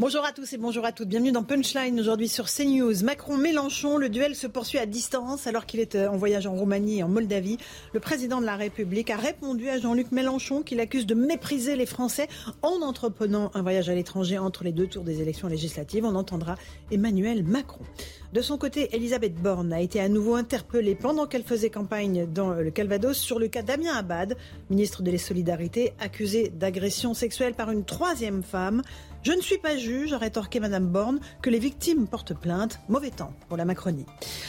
Bonjour à tous et bonjour à toutes. Bienvenue dans Punchline aujourd'hui sur CNews. Macron-Mélenchon, le duel se poursuit à distance alors qu'il est euh, en voyage en Roumanie et en Moldavie. Le président de la République a répondu à Jean-Luc Mélenchon qui l'accuse de mépriser les Français en entreprenant un voyage à l'étranger entre les deux tours des élections législatives. On entendra Emmanuel Macron. De son côté, Elisabeth Borne a été à nouveau interpellée pendant qu'elle faisait campagne dans le Calvados sur le cas Damien Abad, ministre de la Solidarités, accusé d'agression sexuelle par une troisième femme. Je ne suis pas juge, a rétorqué Madame Borne, que les victimes portent plainte. Mauvais temps pour la Macronie.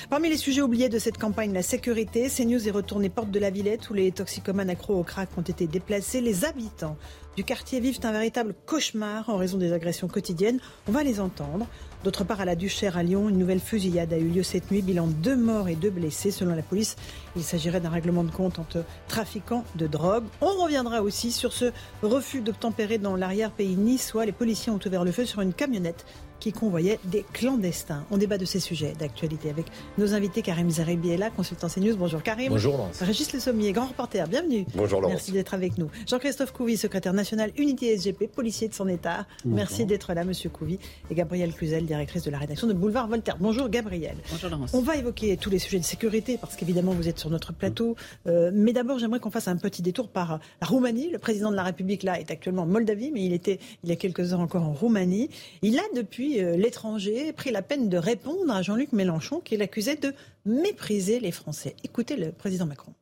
Parmi les sujets oubliés de cette campagne, la sécurité. CNews est retourné porte de la Villette où les toxicomanes accros au crack ont été déplacés. Les habitants du quartier vivent un véritable cauchemar en raison des agressions quotidiennes. On va les entendre. D'autre part, à la Duchère à Lyon, une nouvelle fusillade a eu lieu cette nuit. Bilan deux morts et deux blessés. Selon la police, il s'agirait d'un règlement de compte entre trafiquants de drogue. On reviendra aussi sur ce refus d'obtempérer dans l'arrière-pays niçois. Les policiers ont ouvert le feu sur une camionnette qui convoyait des clandestins. On débat de ces sujets d'actualité avec nos invités Karim Zeribi est là, consultant CNews. Bonjour Karim. Bonjour Laurence. Régis Le Sommier, grand reporter, bienvenue. Bonjour Laurence. Merci d'être avec nous. Jean-Christophe Couvi, secrétaire national Unité SGP, policier de son État. Merci d'être là, monsieur Couvi. Et Gabrielle Cluzel, directrice de la rédaction de Boulevard Voltaire. Bonjour Gabrielle. Bonjour Laurence. On va évoquer tous les sujets de sécurité parce qu'évidemment vous êtes sur notre plateau. Euh, mais d'abord, j'aimerais qu'on fasse un petit détour par la Roumanie. Le président de la République là est actuellement en Moldavie, mais il était il y a quelques heures encore en Roumanie. Il a depuis euh, l'étranger pris la peine de répondre à Jean-Luc Mélenchon qui l'accusait de mépriser les Français. Écoutez le président Macron.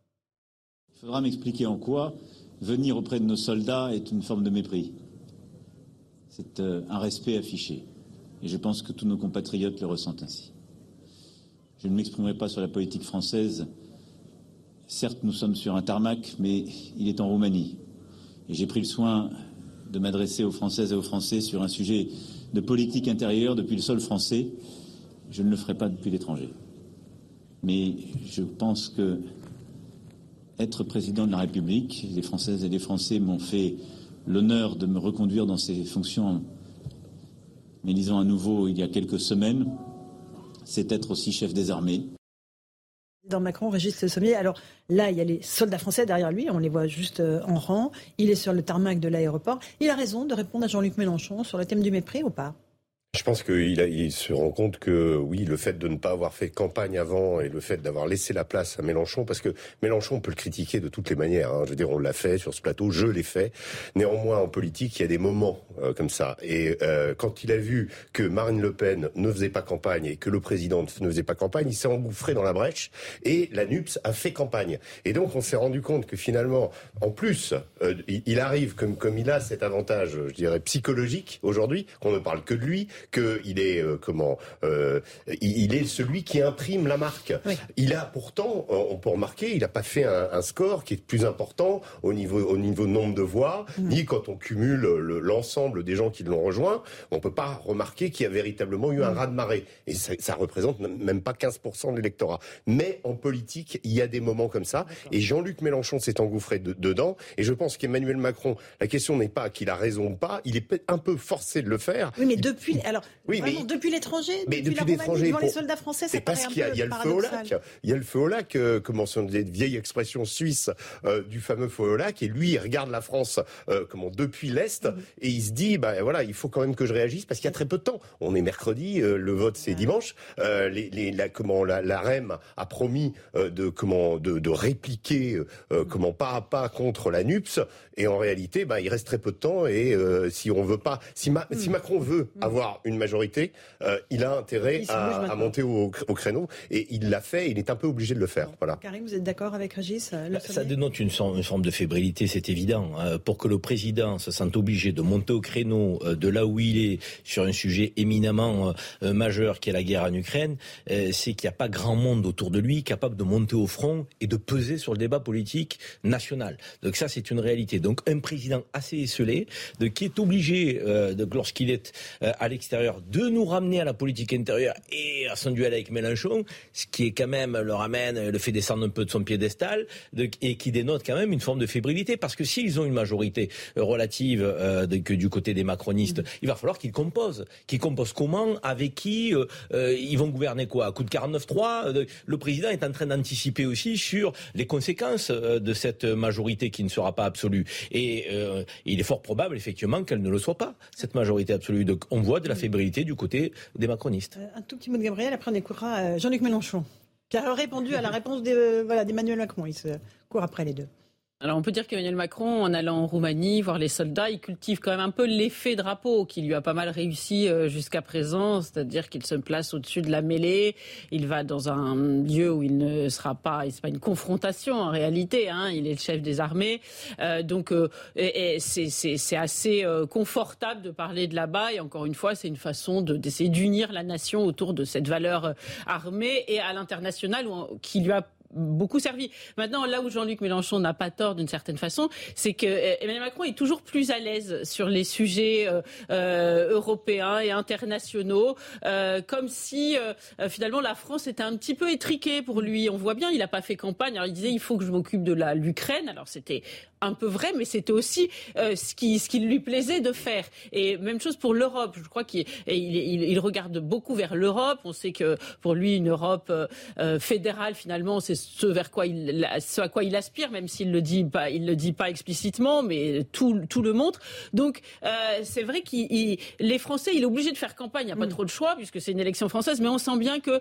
Il faudra m'expliquer en quoi venir auprès de nos soldats est une forme de mépris. C'est euh, un respect affiché. Et je pense que tous nos compatriotes le ressentent ainsi. Je ne m'exprimerai pas sur la politique française. Certes, nous sommes sur un tarmac, mais il est en Roumanie. Et j'ai pris le soin de m'adresser aux Françaises et aux Français sur un sujet de politique intérieure depuis le sol français. Je ne le ferai pas depuis l'étranger. Mais je pense que être président de la République, les Françaises et les Français m'ont fait l'honneur de me reconduire dans ces fonctions mais disons à nouveau il y a quelques semaines, c'est être aussi chef des armées. Dans Macron, Régis Le Sommier. Alors là, il y a les soldats français derrière lui, on les voit juste euh, en rang. Il est sur le tarmac de l'aéroport. Il a raison de répondre à Jean-Luc Mélenchon sur le thème du mépris ou pas? Je pense qu'il il se rend compte que oui, le fait de ne pas avoir fait campagne avant et le fait d'avoir laissé la place à Mélenchon, parce que Mélenchon peut le critiquer de toutes les manières. Hein. Je veux dire, on l'a fait sur ce plateau, je l'ai fait. Néanmoins, en politique, il y a des moments euh, comme ça. Et euh, quand il a vu que Marine Le Pen ne faisait pas campagne et que le président ne faisait pas campagne, il s'est engouffré dans la brèche et la NUPS a fait campagne. Et donc, on s'est rendu compte que finalement, en plus, euh, il arrive comme comme il a cet avantage, je dirais psychologique aujourd'hui, qu'on ne parle que de lui qu'il est comment il, est celui qui imprime la marque. Il a pourtant, on peut remarquer, il n'a pas fait un, score qui est plus important au niveau au niveau nombre de voix, ni quand on cumule l'ensemble des gens qui l'ont rejoint, on peut pas remarquer qu'il y a véritablement eu un mm. raz de marée. Et ça, ça représente même pas 15% de l'électorat. Mais en politique, il y a des moments comme ça. Et Jean-Luc Mélenchon s'est engouffré dedans. Et je pense qu'Emmanuel Macron, la question n'est pas qu'il a raison ou pas, il est un peu forcé de le faire. Oui, mais depuis, alors oui, mais, depuis l'étranger, depuis, depuis l'étranger, devant les soldats français, ça parce qu'il y, y, a le feu au lac. Il y a le feu au lac, euh, comment sont des vieilles expressions suisses euh, du fameux feu au lac, et lui, il regarde la France euh, comment depuis l'est, mhm. et il se dit, bah voilà, il faut quand même que je réagisse parce qu'il y a très peu de temps. On est mercredi, euh, le vote c'est dimanche. Euh, les, les, la, comment la, la REM a promis de comment de, de répliquer comment pas à pas contre la NUPS, et en réalité, bah il reste très peu de temps, et si on veut pas, si, si mhm. Macron veut mhm. avoir une majorité, euh, il a intérêt à, monter au, créneau. Et il l'a fait, il est un peu obligé de le faire. Voilà. Karim, vous êtes d'accord avec Régis bah, Ça dénote une, forme de fébrilité, c'est évident. pour que le président se sente obligé de monter au créneau de là où il est sur un sujet éminemment majeur qui est la guerre en Ukraine, c'est qu'il n'y a pas grand monde autour de lui capable de monter au front et de peser sur le débat politique national. Donc ça, c'est une réalité. Donc un président assez esselé, de, qui est obligé, euh, lorsqu'il est euh, à l'extérieur, de nous ramener à la politique intérieure et à son duel avec Mélenchon, ce qui est quand même le ramène, le fait descendre un peu de son piédestal, de, et qui dénote quand même une forme de fébrilité, parce que s'ils ont une majorité relative euh, que du côté des macronistes, il va falloir qu'ils composent. Qu'ils composent comment, avec qui, ils vont gouverner quoi? À coup de 49-3 Le président est en train d'anticiper aussi sur les conséquences de cette majorité qui ne sera pas absolue. Et euh, il est fort probable, effectivement, qu'elle ne le soit pas, cette majorité absolue. Donc on voit de la fébrilité du côté des macronistes. Euh, un tout petit mot de Gabriel, après on écoutera euh, Jean-Luc Mélenchon, qui a répondu à la réponse d'Emmanuel Macron. Il se court après les deux. Alors on peut dire qu'Emmanuel Macron, en allant en Roumanie voir les soldats, il cultive quand même un peu l'effet drapeau qui lui a pas mal réussi euh, jusqu'à présent, c'est-à-dire qu'il se place au-dessus de la mêlée, il va dans un lieu où il ne sera pas, c'est pas une confrontation en réalité, hein, il est le chef des armées, euh, donc euh, c'est assez confortable de parler de là-bas. Et encore une fois c'est une façon d'essayer d'unir la nation autour de cette valeur armée et à l'international qui lui a beaucoup servi. Maintenant, là où Jean-Luc Mélenchon n'a pas tort d'une certaine façon, c'est que euh, Emmanuel Macron est toujours plus à l'aise sur les sujets euh, euh, européens et internationaux, comme si finalement la France était un petit peu étriquée pour lui. On voit bien, il n'a pas fait campagne. Alors il disait il faut que je m'occupe de l'Ukraine. Alors c'était un peu vrai, mais c'était aussi euh, ce, qui, ce qui lui plaisait de faire. Et même chose pour l'Europe. Je crois qu'il il, il, regarde beaucoup vers l'Europe. On sait que pour lui, une Europe euh, euh, fédérale, finalement, c'est ce vers quoi il, ce à quoi il aspire, même s'il le dit pas, il le dit pas explicitement, mais tout, tout le montre. Donc, c'est vrai qu'il, les Français, il est obligé de faire campagne. Il n'y a pas mm. trop de choix puisque c'est une élection française, mais on sent bien que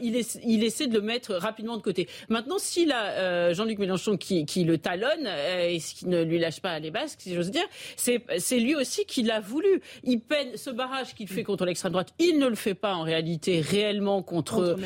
il, il essaie de le mettre rapidement de côté. Maintenant, s'il a Jean-Luc Mélenchon qui, qui le talonne ce qui ne lui lâche pas les basques, si j'ose dire, c'est lui aussi qui l'a voulu. Il peine ce barrage qu'il fait contre l'extrême droite. Il ne le fait pas en réalité réellement contre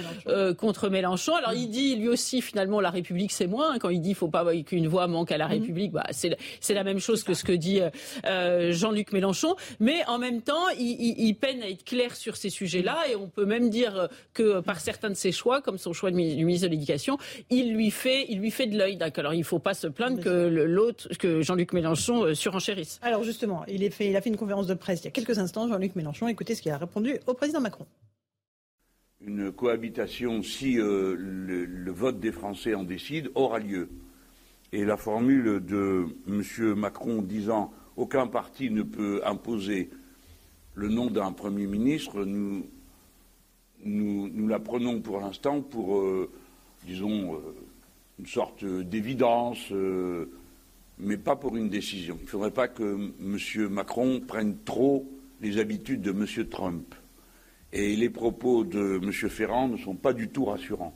contre Mélenchon. Euh, Alors il dit lui aussi finalement la République c'est moi. Hein. quand il dit faut pas qu'une voix manque à la mhm. République, bah, c'est la même chose que ce que dit euh, euh, Jean-Luc Mélenchon. Mais en même temps, il, peine à être clair sur ces sujets-là et on peut même dire que par certains de ses choix, comme son choix du ministre de l'Éducation, il lui fait il lui fait de l'œil. Alors il ne faut pas se plaindre que le, que Jean-Luc Mélenchon euh, surenchérisse. Alors justement, il, est fait, il a fait une conférence de presse il y a quelques instants, Jean-Luc Mélenchon. Écoutez ce qu'il a répondu au président Macron. Une cohabitation, si euh, le, vote des Français en décide, aura lieu. Et la formule de M. Macron disant aucun parti ne peut imposer le nom d'un Premier ministre, nous, la prenons pour l'instant pour, euh, disons, une sorte d'évidence mais pas pour une décision. Il ne faudrait pas que M. Macron prenne trop les habitudes de M. Trump. Et les propos de M. Ferrand ne sont pas du tout rassurants.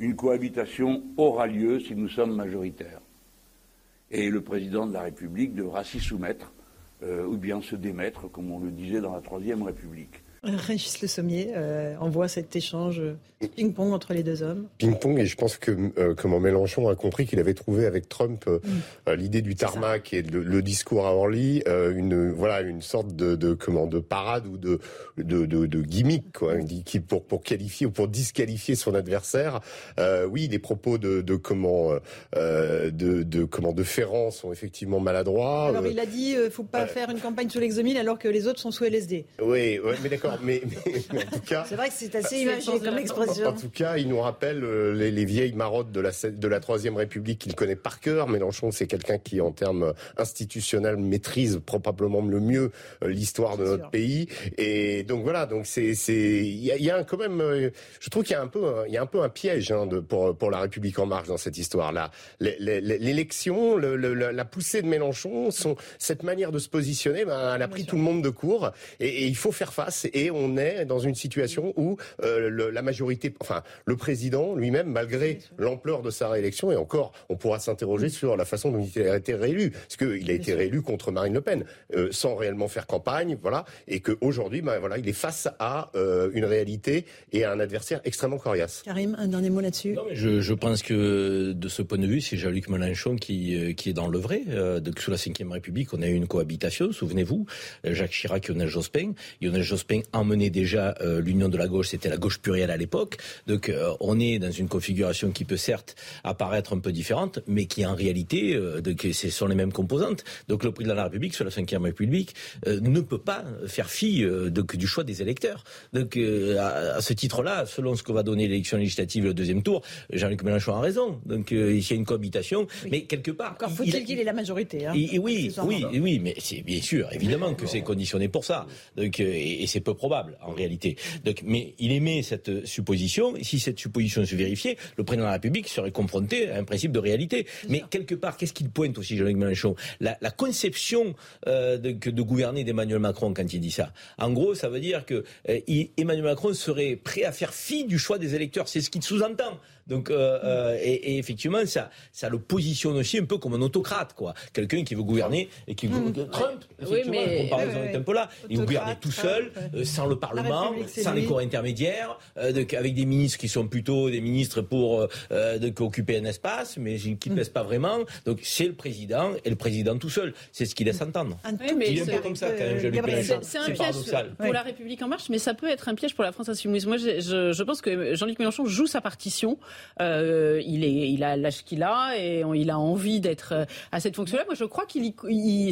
Une cohabitation aura lieu si nous sommes majoritaires. Et le président de la République devra s'y soumettre euh, ou bien se démettre, comme on le disait dans la Troisième République. Régis Le Sommier euh, envoie cet échange ping-pong entre les deux hommes. Ping-pong, et je pense que euh, comment Mélenchon a compris qu'il avait trouvé avec Trump euh, mm. l'idée du tarmac et le, discours à Orly, une voilà une sorte de, de, comment de parade ou de de, de, gimmick quoi, qui pour pour qualifier ou pour disqualifier son adversaire. oui, les propos de, de comment de, de comment de Ferrand sont effectivement maladroits. Alors il a dit, faut pas faire une campagne sous l'exomile alors que les autres sont sous LSD. Oui, mais d'accord mais, en tout cas. C'est vrai que c'est assez imagé comme expression. En, tout cas, il nous rappelle euh, les, vieilles marottes de la, de la Troisième République qu'il connaît par cœur. Mélenchon, c'est quelqu'un qui, en termes institutionnels, maîtrise probablement le mieux euh, l'histoire de notre pays. Et donc voilà, donc c'est, c'est, il y a, quand même, euh, je trouve qu'il y a un peu, il y a un peu un piège hein, de, pour pour la République en marche dans cette histoire-là. L'élection, la poussée de Mélenchon, son, cette manière de se positionner, ben, elle a pris tout le monde de court, et, et il faut faire face. et on est dans une situation où euh, la majorité, enfin le président lui-même, malgré l'ampleur de sa réélection, et encore, on pourra s'interroger sur la façon dont il a été réélu, parce qu'il a été réélu contre Marine Le Pen, euh, sans réellement faire campagne, voilà, et qu'aujourd'hui, ben, voilà, il est face à euh, une réalité et à un adversaire extrêmement coriace. Karim, un dernier mot là-dessus? Je, je, pense que de ce point de vue, c'est Jean-Luc Mélenchon qui, qui est dans le vrai. sous la Ve République, on a eu une cohabitation, souvenez-vous, Jacques Chirac et Lionel Jospin. Lionel Jospin emmenait déjà l'union de la gauche, c'était la gauche plurielle à l'époque. Donc euh, on est dans une configuration qui peut certes apparaître un peu différente, mais qui en réalité, euh, ce sont les mêmes composantes. Donc le président de la République, sur la Ve République, euh, ne peut pas faire fi du choix des électeurs. Donc à, ce titre-là, selon ce que va donner l'élection législative le deuxième tour, Jean-Luc Mélenchon a raison. Donc il y a une cohabitation, mais quelque part... Encore faut-il qu'il ait la majorité. Hein, et, oui, oui, oui, mais c'est bien sûr, évidemment que c'est conditionné pour ça. Donc, et, et c'est peu probable en réalité. Donc, mais il émet cette supposition. Et si cette supposition se vérifiait, le président de la République serait confronté à un principe de réalité. Mais quelque part, qu'est-ce qu'il pointe aussi, Jean-Luc Mélenchon? La, conception euh, de, de, gouverner d'Emmanuel Macron quand il dit ça. En gros, ça veut dire que euh, Emmanuel Macron serait prêt à faire fi du choix des électeurs. C'est ce qu'il sous-entend. Donc, euh, euh, et, et, effectivement, ça, ça le positionne aussi un peu comme un autocrate, quoi. Quelqu'un qui veut gouverner et qui veut. Mmh. Trump, oui, mais, la comparaison est un peu là. Il veut gouverner tout seul, euh, sans le Parlement, sans les corps intermédiaires, euh, avec des ministres qui sont plutôt des ministres pour euh, de, occuper un espace, mais qui ne mmh. pèsent pas vraiment. Donc, c'est le président et le président tout seul. C'est ce qu'il laisse entendre. mais il est un peu comme ça, quand même, C'est un piège pour la République En Marche, mais ça peut être un piège pour la France Insoumise. Moi, je, je pense que Jean-Luc Mélenchon joue sa partition. Euh, il, est, il a l'âge qu'il a et il a envie d'être euh, à cette fonction-là. Moi, je crois qu'il,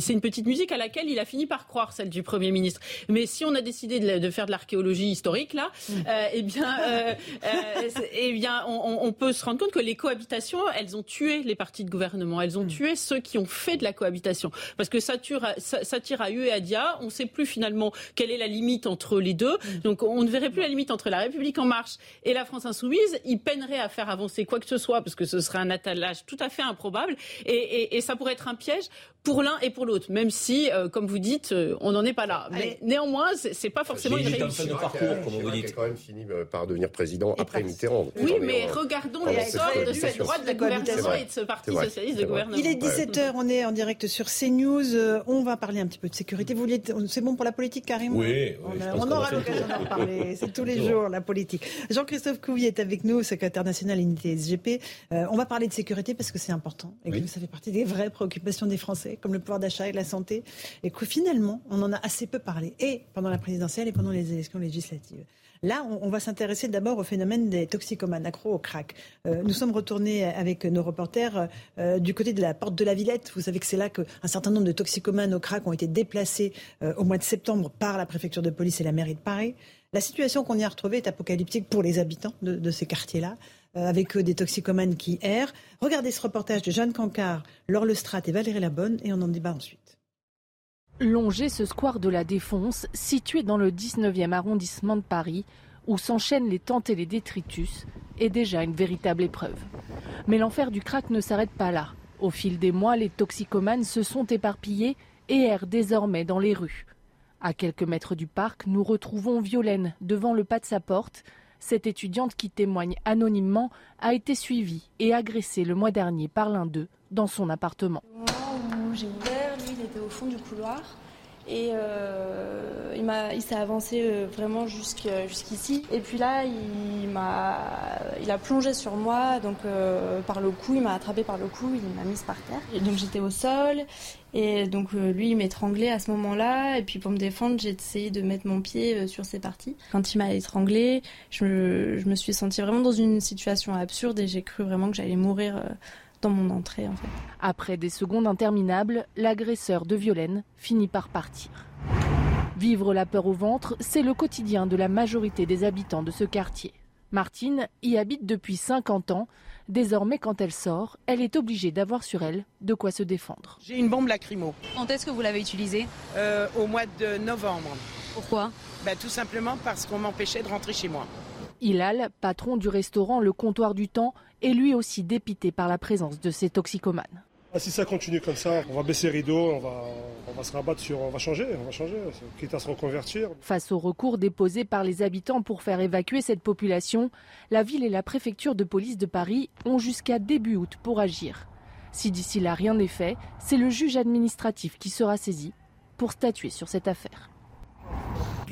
c'est une petite musique à laquelle il a fini par croire, celle du Premier ministre. Mais si on a décidé de, faire de l'archéologie historique là, mm. euh, eh bien, euh, eh bien, on, on, peut se rendre compte que les cohabitations, elles ont tué les partis de gouvernement. Elles ont mm. tué ceux qui ont fait de la cohabitation. Parce que ça tire, ça, ça tire à eux et à Dia. On ne sait plus finalement quelle est la limite entre les deux. Mm. Donc, on ne verrait plus la limite entre la République en marche et la France insoumise. Ils peineraient à faire avancer quoi que ce soit, parce que ce serait un attelage tout à fait improbable, et, ça pourrait être un piège pour l'un et pour l'autre, même si, euh, comme vous dites, euh, on n'en est pas là. Mais néanmoins, c'est pas forcément une réussite. de parcours, comme vous dites. quand même fini euh, par devenir président après Mitterrand. Oui, mais regardons l'essor de cette droite de gouvernement et de ce parti socialiste de gouvernement. Il est 17h, on est en direct sur CNews. On va parler un petit peu de sécurité. Vous c'est bon pour la politique, Karim Oui. on, aura l'occasion d'en parler. C'est tous les jours la politique. Jean-Christophe Couvier est avec nous, secrétaire national unité SGP. on va parler de sécurité parce que c'est important et que ça fait partie des vraies préoccupations des Français comme le pouvoir d'achat et la santé, et que finalement, on en a assez peu parlé, et pendant la présidentielle et pendant les élections législatives. Là, on, va s'intéresser d'abord au phénomène des toxicomanes accro au crack. Euh, nous sommes retournés avec nos reporters euh, du côté de la porte de la Villette. Vous savez que c'est là qu'un certain nombre de toxicomanes au crack ont été déplacés euh, au mois de septembre par la préfecture de police et la mairie de Paris. La situation qu'on y a retrouvée est apocalyptique pour les habitants de ces quartiers-là. Euh, avec des toxicomanes qui errent. Regardez ce reportage de Jeanne Cancard, Laure Lestrade et Valérie Labonne et on en débat ensuite. Longer ce square de la Défense, situé dans le 19e arrondissement de Paris, où s'enchaînent les tentes et les détritus, est déjà une véritable épreuve. Mais l'enfer du crack ne s'arrête pas là. Au fil des mois, les toxicomanes se sont éparpillés et errent désormais dans les rues. À quelques mètres du parc, nous retrouvons Violaine devant le pas de sa porte. Cette étudiante qui témoigne anonymement a été suivie et agressée le mois dernier par l'un d'eux dans son appartement. Au où j'ai ouvert, lui il était au fond du couloir et euh, il, s'est avancé euh, vraiment jusqu'ici. Et puis là, il a plongé sur moi, donc euh, par le cou, il m'a attrapé par le cou, il m'a mise par terre. Et donc j'étais au sol, et donc lui, il m'étranglait à ce moment-là. Et puis pour me défendre, j'ai essayé de mettre mon pied sur ses parties. Quand il m'a étranglé, je, je me suis sentie vraiment dans une situation absurde et j'ai cru vraiment que j'allais mourir dans mon entrée. En fait. Après des secondes interminables, l'agresseur de Violaine finit par partir. Vivre la peur au ventre, c'est le quotidien de la majorité des habitants de ce quartier. Martine y habite depuis 50 ans. Désormais, quand elle sort, elle est obligée d'avoir sur elle de quoi se défendre. J'ai une bombe lacrymo. Quand est-ce que vous l'avez utilisée euh, Au mois de novembre. Pourquoi bah, Tout simplement parce qu'on m'empêchait de rentrer chez moi. Hilal, patron du restaurant Le Comptoir du Temps, est lui aussi dépité par la présence de ces toxicomanes. Ah, si ça continue comme ça, on va baisser rideau, on va, on va se rabattre sur, on va changer, on va changer, quitte à se reconvertir. Face au recours déposé par les habitants pour faire évacuer cette population, la ville et la préfecture de police de Paris ont jusqu'à début août pour agir. Si d'ici là rien n'est fait, c'est le juge administratif qui sera saisi pour statuer sur cette affaire.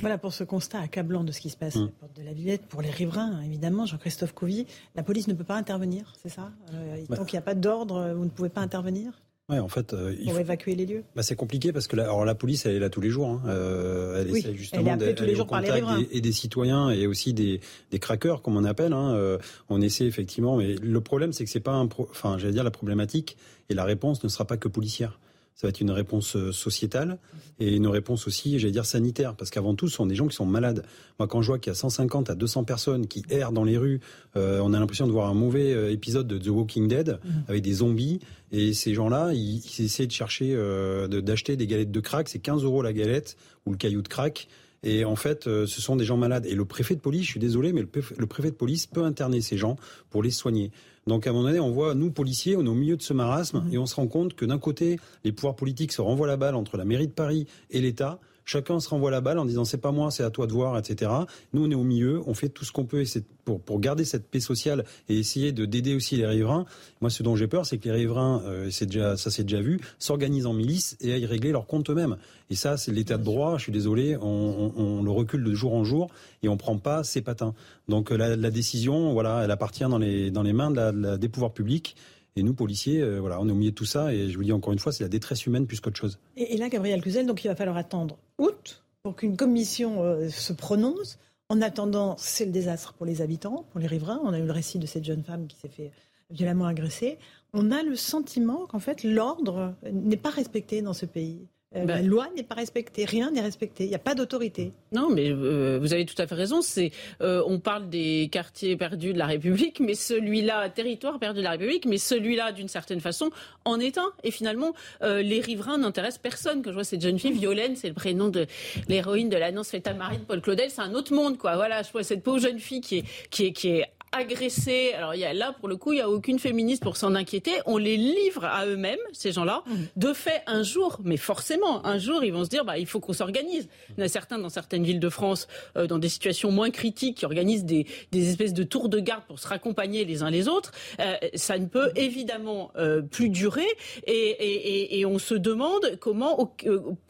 Voilà pour ce constat accablant de ce qui se passe à la porte de la Villette. Pour les riverains, évidemment, Jean-Christophe Couvi, la police ne peut pas intervenir, c'est ça? Euh, Tant Bah. qu'il n'y a pas d'ordre, vous ne pouvez pas intervenir? Ouais, en fait, euh, il pour faut- évacuer les lieux? Bah, c'est compliqué parce que la, alors la police, elle est là tous les jours. hein. Euh, elle Oui, essaie elle est justement appelée d'aller tous les au jours par les contact riverains. des- et des citoyens et aussi des, des craqueurs, comme on appelle. Hein. Euh, on essaie effectivement, mais le problème, c'est que c'est pas un, pro- enfin, j'allais dire la problématique et la réponse ne sera pas que policière. Ça va être une réponse euh, sociétale et une réponse aussi, j'allais dire sanitaire, parce qu'avant tout, ce sont des gens qui sont malades. Moi, quand je vois qu'il y a 150 à 200 personnes qui errent dans les rues, euh, on a l'impression de voir un mauvais euh, épisode de The Walking Dead avec des zombies. Et ces gens-là, ils, ils essaient de chercher, euh, de- d'acheter des galettes de crack. C'est 15 euros la galette ou le caillou de crack. Et en fait, ce sont des gens malades. Et le préfet de police, je suis désolé, mais le préfet de police peut interner ces gens pour les soigner. Donc à un moment donné, on voit, nous, policiers, on est au milieu de ce marasme et on se rend compte que d'un côté, les pouvoirs politiques se renvoient la balle entre la mairie de Paris et l'État. Chacun se renvoie la balle en disant c'est pas moi, c'est à toi de voir, etc. Nous, on est au milieu, on fait tout ce qu'on peut c'est pour, pour garder cette paix sociale et essayer de d'aider aussi les riverains. Moi, ce dont j'ai peur, c'est que les riverains, euh, c'est déjà, ça s'est déjà vu, s'organisent en milice et aillent régler leurs comptes eux-mêmes. Et ça, c'est l'état de droit. Je suis désolé, on, on- on le recule de jour en jour et on prend pas ses patins. Donc euh, la, la décision, voilà, elle appartient dans les dans les mains de la- des pouvoirs publics. Et nous, policiers, euh, voilà, on est au tout ça. Et je vous dis encore une fois, c'est la détresse humaine plus qu'autre chose. Et, là, Gabriel Cluzel, donc il va falloir attendre août pour qu'une commission euh, se prononce. En attendant, c'est le désastre pour les habitants, pour les riverains. On a eu le récit de cette jeune femme qui s'est fait violemment agresser. On a le sentiment qu'en fait, l'ordre n'est pas respecté dans ce pays. Euh, Ben- La loi n'est pas respectée, rien n'est respecté, il n'y a pas d'autorité. Non, mais euh, vous avez tout à fait raison. C'est, euh, on parle des quartiers perdus de la République, mais celui-là, territoire perdu de la République, mais celui-là, d'une certaine façon, en est un. Et finalement, euh, les riverains n'intéressent personne. Quand je vois cette jeune fille, Violaine, c'est le prénom de l'héroïne de l'annonce faite à Marie de Paul Claudel, c'est un autre monde, quoi. Voilà, je vois cette pauvre jeune fille qui est, qui est, qui est agressée. Alors il y a, là, pour le coup, il n'y a aucune féministe pour s'en inquiéter. On les livre à eux-mêmes, ces gens-là. De fait, un jour, mais forcément, un jour, ils vont se dire, bah, il faut qu'on s'organise. Il y en a certains dans certaines villes de France, euh, dans des situations moins critiques, qui organisent des, des espèces de tours de garde pour se raccompagner les uns les autres. Euh, ça ne peut évidemment euh, plus durer. Et, et, et, et on se demande comment, au-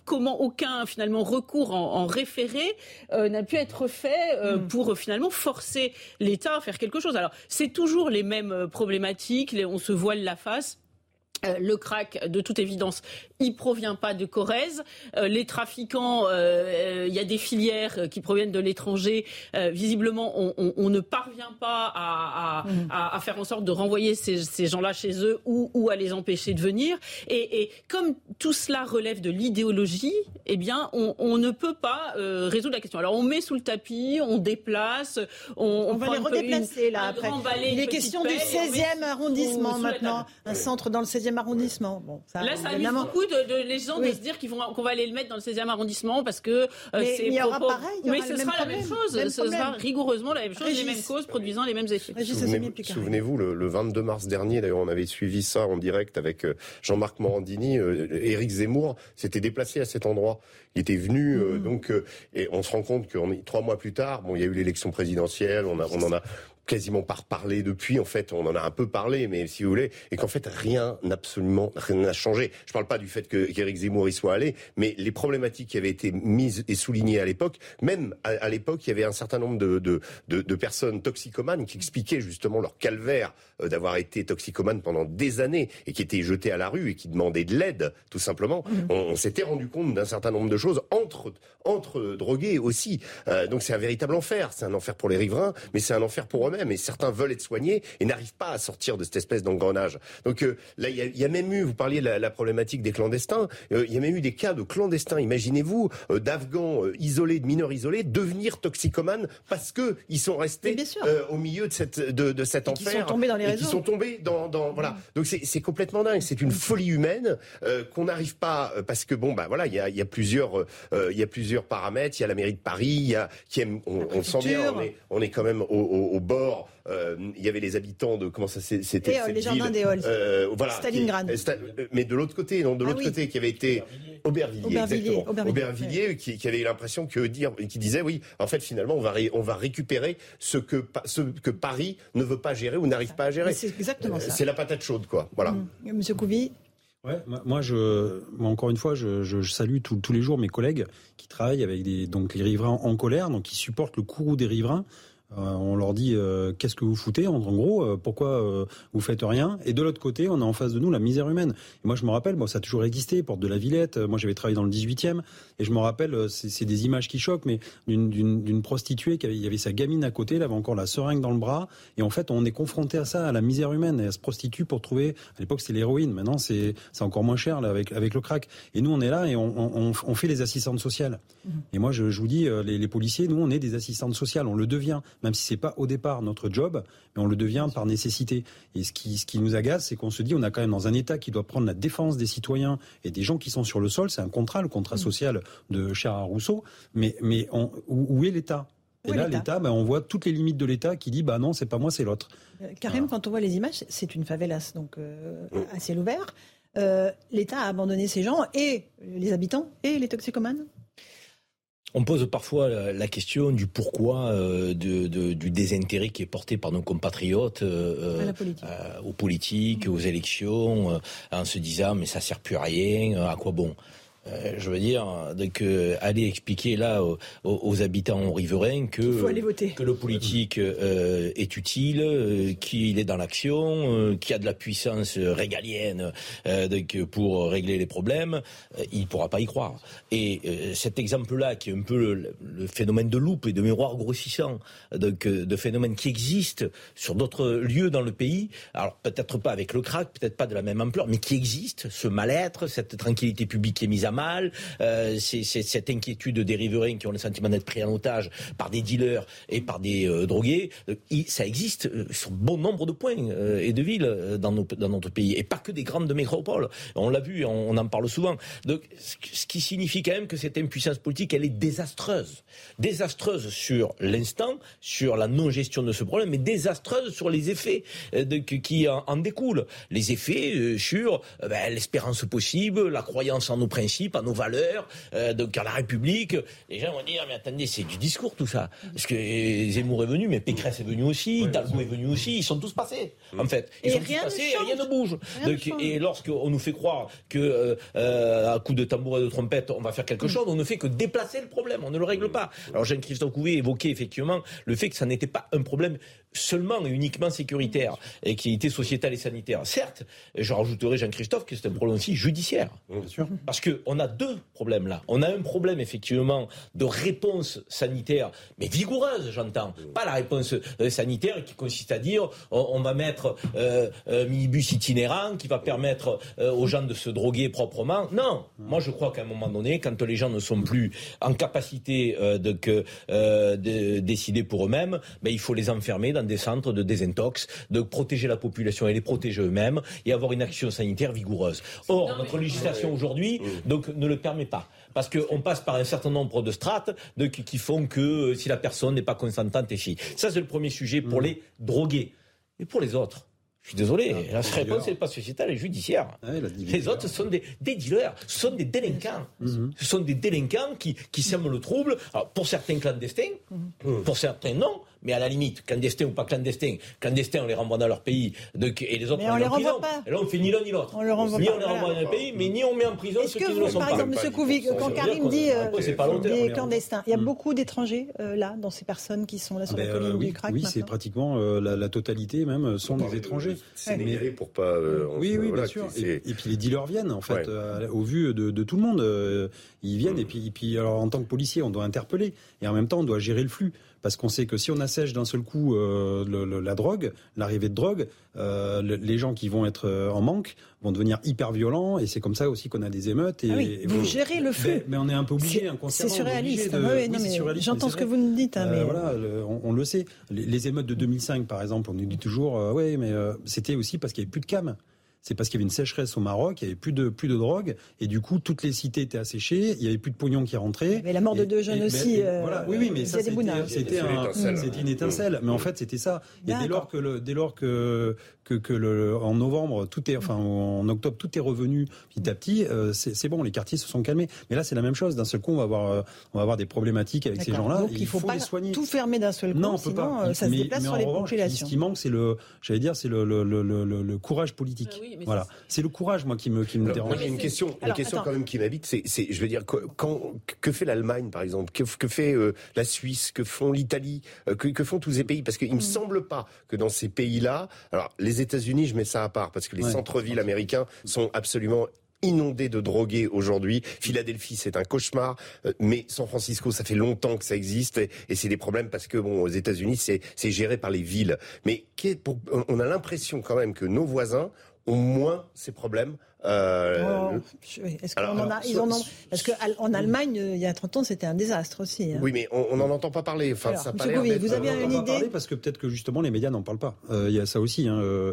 comment aucun finalement recours en, en référé euh, n'a pu être fait euh, pour euh, finalement forcer l'État à faire quelque chose. Alors c'est toujours les mêmes problématiques, les- on se voile la face. Euh, le crack, de toute évidence, il provient pas de Corrèze. Euh, les trafiquants, euh, euh, il y a des filières qui proviennent de l'étranger. Euh, visiblement, on, on- on ne parvient pas à, à- à- à faire en sorte de renvoyer ces, ces gens-là chez eux ou, ou à les empêcher de venir. Et, et comme tout cela relève de l'idéologie, eh bien, on, on ne peut pas euh, résoudre la question. Alors, on met sous le tapis, on déplace, on, On, va prend les une- redéplacer là après. Il est question du pelle, et on met 16e sous- arrondissement maintenant, un centre dans le 16e arrondissement. Bon, ça, Là, ça amuse beaucoup de, de les gens Oui. de se dire qu'ils vont, qu'on va aller le mettre dans le 16e arrondissement parce que euh, Mais c'est il y aura propos- pareil, il y Mais ce sera la même chose. même Ce sera rigoureusement la même chose, les mêmes causes produisant les mêmes effets. Souvenez-vous, le, le 22 mars dernier, d'ailleurs, on avait suivi ça en direct avec euh, Jean-Marc Morandini. Euh, Éric Zemmour s'était déplacé à cet endroit. Il était venu, euh, donc, euh, et on se rend compte que trois mois plus tard, bon, il y a eu l'élection présidentielle, on, a, on en a quasiment pas reparlé depuis. En fait, on en a un peu parlé, mais si vous voulez, et qu'en fait rien, absolument rien n'a changé. Je parle pas du fait que qu'Éric Zemmour y soit allé, mais les problématiques qui avaient été mises et soulignées à l'époque, même à, à l'époque, il y avait un certain nombre de, de, de, de personnes toxicomanes qui expliquaient justement leur calvaire euh, d'avoir été toxicomanes pendant des années et qui étaient jetés à la rue et qui demandaient de l'aide, tout simplement. On, on s'était rendu compte d'un certain nombre de choses entre entre drogués aussi. Euh, donc c'est un véritable enfer. C'est un enfer pour les riverains, mais c'est un enfer pour Et certains veulent être soignés et n'arrivent pas à sortir de cette espèce d'engrenage. Donc euh, là, il y a, il y a même eu, vous parliez de la, la problématique des clandestins. Euh, il y a même eu des cas de clandestins. Imaginez-vous euh, d'Afghans isolés, de mineurs isolés, devenir toxicomanes parce que ils sont restés au milieu de cette de, de cet Et qui enfer sont tombés dans les réseaux. qui sont tombés dans, dans voilà. Donc c'est complètement dingue. C'est une folie humaine qu'on n'arrive pas parce que bon bah voilà, il y a, il y a plusieurs il y a plusieurs paramètres. Il y a la mairie de Paris, il y a qui aime, on, on sent bien, on est on est quand même au, au, au bord euh, il y avait les habitants de comment ça c'était cette les jardins ville, d'Éole. euh, voilà, Stalingrad. qui- Sta- mais de l'autre côté, non, de Ah l'autre oui. côté, qui avait été Aubervilliers, Aubervilliers. Aubervilliers, Aubervilliers, qui, qui avait l'impression que dire, qui disait oui, en fait, finalement, on va ré- on va récupérer ce que Pa- ce que Paris ne veut pas gérer ou n'arrive pas à gérer. C'est exactement Euh, ça. C'est la patate chaude, quoi. Voilà. Mm. Monsieur Couvi, Ouais, moi- moi, je, moi, encore une fois, je, je- je salue tous- tous les jours mes collègues qui travaillent avec des, donc les riverains en colère, donc qui supportent le courroux des riverains. Euh, on leur dit euh, qu'est-ce que vous foutez en, gros euh, pourquoi euh, vous faites rien? Et de l'autre côté on a en face de nous la misère humaine. Et moi je me rappelle ça a toujours existé porte de la Villette moi j'avais travaillé dans le 18e et je me rappelle c'est des images qui choquent mais d'une- prostituée qui avait il y avait sa gamine à côté elle avait encore la seringue dans le bras et en fait on est confronté à ça à la misère humaine et elle se prostitue pour trouver à l'époque c'était l'héroïne maintenant c'est c'est encore moins cher là avec avec le crack. Et nous on est là et on, on, on fait les assistantes sociales. Et moi, je, je vous dis, les, les policiers, nous, on est des assistantes sociales, on le devient, même si c'est pas au départ notre job, mais on le devient par nécessité. Et ce qui, ce qui nous agace, c'est qu'on se dit, on a quand même dans un État qui doit prendre la défense des citoyens et des gens qui sont sur le sol. C'est un contrat, le contrat social de Charles Rousseau. Mais, mais on- où, où est l'État? Et là, l'État? ben, on voit toutes les limites de l'État qui dit, bah non, c'est pas moi, c'est l'autre. euh, Karim, quand on voit les images, c'est une favelas, donc euh, à ciel ouvert. Euh, L'État a abandonné ces gens et les habitants et les toxicomanes On pose parfois la, la question du pourquoi euh, de- de- du désintérêt qui est porté par nos compatriotes euh, politique. euh, aux politiques, aux élections, euh, en se disant mais ça sert plus à rien, euh, à quoi bon? Euh, je veux dire, donc euh, aller expliquer là aux, habitants riverains que que le politique euh, est utile, euh, qu'il est dans l'action, qu'il y a de la puissance régalienne donc, pour régler les problèmes, il ne pourra pas y croire. Et cet exemple-là, qui est un peu le, le phénomène de loupe et de miroir grossissant, donc, de phénomènes qui existent sur d'autres lieux dans le pays, alors peut-être pas avec le crack, peut-être pas de la même ampleur, mais qui existe, ce mal-être, cette tranquillité publique qui est mise à mal, euh, c'est, cette inquiétude des riverains qui ont le sentiment d'être pris en otage par des dealers et par des euh, drogués, euh, ça existe sur bon nombre de points et de villes dans, notre pays, et pas que des grandes métropoles. On l'a vu, on, on en parle souvent. Ce qui- signifie quand même que cette impuissance politique, elle est désastreuse. Désastreuse sur l'instant, sur la non-gestion de ce problème, mais désastreuse sur les effets qui en, en découlent. Les effets sur ben, l'espérance possible, la croyance en nos principes, en nos valeurs, euh, donc à la République. Les gens vont dire, mais attendez, c'est du discours tout ça. Parce que euh, Zemmour est venu, mais Pécresse est venu aussi, Hidalgo est venu aussi, ils sont tous passés, en fait. Ils Et sont rien tous ne passés, et rien ne bouge. Rien Donc, et lorsqu'on nous fait croire que euh, euh, à coup de tambour et de trompette, on va faire Mm. quelque chose, on ne fait que déplacer le problème, on ne le règle pas. Alors Jean-Christophe Couvet évoquait effectivement le fait que ça n'était pas un problème seulement et uniquement sécuritaire et qui était sociétal et sanitaire. Certes, je rajouterai Jean-Christophe que c'est un problème aussi judiciaire. Bien sûr. Parce qu'on a deux problèmes là. On a un problème effectivement de réponse sanitaire, mais vigoureuse, j'entends. Pas la réponse euh, sanitaire qui consiste à dire on, va mettre euh, un minibus itinérant qui va permettre euh, aux gens de se droguer proprement. Non, moi je crois qu'à un moment donné, quand les gens ne sont plus en capacité euh, de, que, euh, de décider pour eux-mêmes, ben, il faut les enfermer dans des centres de désintox, de protéger la population et les protéger eux-mêmes et avoir une action sanitaire vigoureuse. Or, notre législation aujourd'hui donc ne le permet pas. Parce qu'on passe par un certain nombre de strates de, qui, font que euh, si la personne n'est pas consentante, et si. Ça, c'est le premier sujet pour les drogués. Et pour les autres je suis désolé, la pour les réponse dealers. n'est pas sociétale et judiciaire. Ouais, la Les autres sont des, des dealers, ce sont des délinquants. Ce sont des délinquants qui, qui sèment le trouble. Alors, pour certains clandestins, pour certains non, mais à la limite, clandestins ou pas clandestins, clandestins on les renvoie dans leur pays, donc, et les autres Mais on les en renvoie prison. pas. Et là on fait ni l'un ni l'autre. On le renvoie ni pas, on les voilà. renvoie dans le pays, mais ni on met en prison Est-ce ceux que qui ne le sont par pas. exemple, Couvi, 10%, quand Karim dit euh, des clandestins, il y a Mm. beaucoup d'étrangers euh, là, dans ces personnes qui sont là sur Ah la ben, colline euh, oui, du crack oui, c'est pratiquement la, totalité même sont des étrangers. Sénégalais pour pas. Oui, oui, bien sûr. Et, puis les dealers viennent, en fait, au vu de, tout le monde. ils viennent, et puis, et puis alors, en tant que policier, on doit interpeller. Et en même temps, on doit gérer le flux. Parce qu'on sait que si on assèche d'un seul coup euh, le- le- la drogue, l'arrivée de drogue, euh, le- les gens qui vont être euh, en manque vont devenir hyper violents. Et c'est comme ça aussi qu'on a des émeutes. Et, Ah oui, et vous gérez le flux. Mais, mais on est un peu obligé, C'est- inconsciemment. c'est surréaliste. de- oui, oui, j'entends ce que vous nous dites, hein, mais- voilà, on, on le sait. Les, les émeutes de 2005, par exemple, on nous dit toujours, ouais, mais c'était aussi parce qu'il n'y avait plus de cam. C'est parce qu'il y avait une sécheresse au Maroc, il y avait plus de plus de drogue, et du coup toutes les cités étaient asséchées, il y avait plus de pognon qui rentrait. Mais la mort de deux jeunes et- aussi. et- euh, voilà. Oui, oui, mais ça c'était un- une étincelle. Mais en fait, c'était ça. Et dès lors que le, dès lors que que, que le, en novembre tout est, enfin en octobre tout est revenu petit à petit, euh, c'est bon, les quartiers se sont calmés. Mais là, c'est la même chose. D'un seul coup, on va avoir euh, on va avoir des problématiques avec ces gens-là. Donc il faut, pas les soigner. tout fermer d'un seul coup, Non, on peut sinon pas. euh, ça se Mais- déplace mais sur les revanche, populations. Ce qui manque, c'est le, j'allais dire, c'est le, le, le, le, le- le courage politique. Oui, mais voilà, c'est le courage, moi, qui me, qui me Alors, moi, dérange. j'ai une question, une question attends. quand même qui m'habite. C'est, c'est, je veux dire, que- quand, que fait l'Allemagne, par exemple? Que, que fait euh, la Suisse? Que font l'Italie? Euh, que, que font tous ces pays? Parce qu'il me semble pas que dans ces pays-là, alors les États-Unis, je mets ça à part parce que les Ouais. centres-villes américains sont absolument inondés de drogués aujourd'hui. Philadelphie, c'est un cauchemar, Euh, mais San Francisco, ça fait longtemps que ça existe et, et c'est des problèmes parce que bon, aux États-Unis, c'est, c'est géré par les villes. Mais pour- on a l'impression quand même que nos voisins ont moins ces problèmes. Euh, Oh. Est-ce qu'on en a, alors, ils so- en ont, parce qu'en Allemagne, euh, il y a 30 ans, c'était un désastre aussi. hein. Oui, mais on n'en entend pas parler. Enfin, Alors, ça vous avez On une idée parler parce que peut-être que justement les médias n'en parlent pas. Euh, Il y a ça aussi. hein. Euh,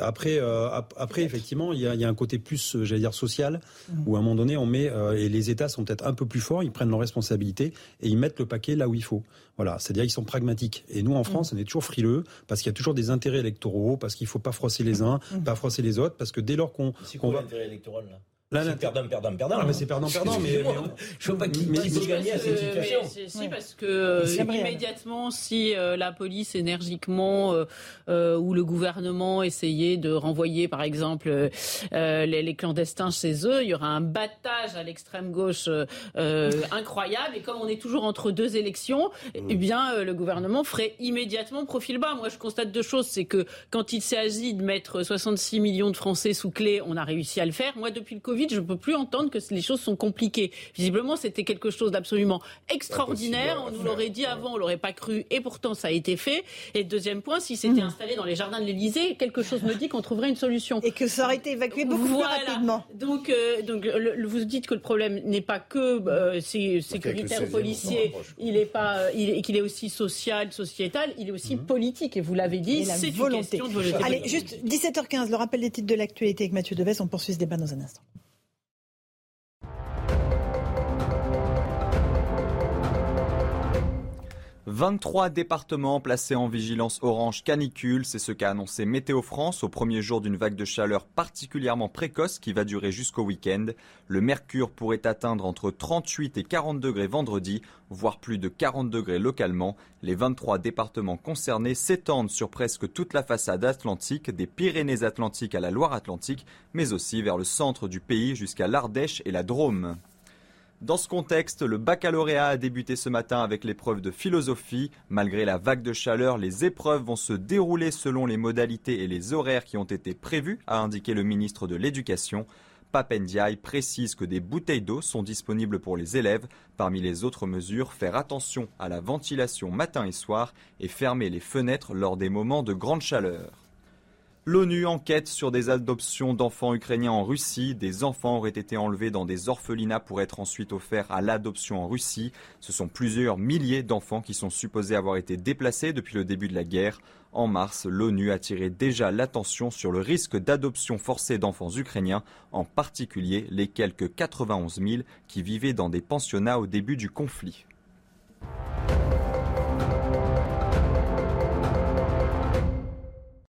après, euh, ap- après effectivement, il y, a, il y a un côté plus, j'allais dire social, Mm. où à un moment donné, on met euh, et les États sont peut-être un peu plus forts, ils prennent leurs responsabilités et ils mettent le paquet là où il faut. Voilà, c'est-à-dire ils sont pragmatiques. Et nous en France, on est toujours frileux parce qu'il y a toujours des intérêts électoraux, parce qu'il faut pas froisser les uns, pas froisser les autres, parce que dès lors qu'on va l'intérêt électoral là Là, C'est l'intérêt- perdant, perdant, perdant. Ah, mais c'est perdant, perdant, mais- mais on- je veux pas qu'il mais- qui peut Si, gagner à cette situation. mais c'est- Si, Ouais. parce que euh, vrai. immédiatement, si euh, la police énergiquement euh, euh, ou le gouvernement essayait de renvoyer, par exemple, les, les clandestins chez eux, il y aura un battage à l'extrême gauche incroyable. Et comme on est toujours entre deux élections, eh bien, euh, le gouvernement ferait immédiatement profil bas. Moi, je constate deux choses. C'est que quand il s'agit de mettre 66 millions de Français sous clé, on a réussi à le faire. Moi, depuis le Covid, je ne peux plus entendre que les choses sont compliquées. Visiblement, c'était quelque chose d'absolument extraordinaire. On nous l'aurait dit avant, on l'aurait pas cru, et pourtant ça a été fait. Et deuxième point, si c'était installé dans les jardins de l'Élysée, quelque chose me dit qu'on trouverait une solution. Et que ça aurait été évacué beaucoup Voilà. plus rapidement. Donc, euh, donc le- vous dites que le problème n'est pas que euh, sé- sécuritaire, 16e, policier, il est pas, euh, il est- qu'il est aussi social, sociétal, il est aussi politique. Et vous l'avez dit, Et c'est une volonté. question de volonté. Allez, juste 17h15, le rappel des titres de l'actualité avec Mathieu Deves. On poursuit ce débat dans un instant. 23 départements placés en vigilance orange canicule, c'est ce qu'a annoncé Météo France au premier jour d'une vague de chaleur particulièrement précoce qui va durer jusqu'au week-end. Le mercure pourrait atteindre entre 38 et 40 degrés vendredi, voire plus de 40 degrés localement. Les 23 départements concernés s'étendent sur presque toute la façade atlantique, des Pyrénées-Atlantiques à la Loire-Atlantique, mais aussi vers le centre du pays jusqu'à l'Ardèche et la Drôme. Dans ce contexte, le baccalauréat a débuté ce matin avec l'épreuve de philosophie. Malgré la vague de chaleur, les épreuves vont se dérouler selon les modalités et les horaires qui ont été prévus, a indiqué le ministre de l'Éducation. Papendiaï précise que des bouteilles d'eau sont disponibles pour les élèves. Parmi les autres mesures, faire attention à la ventilation matin et soir et fermer les fenêtres lors des moments de grande chaleur. L'ONU enquête sur des adoptions d'enfants ukrainiens en Russie. Des enfants auraient été enlevés dans des orphelinats pour être ensuite offerts à l'adoption en Russie. Ce sont plusieurs milliers d'enfants qui sont supposés avoir été déplacés depuis le début de la guerre. En mars, l'ONU attirait déjà l'attention sur le risque d'adoption forcée d'enfants ukrainiens, en particulier les quelques 91 000 qui vivaient dans des pensionnats au début du conflit.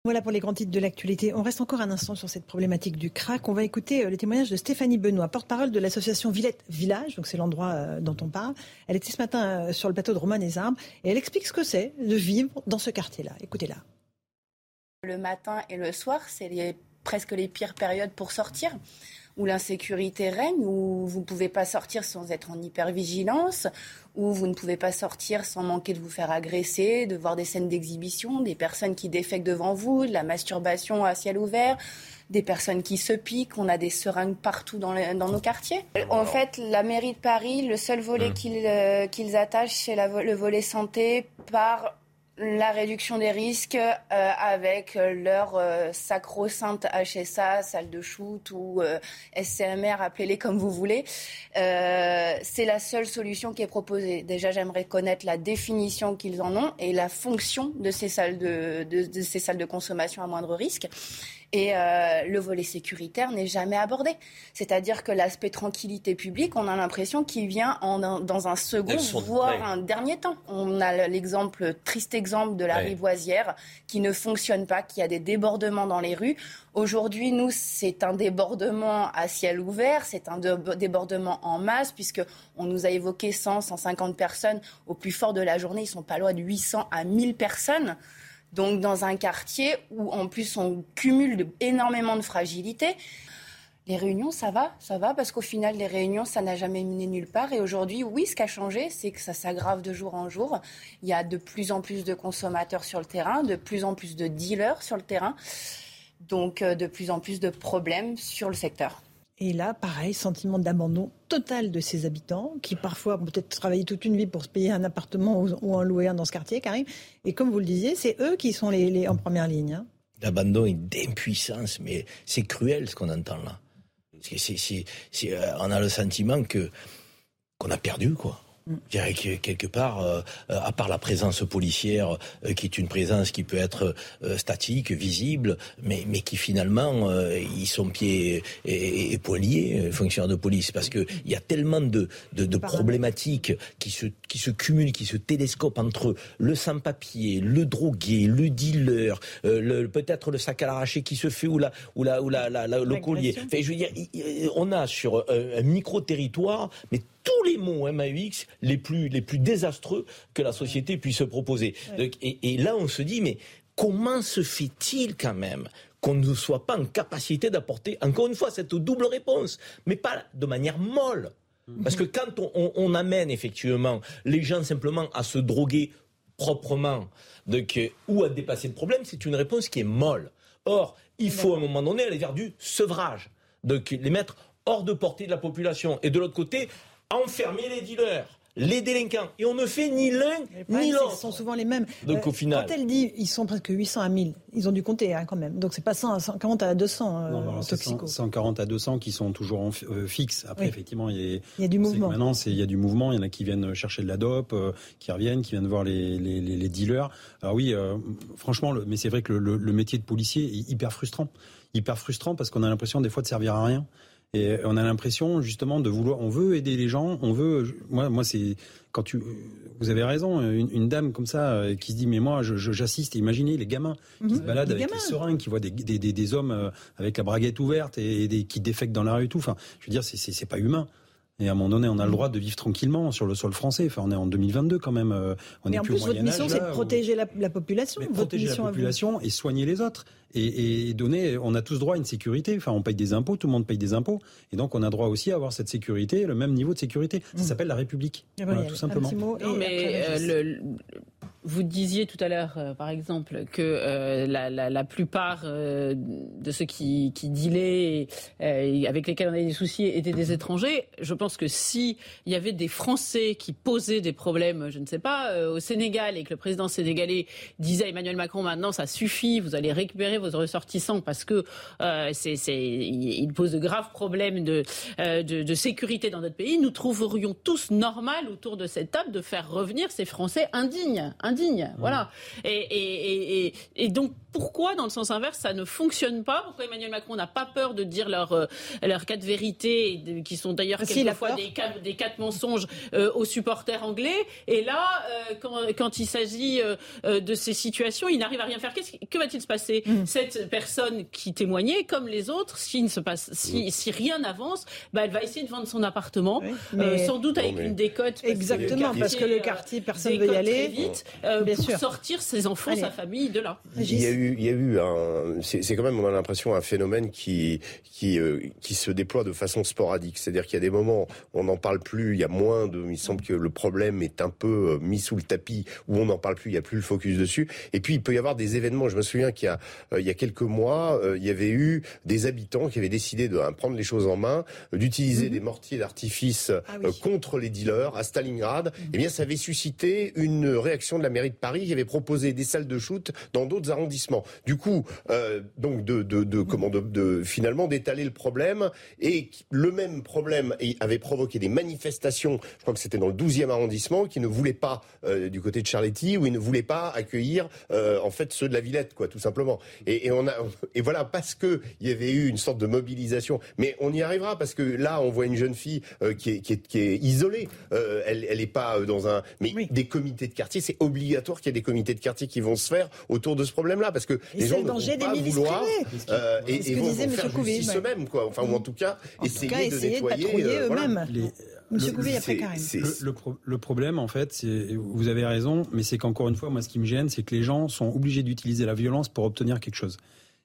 Voilà pour les grands titres de l'actualité. On reste encore un instant sur cette problématique du crack. On va écouter euh, le témoignage de Stéphanie Benoît, porte-parole de l'association Villette Village, donc c'est l'endroit euh, dont on parle. Elle était ce matin euh, sur le plateau de Romain des Arbres et elle explique ce que c'est de vivre dans ce quartier-là. Écoutez-la. Le matin et le soir, c'est presque les pires périodes pour sortir, où l'insécurité règne, où vous ne pouvez pas sortir sans être en hypervigilance, où vous ne pouvez pas sortir sans manquer de vous faire agresser, de voir des scènes d'exhibition, des personnes qui défèquent devant vous, de la masturbation à ciel ouvert, des personnes qui se piquent, on a des seringues partout dans, nos quartiers. En fait, la mairie de Paris, le seul volet qu'ils euh, qu'ils attachent, c'est le volet santé par la réduction des risques euh, avec euh, leur euh, sacro-sainte HSA, salle de shoot ou euh, SCMR, appelez-les comme vous voulez. Euh, c'est la seule solution qui est proposée. Déjà, j'aimerais connaître la définition qu'ils en ont et la fonction de ces salles de, de- de ces salles de consommation à moindre risque. Et euh, le volet sécuritaire n'est jamais abordé. C'est-à-dire que l'aspect tranquillité publique, on a l'impression qu'il vient en, dans un second, voire un dernier temps. On a l'exemple, triste exemple de la rivoisière qui ne fonctionne pas, qui a des débordements dans les rues. Aujourd'hui, nous, c'est un débordement à ciel ouvert, c'est un débordement en masse, puisque on nous a évoqué 100, 150 personnes. Au plus fort de la journée, ils sont pas loin de 800 à 1000 personnes. Donc dans un quartier où en plus on cumule énormément de fragilité. Les réunions, ça va, ça va, parce qu'au final, les réunions, ça n'a jamais mené nulle part. Et aujourd'hui, oui, ce qui a changé, c'est que ça s'aggrave de jour en jour. Il y a de plus en plus de consommateurs sur le terrain, de plus en plus de dealers sur le terrain, donc euh, de plus en plus de problèmes sur le secteur. Et là, pareil, sentiment d'abandon total de ses habitants, qui parfois ont peut-être travaillé toute une vie pour se payer un appartement ou, en louer un dans ce quartier, Karim. Et comme vous le disiez, c'est eux qui sont les, en première ligne. Hein. D'abandon et d'impuissance, mais c'est cruel ce qu'on entend là. Euh, on a le sentiment que qu'on a perdu, quoi. Je dirais que quelque part, euh, euh, à part la présence policière, euh, qui est une présence qui peut être statique, visible, mais, mais qui finalement, ils sont pieds et, et, poings liés, fonctionnaires de police, parce que il y a tellement de, de, de problématiques qui se, qui se cumulent, qui se télescopent entre le sans-papier, le drogué, le dealer, le, peut-être le sac à l'arraché qui se fait ou, la, ou, la, ou la, la, le collier. Enfin, je veux dire, on a sur un, un micro-territoire, mais tous les mots MAUX les plus, les plus désastreux que la société puisse se proposer. et, là, on se dit, mais comment se fait-il quand même qu'on ne soit pas en capacité d'apporter, encore une fois, cette double réponse, mais pas de manière molle? Parce que quand on, amène effectivement les gens simplement à se droguer proprement ou à dépasser le problème, c'est une réponse qui est molle. Or, il faut à un moment donné aller vers du sevrage, donc les mettre hors de portée de la population. Et de l'autre côté, enfermer les dealers les délinquants. Et on ne fait ni l'un ni l'autre. Ils sont souvent les mêmes. Donc au euh, final. Quand elle dit ils sont presque 800 à 1000, ils ont dû compter hein, quand même. Donc c'est pas 140 à 200 euh, non, 140 à 200 qui sont toujours en, euh, fixes. Après, effectivement, il y, a, il y a du mouvement. Maintenant, il y a du mouvement. Il y en a qui viennent chercher de la dope, qui reviennent, qui viennent voir les, les, les, dealers. Alors oui, franchement, le, mais c'est vrai que le, le métier de policier est hyper frustrant. Hyper frustrant parce qu'on a l'impression des fois de servir à rien. Et on a l'impression justement de vouloir, on veut aider les gens, on veut. Moi, moi, c'est quand tu, vous avez raison, une, dame comme ça euh, qui se dit mais moi, j'assiste. imaginez les gamins qui mhm. se baladent avec les seringues, qui voient des, des, des, hommes euh, avec la braguette ouverte et, des, qui défectent dans la rue et tout. Enfin, je veux dire, c'est pas humain. Et à un moment donné, on a le droit de vivre tranquillement sur le sol français. Enfin, on est en 2022 quand même. Euh, on est plus en plus, votre mission, c'est de protéger la, population. protéger la population et soigner les autres. Et, et, donner, on a tous droit à une sécurité. Enfin, on paye des impôts, tout le monde paye des impôts. Et donc, on a droit aussi à avoir cette sécurité, le même niveau de sécurité. Ça mmh. s'appelle la République. Ah bah, tout simplement. Non, mais euh, le, vous disiez tout à l'heure, euh, par exemple, que euh, la, la, la, plupart euh, de ceux qui, qui dealaient, avec lesquels on avait des soucis, étaient des étrangers. Je pense que si il y avait des Français qui posaient des problèmes, je ne sais pas, au Sénégal, et que le président sénégalais disait à Emmanuel Macron, maintenant ça suffit, vous allez récupérer vos ressortissants parce que c'est, c'est, il pose de graves problèmes de, de, de sécurité dans notre pays, nous trouverions tous normal autour de cette table de faire revenir ces Français indignes, indignes digne. Voilà. Et, et, et, et, donc, pourquoi, dans le sens inverse, ça ne fonctionne pas Pourquoi Emmanuel Macron n'a pas peur de dire leurs leur euh, cas de vérité, qui sont d'ailleurs quelquefois des cas, des cas de mensonges euh, aux supporters anglais Et là, euh, quand, quand, il s'agit de ces situations, il n'arrive à rien faire. que va-t-il se passer mm. Cette personne qui témoignait, comme les autres, si, ne se passe, si, mm. si rien n'avance, bah, elle va essayer de vendre son appartement, sans doute avec une décote. Exactement, parce que le quartier, personne ne veut y aller. vite. Euh, pour sortir ses enfants, sa famille de là. Il y a eu, il y a eu un, c'est quand même, on a l'impression, un phénomène qui, qui, euh, qui se déploie de façon sporadique. C'est-à-dire qu'il y a des moments où on n'en parle plus, il y a moins de, il semble que le problème est un peu euh, mis sous le tapis, où on n'en parle plus, il n'y a plus le focus dessus. Et puis, il peut y avoir des événements. Je me souviens qu'il y a, il y a quelques mois, il y avait eu des habitants qui avaient décidé de hein, prendre les choses en main, d'utiliser mhm. des mortiers d'artifice ah contre les dealers à Stalingrad. Mhm. Eh bien, ça avait suscité une réaction de la mairie de Paris qui avait proposé des salles de shoot dans d'autres arrondissements. Complètement. Du coup, euh, donc de, de, de comment de, de finalement d'étaler le problème et le même problème avait provoqué des manifestations. Je crois que c'était dans le 12e arrondissement qui ne voulaient pas euh, du côté de Charletti où ils ne voulaient pas accueillir euh, en fait ceux de la Villette, quoi, tout simplement. Et, et on a et voilà parce que il y avait eu une sorte de mobilisation. Mais on y arrivera parce que là, on voit une jeune fille qui, est, qui, est, qui, est, isolée. Elle, elle est pas dans un. Mais des comités de quartier, c'est obligatoire qu'il y ait des comités de quartier qui vont se faire autour de ce problème-là parce que Et les c'est gens le ne vont danger des pas milices vouloir euh, et, et vont, vont faire Monsieur justice ouais. eux-mêmes, quoi. Enfin, ou en tout cas, En tout essayer cas, de essayer nettoyer. patrouiller euh, voilà. eux-mêmes. Les- Monsieur le- Couvé, après Karim. Le, le pro- le problème, en fait, c'est, vous avez raison, mais c'est qu'encore une fois, moi, ce qui me gêne, c'est que les gens sont obligés d'utiliser la violence pour obtenir quelque chose.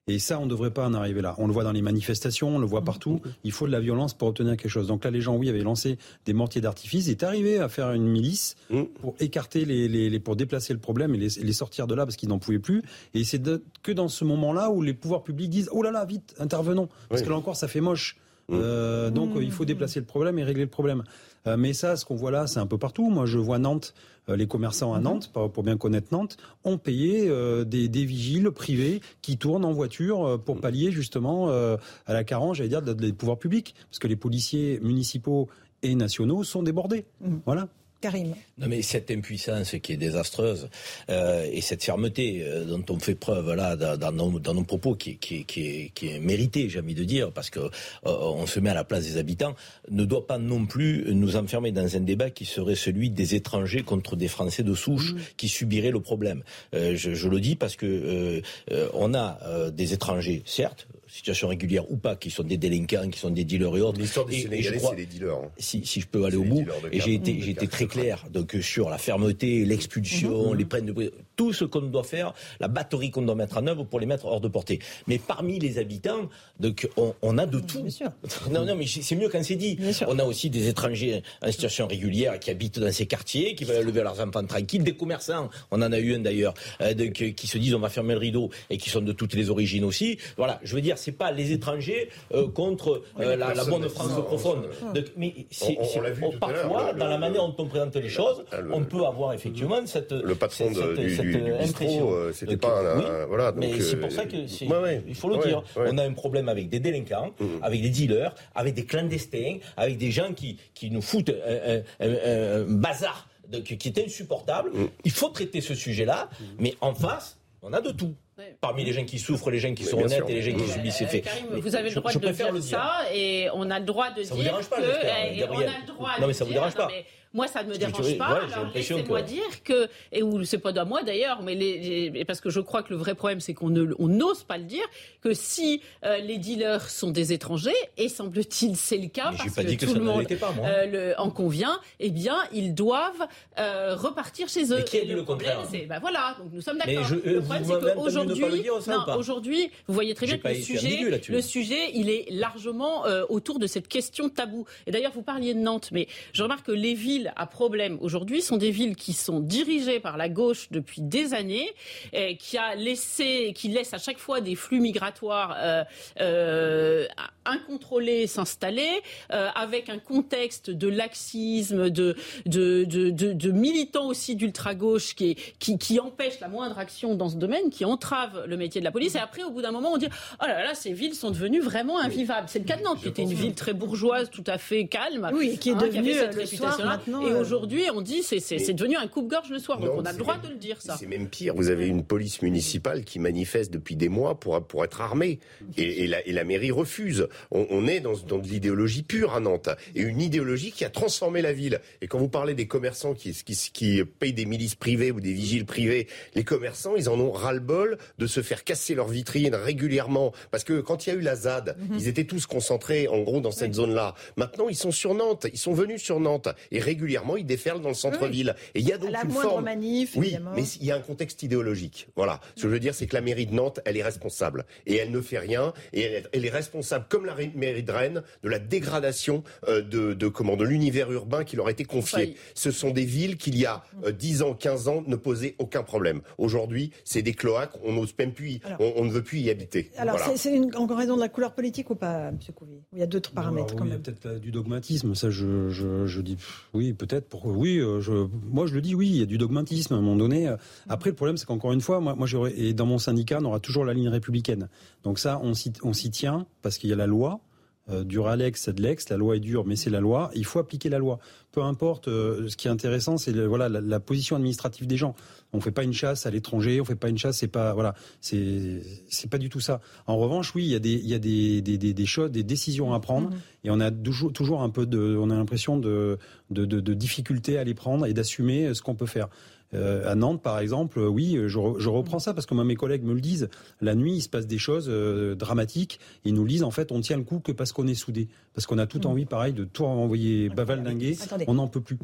Et ça, on ne devrait pas en arriver là. On le voit dans les manifestations, on le voit partout. Il faut de la violence pour obtenir quelque chose. Donc là, les gens, oui, avaient lancé des mortiers d'artifice, ils étaient arrivés à faire une milice pour écarter les, les, les- pour déplacer le problème et les, les sortir de là parce qu'ils n'en pouvaient plus. Et c'est que dans ce moment-là où les pouvoirs publics disent, oh là là, vite, intervenons. Parce Oui. que là encore, ça fait moche. Euh, donc il faut déplacer le problème et régler le problème. Euh, mais ça, ce qu'on voit là, c'est un peu partout. Moi, je vois Nantes, euh, les commerçants à Nantes, pour, bien connaître Nantes, ont payé euh, des, des vigiles privés qui tournent en voiture pour pallier justement à la carence, j'allais dire, de- des pouvoirs publics, parce que les policiers municipaux et nationaux sont débordés. Voilà. Karim. Non mais cette impuissance qui est désastreuse euh, et cette fermeté euh, dont on fait preuve là dans, dans nos, dans nos propos qui, est- qui, est- qui, est, qui est méritée, j'ai envie de dire, parce que euh, on se met à la place des habitants, ne doit pas non plus nous enfermer dans un débat qui serait celui des étrangers contre des Français de souche qui subiraient le problème. Euh, je, je le dis parce que euh, euh, on a euh, des étrangers, certes, situation régulière ou pas, qui sont des délinquants, qui sont des dealers et autres. L'histoire des Et- et je Sénégalais, crois- c'est les dealers. hein. si, si je peux aller au bout, et j'ai été, été très clair donc sur la fermeté, l'expulsion, les peines de tout ce qu'on doit faire, la batterie qu'on doit mettre en œuvre pour les mettre hors de portée. Mais parmi les habitants, donc on, on a de tout. Non, non, mais c'est mieux quand c'est dit. On a aussi des étrangers en situation régulière qui habitent dans ces quartiers, qui veulent élever leurs enfants tranquilles, des commerçants. On en a eu un d'ailleurs, euh, donc, euh, qui se disent on va fermer le rideau et qui sont de toutes les origines aussi. Voilà, je veux dire, c'est pas les étrangers euh, contre euh, la, bonne France profonde. mais On- on l'a vu à parfois, le- dans la manière dont on présente les choses, le- on peut avoir effectivement cette Le patron cette- du, cette du- impression. euh, c'était pas un, oui, un- voilà. Donc, mais c'est pour ça que c'est, ouais, ouais, il faut le ouais, dire. On a un problème avec des délinquants, avec des dealers, avec des clandestins, avec des gens qui, qui nous foutent un, bazar de- qui qui est insupportable. Il faut traiter ce sujet-là, mais en face, on a de tout. Parmi les gens qui souffrent, les gens qui sont honnêtes sûr. et les gens qui Euh, subissent ces faits. Vous avez le je- droit je de préfère dire le dire. ça et on a le droit de Ça vous dire dérange pas, que eh, on a le droit Non, de mais ça vous dire- dérange pas. Moi ça ne me dérange pas. ouais, Alors laissez-moi que- dire que et ou c'est pas de moi d'ailleurs, mais les, les- parce que je crois que le vrai problème c'est qu'on n'ose pas le dire que si euh, les dealers sont des étrangers et semble-t-il c'est le cas Mais parce pas que dit que tout le monde pas, euh, le- en convient, eh bien ils doivent euh, repartir chez eux. Mais qui a dit le problème, contraire c'est- bah voilà, donc nous sommes d'accord. Le problème c'est qu'aujourd'hui, le aujourd'hui, vous voyez très bien que le sujet, le sujet, il est largement autour de cette question tabou. Et d'ailleurs, vous parliez de Nantes, mais je remarque que les villes à problème aujourd'hui sont des villes qui sont dirigées par la gauche depuis des années, et qui a laissé, qui laissent à chaque fois des flux migratoires euh, euh, incontrôlés s'installer, euh, avec un contexte de laxisme, de de, de, de, de militants aussi d'ultra gauche qui, qui qui empêchent la moindre action dans ce domaine, qui entravent le métier de la police. Et après, au bout d'un moment, on dit oh là là, ces villes sont devenues vraiment invivables. C'est le cas de Nantes, qui était une ville très bourgeoise, tout à fait calme, Oui, qui est avait devenue, cette euh, le soir, réputation-là. maintenant, Et euh, aujourd'hui, on dit c'est c'est c'est devenu un coupe-gorge le soir. Donc on a le droit même- de le dire ça. C'est même pire. Vous avez une police municipale qui manifeste depuis des mois pour, pour être armée. Et, et la, et la mairie refuse. On, on est dans, dans de l'idéologie pure à Nantes. Et une idéologie qui a transformé la ville. Et quand vous parlez des commerçants qui, qui, qui payent des milices privées ou des vigiles privés, les commerçants, ils en ont ras-le-bol de se faire casser leurs vitrines régulièrement. Parce que quand il y a eu la ZAD, Mhm. ils étaient tous concentrés, en gros, dans cette zone-là. Maintenant, ils sont sur Nantes. Ils sont venus sur Nantes. Et régulièrement, ils déferlent dans le centre-ville. Et il y a donc la une moindre forme... manif, oui, évidemment. mais il y a un contexte idéologique. Voilà. Ce que je veux dire, c'est que la mairie de Nantes, elle est responsable. Et elle ne fait rien. Et elle est, elle est responsable comme comme la mairie de Rennes, de la dégradation euh, de, de, comment, de l'univers urbain qui leur a été confié. Ce sont des villes qui, il y a 10 ans, 15 ans, ne posaient aucun problème. Aujourd'hui, c'est des cloaques, on n'ose même plus, on, ne veut plus y habiter. Alors, c'est encore raison de la couleur politique ou pas, M. Couvi Il y a d'autres paramètres quand même. Il y a peut-être du dogmatisme, ça je, je, je dis oui, peut-être. Pour, oui, je, moi je le dis oui, il y a du dogmatisme à un moment donné. Après, le problème, c'est qu'encore une fois, moi, moi et dans mon syndicat, on aura toujours la ligne républicaine. Donc ça, on s'y tient parce qu'il y a la loi. Euh, dur Alex, c'est de l'ex. La loi est dure, mais c'est la loi. Il faut appliquer la loi. Peu importe. Euh, ce qui est intéressant, c'est voilà la, position administrative des gens. On fait pas une chasse à l'étranger. On fait pas une chasse. C'est pas voilà. C'est c'est pas du tout ça. En revanche, oui, il y a des il y a des des, des, des choses, des décisions à prendre, mm-hmm. et on a toujours toujours un peu de, on a l'impression de de, de de difficulté à les prendre et d'assumer ce qu'on peut faire. Euh, à Nantes, par exemple, euh, oui, je, je, reprends ça parce que moi, mes collègues me le disent. La nuit, il se passe des choses euh, dramatiques. Ils nous disent, en fait, on tient le coup que parce qu'on est soudés. Parce qu'on a tout mm. envie, pareil, de tout envoyer bavaldinguer. On n'en peut plus.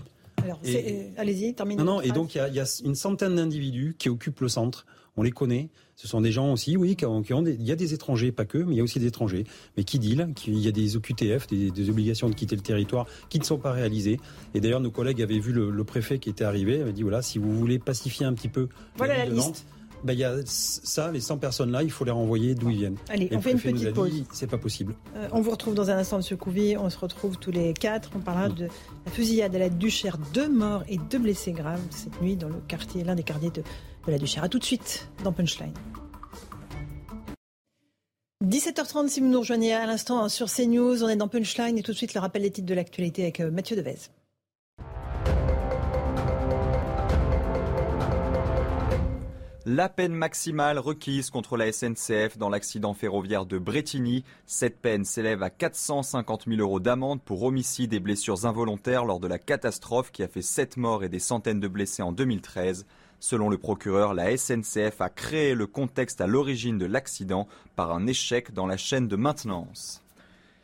allez-y, terminez. Non, non, et donc, il y a une centaine d'individus qui occupent le centre on les connaît. Ce sont des gens aussi, oui, qui ont, des, il y a des étrangers, pas que, mais il y a aussi des étrangers, mais qui deal, qui, il y a des OQTF, des, obligations de quitter le territoire qui ne sont pas réalisées. Et d'ailleurs, nos collègues avaient vu le, préfet qui était arrivé, avait dit voilà, si vous voulez pacifier un petit peu. Voilà la liste. Ben, il y a ça, les 100 personnes-là, il faut les renvoyer d'où ils viennent. Allez, on fait une petite pause. C'est pas possible. Euh, on vous retrouve dans un instant, M. Couvi. On se retrouve tous les quatre. On parlera de la fusillade à la Duchère. Deux morts et deux blessés graves cette nuit dans le quartier, l'un des quartiers de la Duchère. A tout de suite dans Punchline. 17h30 si vous nous rejoignez à l'instant hein, sur CNews, on est dans Punchline et tout de suite le rappel des titres de l'actualité avec euh, Mathieu Devez. La peine maximale requise contre la SNCF dans l'accident ferroviaire de Bretigny, cette peine s'élève à 450 000 euros d'amende pour homicide et blessures involontaires lors de la catastrophe qui a fait 7 morts et des centaines de blessés en 2013. Selon le procureur, la SNCF a créé le contexte à l'origine de l'accident par un échec dans la chaîne de maintenance.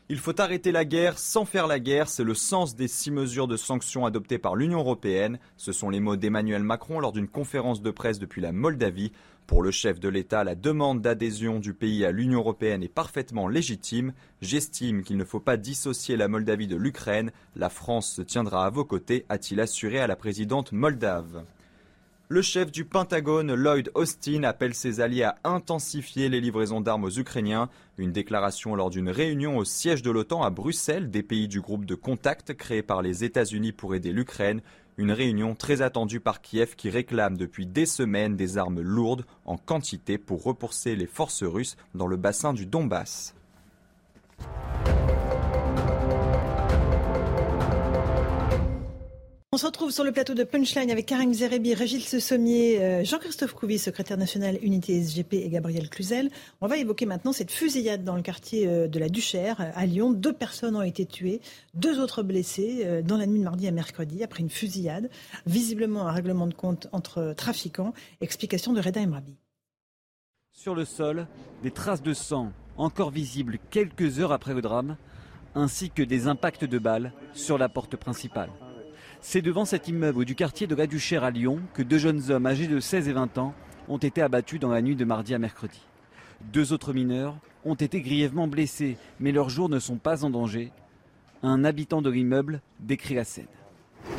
Il faut arrêter la guerre sans faire la guerre, c'est le sens des six mesures de sanctions adoptées par l'Union européenne. Ce sont les mots d'Emmanuel Macron lors d'une conférence de presse depuis la Moldavie. Pour le chef de l'État, la demande d'adhésion du pays à l'Union européenne est parfaitement légitime. J'estime qu'il ne faut pas dissocier la Moldavie de l'Ukraine. La France se tiendra à vos côtés, a-t-il assuré à la présidente moldave. Le chef du Pentagone, Lloyd Austin, appelle ses alliés à intensifier les livraisons d'armes aux Ukrainiens. Une déclaration lors d'une réunion au siège de l'OTAN à Bruxelles, des pays du groupe de contact créé par les États-Unis pour aider l'Ukraine. Une réunion très attendue par Kiev qui réclame depuis des semaines des armes lourdes en quantité pour repousser les forces russes dans le bassin du Donbass. On se retrouve sur le plateau de Punchline avec Karim Zerebi, Régis Sommier, euh, Jean-Christophe Couvi, secrétaire national unité SGP et Gabriel Cluzel. On va évoquer maintenant cette fusillade dans le quartier euh, de la Duchère à Lyon. Deux personnes ont été tuées, deux autres blessées euh, dans la nuit de mardi à mercredi après une fusillade. Visiblement un règlement de compte entre trafiquants. Explication de Reda Emrabi. Sur le sol, des traces de sang encore visibles quelques heures après le drame, ainsi que des impacts de balles sur la porte principale. C'est devant cet immeuble du quartier de la à Lyon que deux jeunes hommes âgés de 16 et 20 ans ont été abattus dans la nuit de mardi à mercredi. Deux autres mineurs ont été grièvement blessés, mais leurs jours ne sont pas en danger. Un habitant de l'immeuble décrit la scène.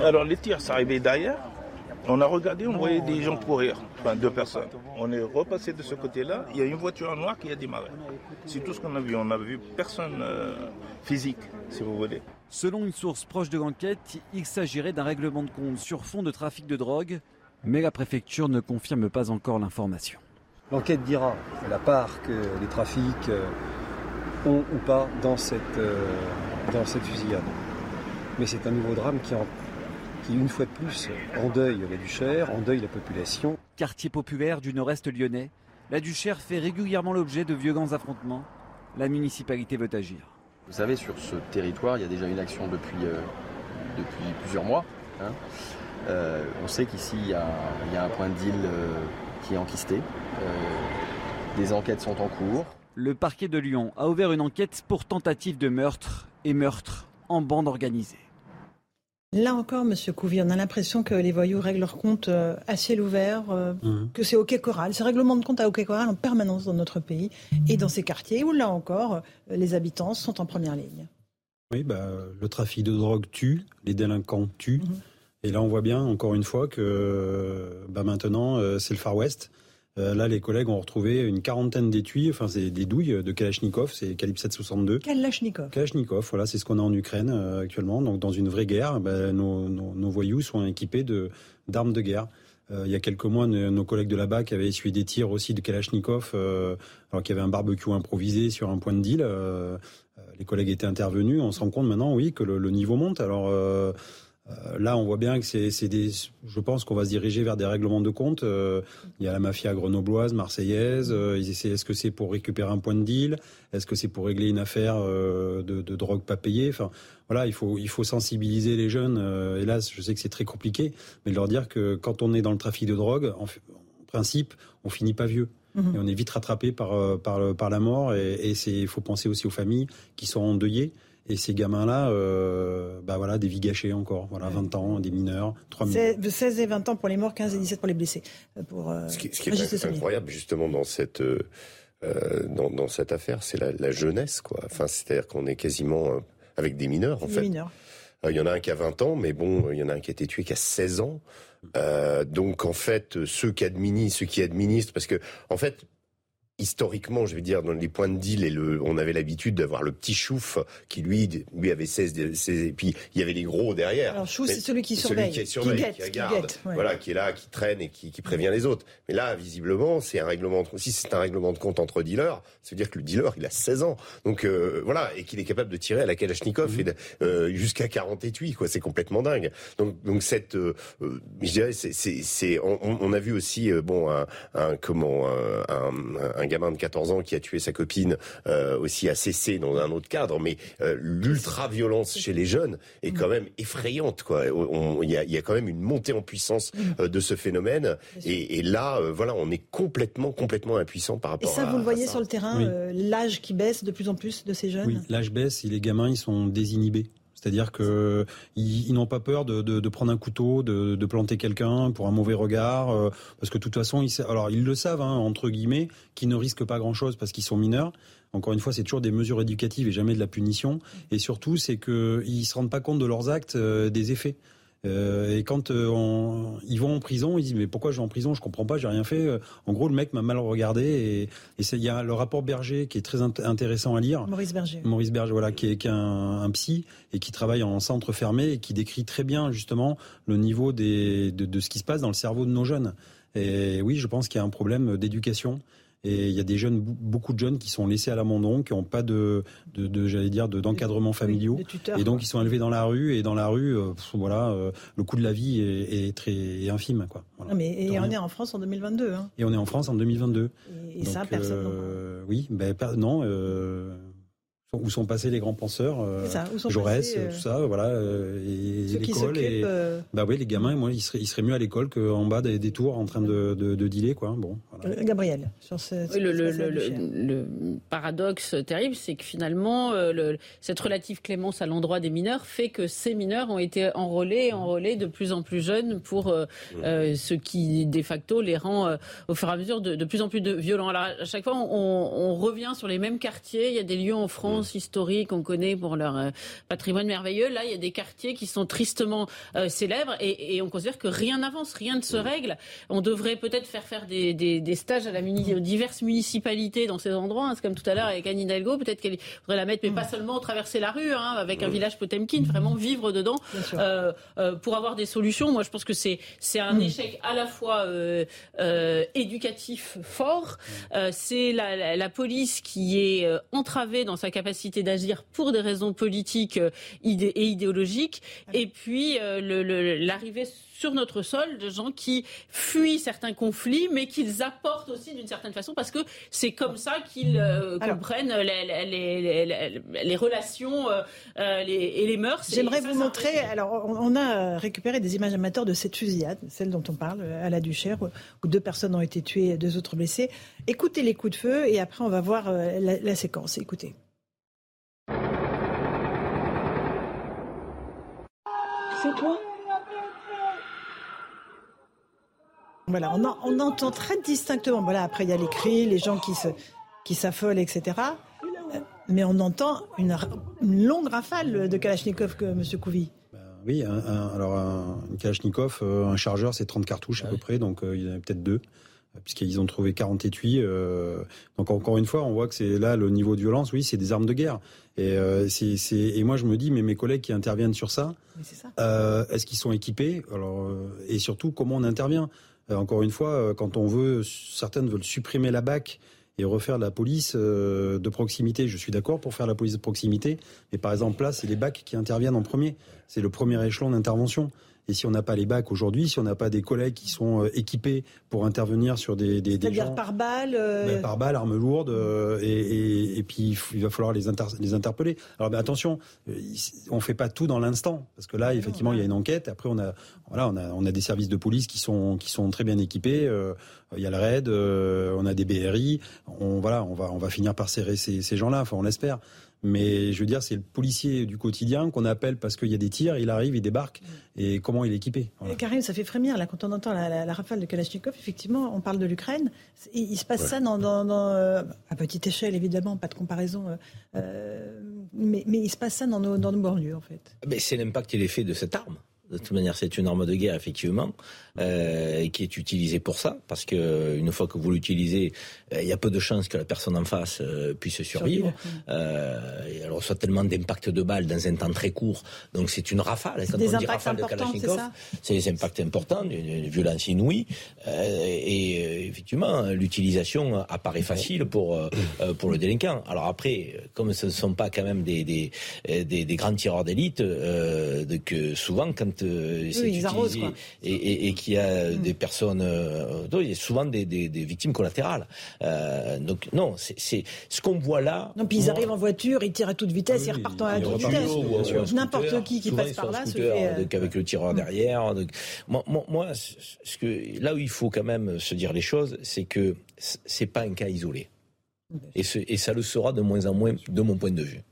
Alors les tirs s'arrivaient derrière. On a regardé, on voyait des gens courir, enfin deux personnes. On est repassé de ce côté-là, il y a une voiture noire qui a démarré. C'est tout ce qu'on a vu. On n'a vu personne euh, physique, si vous voulez. Selon une source proche de l'enquête, il s'agirait d'un règlement de compte sur fond de trafic de drogue, mais la préfecture ne confirme pas encore l'information. L'enquête dira la part que les trafics euh, ont ou pas dans cette, euh, dans cette fusillade. Mais c'est un nouveau drame qui, qui, une fois de plus, endeuille la Duchère, endeuille la population. Quartier populaire du nord-est lyonnais, la Duchère fait régulièrement l'objet de violents affrontements. La municipalité veut agir. Vous savez, sur ce territoire, il y a déjà une action depuis, euh, depuis plusieurs mois. Hein. Euh, on sait qu'ici, il, y a un point de deal euh, qui est enquisté. des enquêtes sont en cours. Le parquet de Lyon a ouvert une enquête pour tentative de meurtre et meurtre en bande organisée. Là encore, Monsieur Couvi, on a l'impression que les voyous règlent leur compte euh, à ciel ouvert, euh, Mhm. que c'est OK Coral. C'est règlement de compte à OK Coral en permanence dans notre pays et dans ces quartiers où, là encore, euh, les habitants sont en première ligne. Oui, bah, le trafic de drogue tue, les délinquants tuent. Et là, on voit bien, encore une fois, que bah, maintenant, c'est le Far West. Euh, là, les collègues ont retrouvé une quarantaine d'étuis, enfin, c'est des douilles de Kalachnikov, c'est calibre 762. Kalachnikov. Kalachnikov, voilà, c'est ce qu'on a en Ukraine euh, actuellement. Donc, dans une vraie guerre, bah, nos, nos- nos voyous sont équipés de d'armes de guerre. Euh, il y a quelques mois, nos, nos collègues de la BAC avaient essuyé des tirs aussi de Kalachnikov, euh, alors qu'il y avait un barbecue improvisé sur un point de deal. Euh, euh, les collègues étaient intervenus. On se rend compte maintenant, oui, que le, le niveau monte. Alors euh, là, on voit bien que c'est des. Je pense qu'on va se diriger vers des règlements de compte. Euh, il y a la mafia grenobloise, marseillaise. euh. Est-ce que c'est pour récupérer un point de deal? Est-ce que c'est pour régler une affaire de, de drogue pas payée? Enfin, voilà, il faut il faut sensibiliser les jeunes. Hélas, je sais que c'est très compliqué, mais de leur dire que quand on est dans le trafic de drogue, en, principe, on finit pas vieux. Mhm. Et on est vite rattrapé par, par, le- par la mort. Et il faut penser aussi aux familles qui sont endeuillées. Et ces gamins-là, euh, bah voilà, des vies gâchées encore. Voilà, 20 ans, des mineurs, 3 mineurs. C'est 16 et 20 ans pour les morts, 15 et 17 pour les blessés. Euh, Pour, euh, Ce qui, ce est incroyable justement dans cette euh, dans, dans cette affaire, c'est la, la jeunesse quoi. Enfin, c'est-à-dire qu'on est quasiment avec des mineurs en fait. mineurs. Euh, Il y en a un qui a 20 ans, mais bon, il y en a un qui a été tué qui a 16 ans. Euh, donc en fait, ceux qui administrent, ceux qui administrent, parce que en fait, historiquement, je veux dire, dans les points de deal, et le, on avait l'habitude d'avoir le petit chouf qui lui, lui avait 16, 16 et puis il y avait les gros derrière. Alors, chouf, Mais c'est celui qui celui surveille, qui, qui surveille, guette, qui qui regarde, guette, ouais. voilà, qui est là, qui traîne et qui, qui prévient les autres. Mais là, visiblement, c'est un règlement. De, si c'est un règlement de compte entre dealers, ça veut dire que le dealer, il a 16 ans, donc euh, voilà, et qu'il est capable de tirer à la Kalachnikov de- euh, jusqu'à 40 étuis, quoi. C'est complètement dingue. Donc, donc cette, euh, je dirais, c'est, on, a vu aussi, euh, bon, un, un comment, un, un, un gamin de 14 ans qui a tué sa copine euh, aussi à cesser dans un autre cadre, mais euh, l'ultra-violence chez les jeunes est quand même effrayante, quoi. Il y a, il y a quand même une montée en puissance euh, de ce phénomène, et, et là, euh, voilà, on est complètement, complètement impuissant par Et rapport ça, à vous le voyez ça. sur le terrain, Oui. euh, l'âge qui baisse de plus en plus de ces jeunes Oui, l'âge baisse et les gamins, ils sont désinhibés. C'est-à-dire que ils, ils n'ont pas peur de, prendre un couteau, de, planter quelqu'un pour un mauvais regard, euh, parce que de toute façon, ils, alors ils le savent hein, entre guillemets, qu'ils ne risquent pas grand-chose parce qu'ils sont mineurs. Encore une fois, c'est toujours des mesures éducatives et jamais de la punition. Et surtout, c'est que ils se rendent pas compte de leurs actes, euh, des effets. Euh, et quand euh, on- ils vont en prison, ils disent mais pourquoi je vais en prison? Je comprends pas, j'ai rien fait. Euh, En gros, le mec m'a mal regardé et, il y a le rapport Berger qui est très int- intéressant à lire. Maurice Berger. Maurice Berger, voilà, qui est, qui est un, un psy et qui travaille en centre fermé et qui décrit très bien justement le niveau des, de, de ce qui se passe dans le cerveau de nos jeunes. Et oui, je pense qu'il y a un problème d'éducation. Et il y a des jeunes, beaucoup de jeunes qui sont laissés à l'abandon, qui n'ont pas de, de, de j'allais dire, de d'encadrement familiaux, de tuteurs, et donc ils sont élevés dans la rue. Et dans la rue, euh, voilà, euh, le coût de la vie est, est très est infime, quoi. Voilà. Non, mais, et De on rien. est en France en 2022. Hein. Et on est en France en 2022. Et, et ça, Donc, personne n'en euh, Oui, ben, non. Où sont passés les grands penseurs euh, ça, Jaurès, passés, euh, tout ça, voilà, euh, et l'école. Et, euh, Bah oui, les gamins, moi, ils seraient, ils seraient mieux à l'école qu'en bas des, des tours en train de, de, de dealer, quoi. Bon, voilà. Euh, Gabriel, sur ce, Oui, le, paradoxe terrible, c'est que finalement, euh, le- cette relative clémence à l'endroit des mineurs fait que ces mineurs ont été enrôlés, enrôlés de plus en plus jeunes pour euh, euh, ce qui, de facto, les rend euh, au fur et à mesure de, de plus en plus de violents. Alors, à chaque fois, on, on revient sur les mêmes quartiers. Il y a des lieux en France historiques qu'on connaît pour leur euh, patrimoine merveilleux. Là, il y a des quartiers qui sont tristement euh, célèbres et, et on considère que rien n'avance, rien ne se règle. On devrait peut-être faire faire des, des- des stages à la muni- aux diverses municipalités dans ces endroits. hein. C'est comme tout à l'heure avec Anne Hidalgo. Peut-être qu'elle faudrait la mettre, mais pas seulement traverser la rue, hein, avec un village Potemkin, vraiment vivre dedans euh, pour avoir des solutions. Moi, je pense que c'est un échec à la fois éducatif fort. C'est la, la- la police qui est entravée dans sa capacité d'agir pour des raisons politiques euh, idé- et idéologiques. Et puis euh, l'arrivée sur notre sol de gens qui fuient certains conflits, mais qu'ils apportent aussi d'une certaine façon, parce que c'est comme ça qu'ils euh, comprennent les, les- les- les- les relations euh, et les mœurs. J'aimerais vous montrer. Alors, on a récupéré des images amateurs de cette fusillade, celle dont on parle à la Duchère, où- deux personnes ont été tuées et deux autres blessées. Écoutez les coups de feu et après on va voir la, la séquence. Écoutez. C'est toi Voilà, on, en- on entend très distinctement. Voilà, après il y a les cris, les gens qui se, qui s'affolent, etc. Euh, Mais on entend une, longue rafale de Kalachnikov que M. Couvi. Oui, un, un- alors un, une Kalachnikov, euh, un chargeur, c'est 30 cartouches à peu près, donc euh, il y en a peut-être deux, euh, puisqu'ils ont trouvé 40 étuis. euh, donc encore une fois, on voit que c'est là le niveau de violence, oui, c'est des armes de guerre. Et, euh, c'est, c'est- et moi je me dis, mais mes collègues qui interviennent sur ça, euh, est-ce qu'ils sont équipés? Alors, euh, Et surtout, comment on intervient? Euh, Encore une fois, euh, quand on veut, certaines veulent supprimer la BAC et refaire la police euh, de proximité. Je suis d'accord pour faire la police de proximité, mais par exemple là, c'est les BAC qui interviennent en premier. C'est le premier échelon d'intervention. Et si on n'a pas les BAC aujourd'hui, si on n'a pas des collègues qui sont euh, équipés pour intervenir sur des, des, des C'est-à-dire gens... par balle. euh, Ben, par balle, armes lourdes, euh, et, et, et puis il va falloir les, inter- les interpeller. Alors ben, attention, euh, on fait pas tout dans l'instant, parce que là effectivement il y a une enquête. Après on a voilà on a on a des services de police qui sont qui sont très bien équipés. euh, il y a le RAID, on a des BRI. On voilà on va on va finir par serrer ces, ces gens-là. Enfin on l'espère. Mais je veux dire, c'est le policier du quotidien qu'on appelle parce qu'il y a des tirs, il arrive, il débarque, et comment il est équipé. Voilà. Karim, ça fait frémir là quand on entend la, la- la rafale de Kalachnikov. Effectivement, on parle de l'Ukraine. Il, il se passe Ouais. ça dans, dans- dans, euh, à petite échelle, évidemment, pas de comparaison. euh, euh, mais, mais il se passe ça dans nos, dans nos banlieues, en fait. Mais c'est l'impact et l'effet de cette arme. De toute manière, c'est une arme de guerre, effectivement, euh, qui est utilisée pour ça, parce que une fois que vous l'utilisez, euh, il y a peu de chances que la personne en face euh, puisse survivre. Euh, et elle reçoit tellement d'impact de balles dans un temps très court, donc c'est une rafale. Quand Des on dit impacts rafale de Kalachnikov, ça? c'est des impacts importants, une, violence inouïe, euh, et euh, effectivement, l'utilisation apparaît facile pour euh, euh, pour le délinquant. Alors après, comme ce ne sont pas quand même des des, euh, des, des grands tireurs d'élite, euh, que souvent quand euh, c'est ils arrosent, utilisé quoi. et, et, et qu'il y a des personnes, euh, il y a souvent des, des, des victimes collatérales. Euh, donc non, c'est ce qu'on voit là. Non, puis ils moi, arrivent en voiture, ils tirent à toute vitesse, ils repartent à toute vitesse. N'importe qui qui passe par là se scooter, fait. euh, donc avec le tireur derrière. donc- moi, moi, moi, ce que, là où il faut quand même se dire les choses, c'est que c'est pas un cas isolé. Et, ce- et ça le sera de moins en moins de mon point de vue.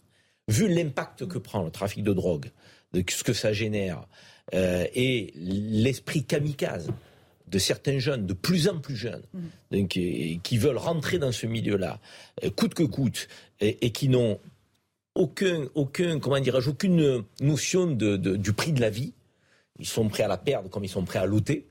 Vu l'impact que prend le trafic de drogue, de ce que ça génère, euh, et l'esprit kamikaze de certains jeunes, de plus en plus jeunes, donc, et- qui veulent rentrer dans ce milieu-là, euh, coûte que coûte, et, et qui n'ont aucun, aucun, comment dirais-je, aucune notion de, de- du prix de la vie. Ils sont prêts à la perdre comme ils sont prêts à l'ôter.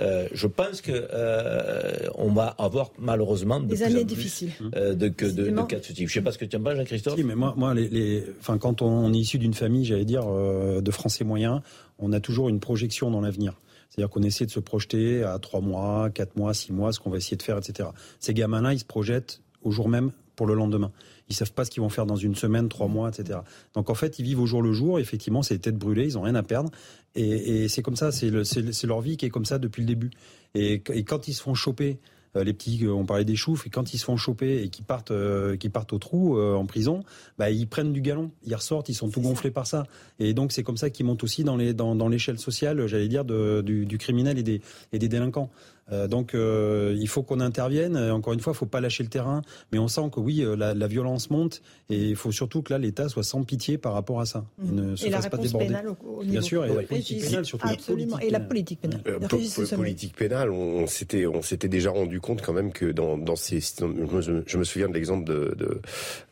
Euh, je pense que euh, on va avoir malheureusement de Des plus années en plus, difficiles. euh, de, que- de, de cas de ce type. Je sais pas ce que tu en penses, Jean-Christophe. Si, mais moi, moi les, les- enfin, quand on, on est issu d'une famille, j'allais dire, euh, de Français moyens, on a toujours une projection dans l'avenir. C'est-à-dire qu'on essaie de se projeter à trois mois, quatre mois, six mois, ce qu'on va essayer de faire, etc. Ces gamins-là, ils se projettent au jour même pour le lendemain. Ils savent pas ce qu'ils vont faire dans une semaine, trois mois, etc. Donc en fait, ils vivent au jour le jour. Effectivement, c'est les têtes brûlées, ils ont rien à perdre. Et, et c'est comme ça, c'est le- c'est c'est leur vie qui est comme ça depuis le début. Et, et quand ils se font choper, euh, les petits, euh, on parlait des choufs, et quand ils se font choper et qu'ils partent, euh, qu'ils partent au trou euh, en prison, bah, ils prennent du galon, ils ressortent, ils sont tout gonflés par ça. Et donc c'est comme ça qu'ils montent aussi dans les dans, dans l'échelle sociale, j'allais dire, de, du, du criminel et des et des délinquants. Euh, donc euh, il faut qu'on intervienne. Encore une fois, il faut pas lâcher le terrain, mais on sent que oui, euh, la, la violence monte et il faut surtout que là l'État soit sans pitié par rapport à ça. Il ne se Et la fasse pas réponse déborder. pénale au, au Bien niveau sûr, et la politique pénale surtout. Absolument. Et la politique pénale. Euh, po- politique pénale, on, on s'était on s'était déjà rendu compte quand même que dans dans ces je me, je me souviens de l'exemple de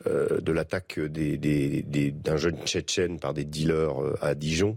de, de l'attaque des des des- d'un jeune tchétchène par des dealers à Dijon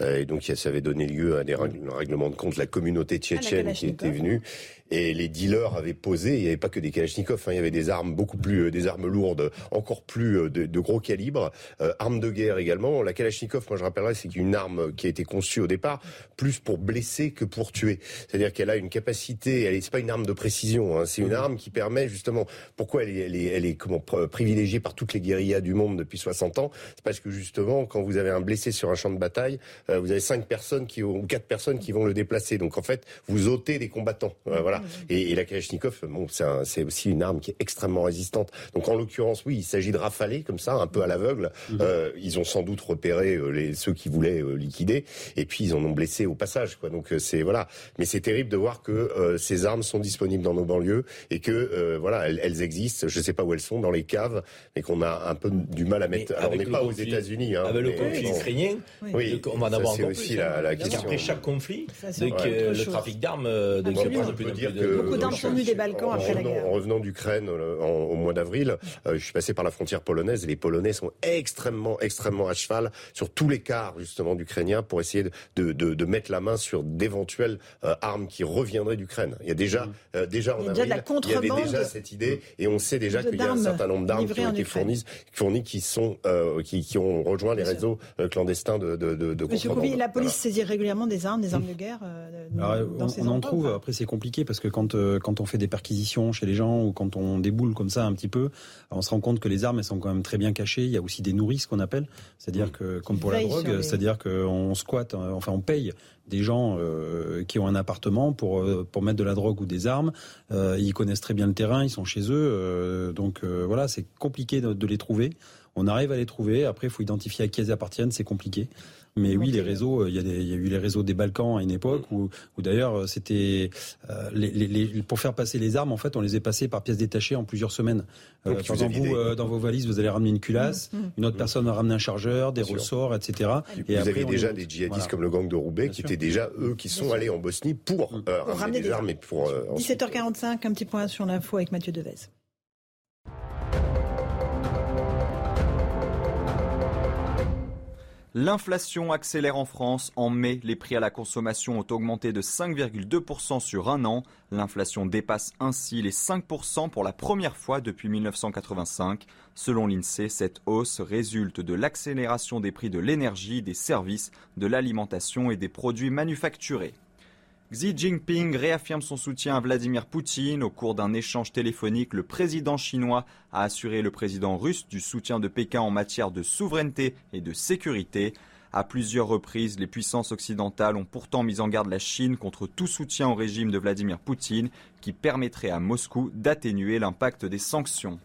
et donc ça avait donné lieu à des règles- un règlement de compte de la communauté tchétchène qui était Kalachnikov. Et les dealers avaient posé il n'y avait pas que des kalachnikovs hein, il y avait des armes beaucoup plus euh, des armes lourdes encore plus euh, de, de gros calibre. Euh, armes de guerre également. La kalachnikov moi je rappellerai c'est une arme qui a été conçue au départ plus pour blesser que pour tuer. C'est-à-dire qu'elle a une capacité elle est c'est pas une arme de précision hein, c'est une arme qui permet justement pourquoi elle est elle est, elle est comment pr- privilégiée par toutes les guérillas du monde depuis 60 ans? C'est parce que justement quand vous avez un blessé sur un champ de bataille euh, vous avez cinq personnes qui ou quatre personnes qui vont le déplacer. Donc en fait vous ôtez des combattants. Euh, voilà et, et la Kalachnikov bon c'est un- c'est aussi une arme qui est extrêmement résistante. Donc en l'occurrence oui il s'agit de rafaler comme ça un peu à l'aveugle. Euh, ils ont sans doute repéré euh, les ceux qui voulaient euh, liquider. Et puis ils en ont blessé au passage quoi. Donc euh, c'est voilà. Mais c'est terrible de voir que euh, ces armes sont disponibles dans nos banlieues et que voilà, elles, existent. Je ne sais pas où elles sont dans les caves, mais qu'on a un peu du mal à mettre. Alors on n'est pas aux États-Unis. Hein, avec le conflit ukrainien, oui, on va en avoir encore aussi la, la question. Après chaque conflit, le trafic d'armes de dire que beaucoup d'armes sont venues des Balkans après la guerre. En revenant d'Ukraine au mois d'avril, je suis passé par la frontière polonaise et les Polonais sont extrêmement, extrêmement à cheval sur tous les quarts justement d'Ukrainiens pour essayer de, de, de, mettre la main sur d'éventuelles euh, armes qui reviendraient d'Ukraine. Il y a déjà, mmh. euh, déjà en avril, il y avait déjà cette idée et on sait déjà qu'il y a un certain nombre d'armes qui ont été fournies, fournies qui sont, euh, qui, qui, ont rejoint les réseaux clandestins de, de, de, de Monsieur Couvi, la police saisit régulièrement des armes, des armes de guerre. Alors, on, on en trouve. Après, c'est compliqué parce que quand quand on fait des perquisitions chez les gens ou quand on déboule comme ça un petit peu, on se rend compte que les armes elles sont quand même très bien cachées. Il y a aussi des nourrices qu'on appelle, c'est-à-dire que comme pour la drogue, c'est-à-dire qu'on squatte, euh, enfin on paye des gens euh, qui ont un appartement pour euh, pour mettre de la drogue ou des armes. ils connaissent très bien le terrain, ils sont chez eux, donc voilà, c'est compliqué de, les trouver. On arrive à les trouver. Après, il faut identifier à qui elles appartiennent. C'est compliqué. Mais oui, les réseaux, euh, il y, a il y, a eu les réseaux des Balkans à une époque où, où d'ailleurs euh, c'était euh, les, les, pour faire passer les armes, en fait, on les est passées par pièces détachées en plusieurs semaines. Euh, par exemple, vous, dans vos valises, vous allez ramener une culasse, mmh, mmh. une autre personne va ramener un chargeur, des ressorts, etc. Et, vous aviez déjà des djihadistes comme le gang de Roubaix qui étaient déjà eux qui sont allés en Bosnie pour, mmh. ramener, des, armes et pour. 17h45, un petit point sur l'info avec Mathieu Devez. L'inflation accélère en France. En mai, les prix à la consommation ont augmenté de 5,2% sur un an. L'inflation dépasse ainsi les 5% pour la première fois depuis 1985. Selon l'INSEE, cette hausse résulte de l'accélération des prix de l'énergie, des services, de l'alimentation et des produits manufacturés. Xi Jinping réaffirme son soutien à Vladimir Poutine. Au cours d'un échange téléphonique, le président chinois a assuré le président russe du soutien de Pékin en matière de souveraineté et de sécurité. À plusieurs reprises, les puissances occidentales ont pourtant mis en garde la Chine contre tout soutien au régime de Vladimir Poutine qui permettrait à Moscou d'atténuer l'impact des sanctions.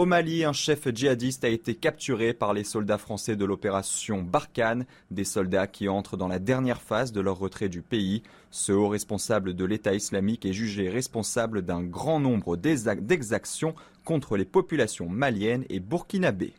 Au Mali, un chef djihadiste a été capturé par les soldats français de l'opération Barkhane, des soldats qui entrent dans la dernière phase de leur retrait du pays. Ce haut responsable de l'État islamique est jugé responsable d'un grand nombre d'exactions contre les populations maliennes et burkinabées.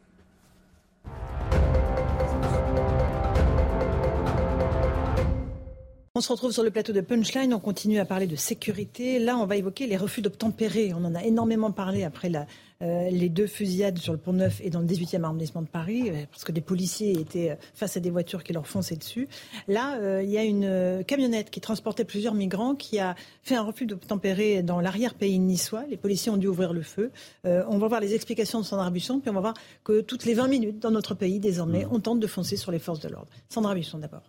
On se retrouve sur le plateau de Punchline, on continue à parler de sécurité. Là, on va évoquer les refus d'obtempérer. On en a énormément parlé après la, euh, les deux fusillades sur le pont Neuf et dans le 18e arrondissement de Paris, euh, parce que des policiers étaient euh, face à des voitures qui leur fonçaient dessus. Là, il y a une camionnette qui transportait plusieurs migrants qui a fait un refus d'obtempérer dans l'arrière-pays niçois. Les policiers ont dû ouvrir le feu. on va voir les explications de Sandra Busson, puis on va voir que toutes les 20 minutes dans notre pays, désormais, mmh. on tente de foncer sur les forces de l'ordre. Sandra Busson d'abord.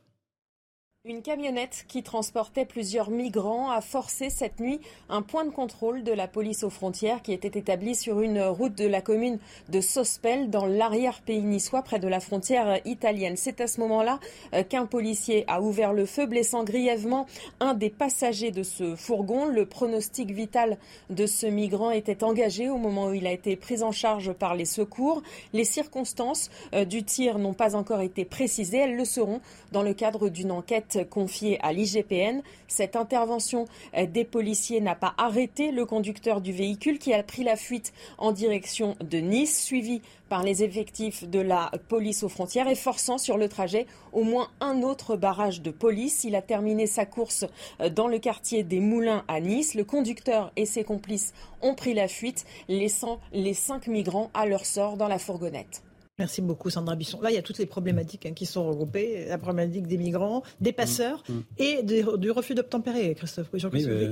Une camionnette qui transportait plusieurs migrants a forcé cette nuit un point de contrôle de la police aux frontières qui était établi sur une route de la commune de Sospel dans l'arrière-pays niçois près de la frontière italienne. C'est à ce moment-là euh, qu'un policier a ouvert le feu blessant grièvement un des passagers de ce fourgon. Le pronostic vital de ce migrant était engagé au moment où il a été pris en charge par les secours. Les circonstances euh, du tir n'ont pas encore été précisées. Elles le seront dans le cadre d'une enquête confiée à l'IGPN. Cette intervention euh, des policiers n'a pas arrêté le conducteur du véhicule qui a pris la fuite en direction de Nice, suivi par les effectifs de la police aux frontières et forçant sur le trajet au moins un autre barrage de police. Il a terminé sa course euh, dans le quartier des Moulins à Nice. Le conducteur et ses complices ont pris la fuite, laissant les cinq migrants à leur sort dans la fourgonnette. Merci beaucoup Sandra Bisson. Là, il y a toutes les problématiques hein, qui sont regroupées. La problématique des migrants, des passeurs mm, mm. et du refus d'obtempérer, Christophe.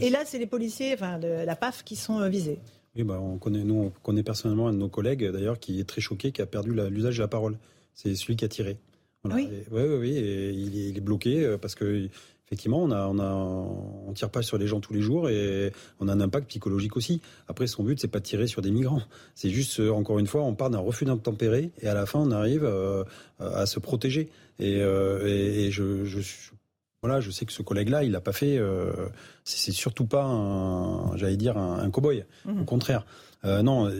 Et là, c'est les policiers, enfin de la PAF, qui sont euh, visés. Oui, bah, on connaît, nous, on connaît personnellement un de nos collègues, d'ailleurs, qui est très choqué, qui a perdu l'usage de la parole. C'est celui qui a tiré. Oui. oui, oui, il, est, bloqué euh, parce que effectivement, on a, on a, on tire pas sur les gens tous les jours et on a un impact psychologique aussi. Après, son but, c'est pas de tirer sur des migrants. C'est juste, euh, encore une fois, on part d'un refus d'intempérer et à la fin, on arrive euh, à se protéger. Et, euh, et, je, je, voilà, je sais que ce collègue-là, il n'a pas fait. c'est surtout pas, j'allais dire, un, un cow-boy. Mmh. Au contraire, non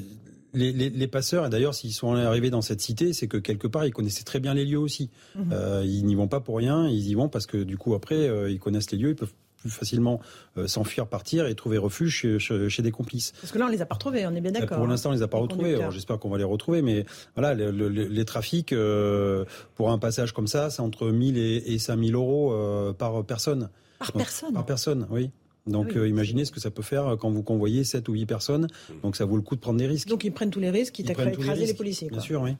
les, les, les, passeurs, et d'ailleurs s'ils sont arrivés dans cette cité, c'est que quelque part ils connaissaient très bien les lieux aussi. Mmh. Euh, ils n'y vont pas pour rien, ils y vont parce que du coup après euh, ils connaissent les lieux, ils peuvent plus facilement euh, s'enfuir, partir et trouver refuge chez, chez, chez, des complices. Parce que là, on les a pas retrouvés, on est bien d'accord. Pour l'instant, on les a pas les retrouvés. J'espère qu'on va les retrouver, mais voilà, le, le, les trafics euh, pour un passage comme ça, c'est entre 1000 et, et 5000 euros euh, par personne. Par personne. Par personne, oui. Donc Ah oui. euh, imaginez ce que ça peut faire quand vous convoyez 7 ou 8 personnes. Donc ça vaut le coup de prendre des risques. Donc ils prennent tous les risques, Ils les écraser les risques, policiers. Bien quoi. sûr, oui.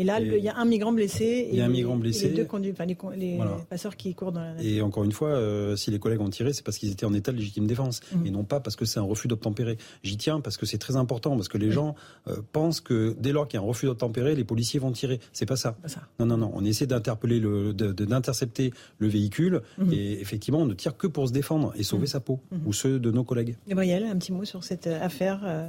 Et là, il y a un migrant blessé. Il y a et- un migrant et blessé. les deux conduits, enfin, les, con- les Voilà. passeurs qui courent dans la nature. Et encore une fois, euh, si les collègues ont tiré, c'est parce qu'ils étaient en état de légitime défense Mhm. et non pas parce que c'est un refus d'obtempérer. J'y tiens parce que c'est très important parce que les gens euh, pensent que dès lors qu'il y a un refus d'obtempérer, les policiers vont tirer. C'est pas ça. Non, non, non. On essaie d'interpeller le, d'intercepter le véhicule Mhm. et effectivement, on ne tire que pour se défendre et sauver Mhm. sa peau ou ceux de nos collègues. Gabriel, un petit mot sur cette euh, affaire. euh,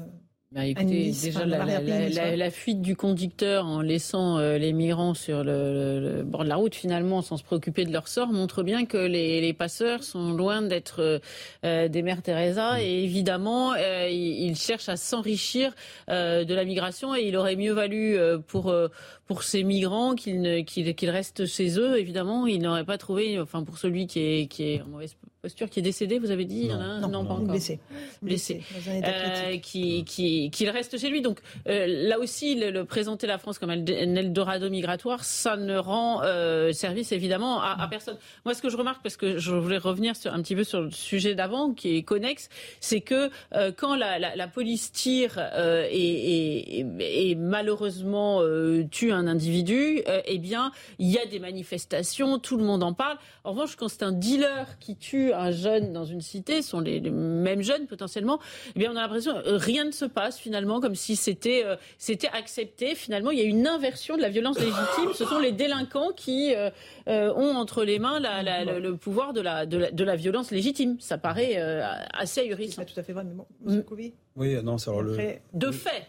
Bah, écoutez, Nice, déjà la, dans la- l'arrière-pays la- niçois. la- la fuite du conducteur en laissant euh, les migrants sur le, le- le bord de la route finalement sans se préoccuper de leur sort montre bien que les, les passeurs sont loin d'être euh, euh, des mères Teresa. Et évidemment euh, ils, ils cherchent à s'enrichir euh, de la migration. Et il aurait mieux valu euh, pour euh, pour ces migrants qu'ils ne- qu'ils qu'ils restent chez eux. Évidemment ils n'auraient pas trouvé enfin pour celui qui est qui est en mauvaise posture qui est décédé vous avez dit Non, pas non, encore blessé. blessé Euh, qui, qui, qu'il reste chez lui. Donc euh, là aussi, le, le présenter la France comme un Eldorado migratoire, ça ne rend euh, service évidemment à, à personne. Moi, ce que je remarque, parce que je voulais revenir sur, un petit peu sur le sujet d'avant, qui est connexe, c'est que euh, quand la, la, la police tire euh, et, et, et malheureusement euh, tue un individu, euh, eh bien, il y a des manifestations, tout le monde en parle. En revanche, quand c'est un dealer qui tue un jeune dans une cité, ce sont les, les mêmes jeunes potentiellement, eh bien, on a l'impression que rien ne se passe finalement, comme si c'était euh, c'était accepté. Finalement, il y a une inversion de la violence légitime. Ce sont les délinquants qui euh, euh, ont entre les mains la- la- le, le pouvoir de la, de la, de la violence légitime. Ça paraît euh, assez ahurissant. tout à fait vrai, mais bon, Monsieur Couvi, Oui, non, c'est alors le. De fait.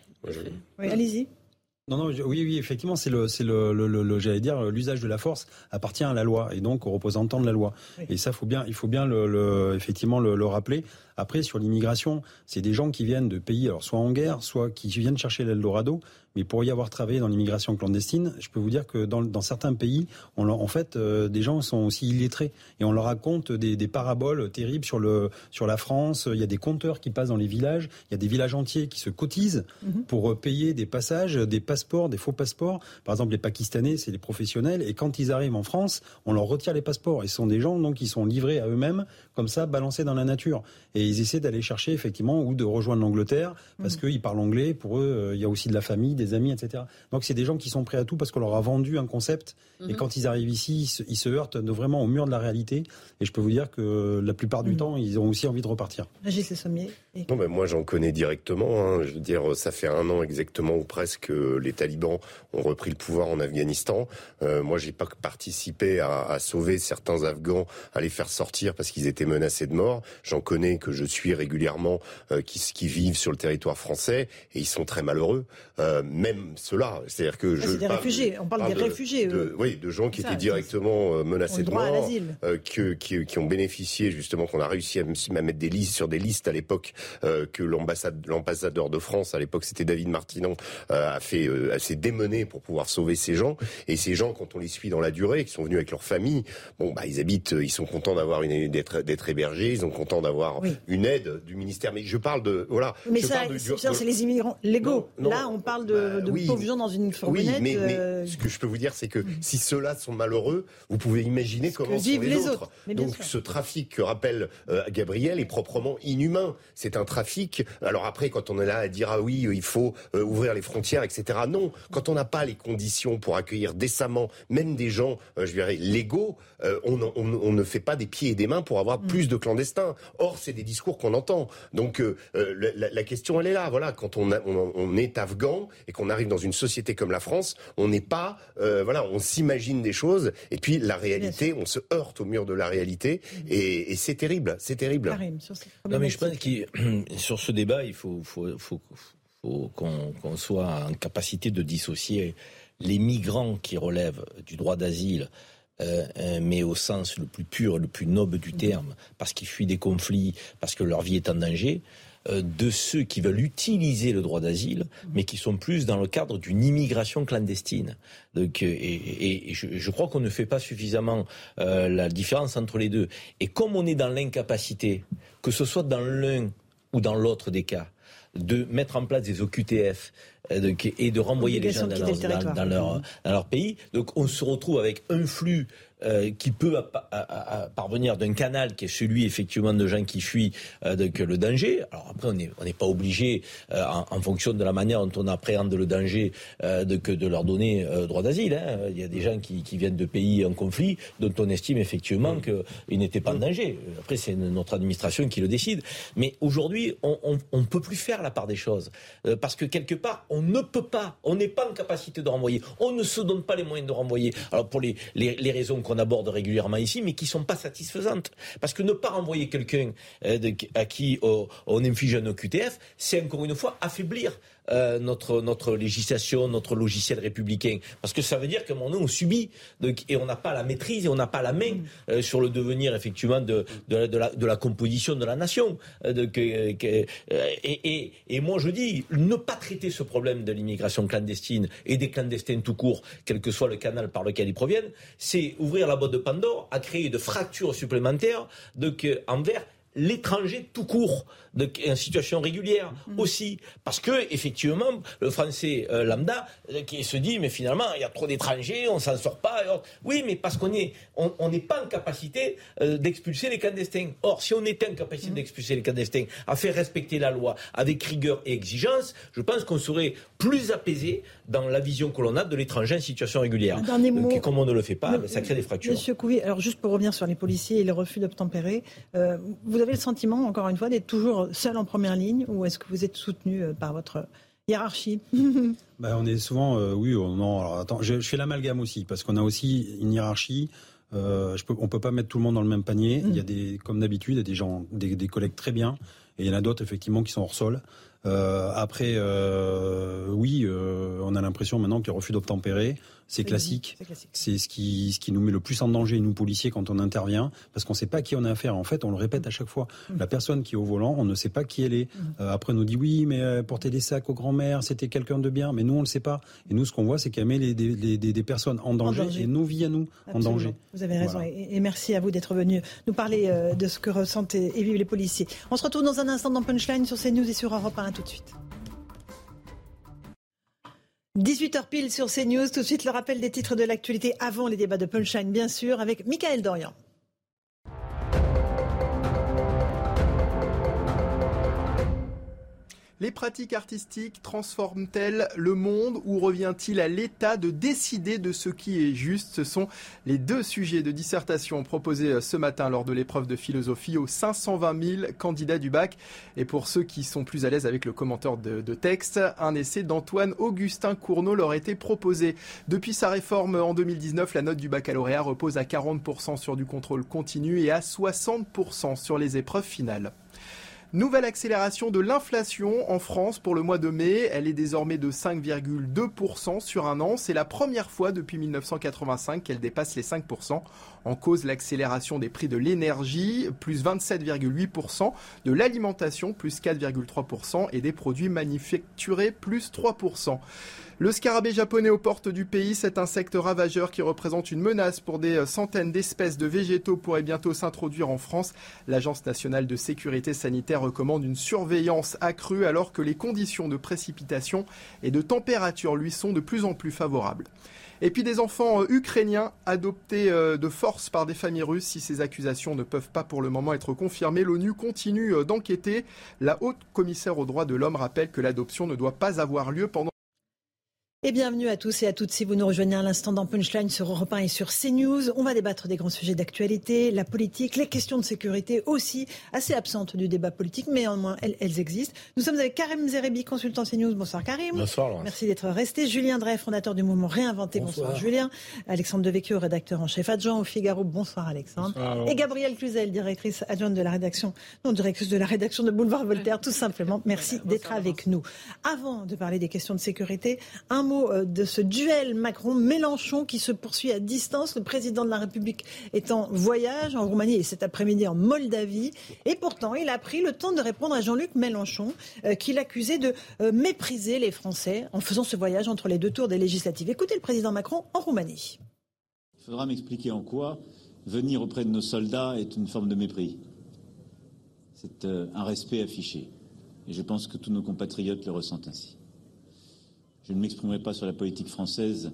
Oui, allez-y. Non, non, je- oui, oui, effectivement, c'est le, c'est le, le, le- le- j'allais dire, l'usage de la force appartient à la loi et donc aux représentants de la loi. Et ça, faut bien, il faut bien le, le- effectivement le, le rappeler. Après, sur l'immigration, c'est des gens qui viennent de pays, alors soit en guerre, soit qui viennent chercher l'Eldorado. Mais pour y avoir travaillé dans l'immigration clandestine, je peux vous dire que dans, dans certains pays, on en fait, euh, des gens sont aussi illettrés et on leur raconte des, des paraboles terribles sur le sur la France. Il y a des compteurs qui passent dans les villages. Il y a des villages entiers qui se cotisent Mhm. pour euh, payer des passages, des passeports, des faux passeports. Par exemple, les Pakistanais, c'est les professionnels, et quand ils arrivent en France, on leur retire les passeports. Et ce sont des gens donc qui sont livrés à eux-mêmes, comme ça, balancés dans la nature. Et ils essaient d'aller chercher effectivement ou de rejoindre l'Angleterre parce Mhm. qu'ils parlent anglais. Pour eux, euh, il y a aussi de la famille, des amis, etc. Donc c'est des gens qui sont prêts à tout parce qu'on leur a vendu un concept. Et Mhm. quand ils arrivent ici, ils se, ils se heurtent de- vraiment au mur de la réalité. Et je peux vous dire que la plupart du Mhm. temps, ils ont aussi envie de repartir. Régis Sommier. Non, mais moi j'en connais directement. hein. Je veux dire, ça fait un an exactement ou presque que les talibans ont repris le pouvoir en Afghanistan. Euh, moi, j'ai pas participé à, à sauver certains Afghans, à les faire sortir parce qu'ils étaient menacés de mort. J'en connais que je suis régulièrement, euh, qui, qui vivent sur le territoire français et ils sont très malheureux. Euh, même ceux-là, c'est-à-dire que Ah, je c'est des parle- réfugiés. On parle des de- réfugiés, de- oui, de gens qui Ça, étaient directement euh, menacés de droit à mort, l'asile. euh, que- qui, qui ont bénéficié justement, qu'on a réussi à, à mettre des listes sur des listes à l'époque euh, que l'ambassade, l'ambassadeur de France à l'époque, c'était David Martinon, euh, a fait, euh, s'est démené pour pouvoir sauver ces gens. Et ces gens, quand on les suit dans la durée, qui sont venus avec leur famille, bon bah ils habitent, ils sont contents d'avoir une d'être hébergés, ils sont contents d'avoir une aide du ministère. Mais je parle de voilà. Mais je ça, c'est les immigrants légaux. Non, non. Là, on parle de, de oui, pauvres gens dans une fourgonnette. oui, mais, mais euh, ce que je peux vous dire, c'est que si ceux-là sont malheureux, vous pouvez imaginer comment sont vivent les, les autres. Donc sûr. ce trafic que rappelle Gabriel est proprement inhumain. C'est un trafic. Alors après, quand on est là à dire ah oui, euh, il faut euh, ouvrir les frontières, etc. Non, quand on n'a pas les conditions pour accueillir décemment, même des gens, euh, je dirais légaux, euh, on, on- on ne fait pas des pieds et des mains pour Mm. avoir plus de clandestins. Or, c'est des discours qu'on entend. Donc la, la question, elle est là. Voilà, quand on, a- on, on est afghan et qu'on arrive dans une société comme la France, on n'est pas, euh, voilà, on s'imagine des choses et puis la réalité, on se heurte au mur de la réalité et, et c'est terrible, c'est terrible. Non, mais je pense problématique. Sur ce débat, il faut, qu'on soit en capacité de dissocier les migrants qui relèvent du droit d'asile mais au sens le plus pur, le plus noble du terme, parce qu'ils fuient des conflits, parce que leur vie est en danger, euh, de ceux qui veulent utiliser le droit d'asile, mais qui sont plus dans le cadre d'une immigration clandestine. Donc, euh, et, je, crois qu'on ne fait pas suffisamment euh, la différence entre les deux. Et comme on est dans l'incapacité, que ce soit dans l'un ou dans l'autre des cas, de mettre en place des OQTF et de renvoyer les gens dans leur, dans leur pays, donc on se retrouve avec un flux euh, qui peut parvenir d'un canal qui est celui effectivement de gens qui fuient euh, le danger. Alors après, on n'est on pas obligé, euh, en, fonction de la manière dont on appréhende le danger, de, que de leur donner droit d'asile. Hein. Il y a des gens qui, qui, viennent de pays en conflit dont on estime effectivement qu'ils n'étaient pas en danger. Après, c'est notre administration qui le décide. Mais aujourd'hui, on ne peut plus faire la part des choses. parce que quelque part, on ne peut pas, on n'est pas en capacité de renvoyer. On ne se donne pas les moyens de renvoyer. Alors pour les, les, les raisons qu'on aborde régulièrement ici, mais qui sont pas satisfaisantes. Parce que ne pas renvoyer quelqu'un euh, à qui on inflige un OQTF, c'est encore une fois affaiblir euh, notre, notre législation, notre logiciel républicain. Parce que ça veut dire qu'à un moment donné, on subit et on n'a pas la maîtrise et on n'a pas la main euh, sur le devenir, effectivement, de, de, la, composition de la nation. Euh, et, et, et, moi, je dis, ne pas traiter ce problème de l'immigration clandestine et des clandestins tout court, quel que soit le canal par lequel ils proviennent, c'est ouvrir la boîte de Pandore à créer de fractures supplémentaires de, envers l'étranger tout court de, en situation régulière mm. aussi. Parce que, effectivement, le français euh, lambda euh, qui se dit, mais finalement, il y a trop d'étrangers, on s'en sort pas. oui, mais parce qu'on n'est on, pas en capacité euh, d'expulser les clandestins. Or, si on était en capacité mm. d'expulser les clandestins, à faire respecter la loi avec rigueur et exigence, je pense qu'on serait plus apaisé dans la vision que l'on a de l'étranger en situation régulière. Un dernier mot. comme on ne le fait pas, ça crée des fractures. Monsieur Couvi, alors juste pour revenir sur les policiers et les refus d'obtempérer, vous avez le sentiment, encore une fois, d'être toujours seul en première ligne ou est-ce que vous êtes soutenu euh, par votre hiérarchie bah, On est souvent, euh, oui, oh, non. Alors, attends, je, fais l'amalgame aussi parce qu'on a aussi une hiérarchie. Euh, je peux, on peut pas mettre tout le monde dans le même panier. Il y a des, comme d'habitude, il y a des gens, des, des collègues très bien, et il y en a d'autres effectivement qui sont hors sol. Euh, après, euh, oui, euh, on a l'impression maintenant que le refus d'obtempérer, c'est classique. C'est ce qui, ce qui nous met le plus en danger, nous policiers, quand on intervient, parce qu'on ne sait pas qui on a affaire. En fait, on le répète à chaque fois. Mm. La personne qui est au volant, on ne sait pas qui elle est. Mm. après, on nous dit oui, mais porter des sacs aux grands-mères, c'était quelqu'un de bien. Mais nous, on ne le sait pas. Et nous, ce qu'on voit, c'est qu'elle met les, des, personnes en danger, et nos vies à nous en danger. Vous avez raison. Et, merci à vous d'être venu nous parler de ce que ressentent et, vivent les policiers. On se retrouve dans un instant dans Punchline sur CNews et sur Europe 1 tout de suite. 18h pile sur CNews. Tout de suite, le rappel des titres de l'actualité avant les débats de Punchline, bien sûr, avec Michael Dorian. Les pratiques artistiques transforment-elles le monde ou revient-il à l'État de décider de ce qui est juste? Ce sont les deux sujets de dissertation proposés ce matin lors de l'épreuve de philosophie aux 520 000 candidats du bac. Et pour ceux qui sont plus à l'aise avec le commentaire de, texte, un essai d'Antoine Augustin Cournot leur été proposé. Depuis sa réforme en 2019, la note du baccalauréat repose à 40% sur du contrôle continu et à 60% sur les épreuves finales. Nouvelle accélération de l'inflation en France pour le mois de mai. Elle est désormais de 5,2% sur un an. C'est la première fois depuis 1985 qu'elle dépasse les 5%. En cause, l'accélération des prix de l'énergie, plus 27,8%, de l'alimentation, plus 4,3% et des produits manufacturés, plus 3%. Le scarabée japonais aux portes du pays, cet insecte ravageur qui représente une menace pour des centaines d'espèces de végétaux pourrait bientôt s'introduire en France. L'Agence nationale de sécurité sanitaire recommande une surveillance accrue alors que les conditions de précipitation et de température lui sont de plus en plus favorables. Et puis des enfants euh, ukrainiens adoptés euh, de force par des familles russes. Si ces accusations ne peuvent pas pour le moment être confirmées, l'ONU continue euh, d'enquêter. La haute commissaire aux droits de l'homme rappelle que l'adoption ne doit pas avoir lieu pendant et bienvenue à tous et à toutes si vous nous rejoignez à l'instant dans Punchline sur Europe 1 et sur CNews. On va débattre des grands sujets d'actualité, la politique, les questions de sécurité aussi, assez absentes du débat politique, mais au moins elles, elles existent. Nous sommes avec Karim Zerebi, consultant CNews. Bonsoir Karim. Bonsoir Laurence. Merci d'être resté. Julien Drey, fondateur du mouvement Réinventé. Bonsoir, Julien. Alexandre Devecchio, rédacteur en chef adjoint au Figaro. Bonsoir Alexandre. et Gabrielle Cluzel, directrice adjointe de la rédaction, non directrice de la rédaction de Boulevard Voltaire, tout simplement. Merci d'être avec nous. Avant de parler des questions de sécurité, un euh, de ce duel Macron-Mélenchon qui se poursuit à distance. Le président de la République est en voyage en Roumanie et cet après-midi en Moldavie. Et pourtant, il a pris le temps de répondre à Jean-Luc Mélenchon, euh, qui l'accusait de euh, mépriser les Français en faisant ce voyage entre les deux tours des législatives. Écoutez le président Macron en Roumanie. Il faudra m'expliquer en quoi venir auprès de nos soldats est une forme de mépris. C'est un respect affiché. Et je pense que tous nos compatriotes le ressentent ainsi. Je ne m'exprimerai pas sur la politique française.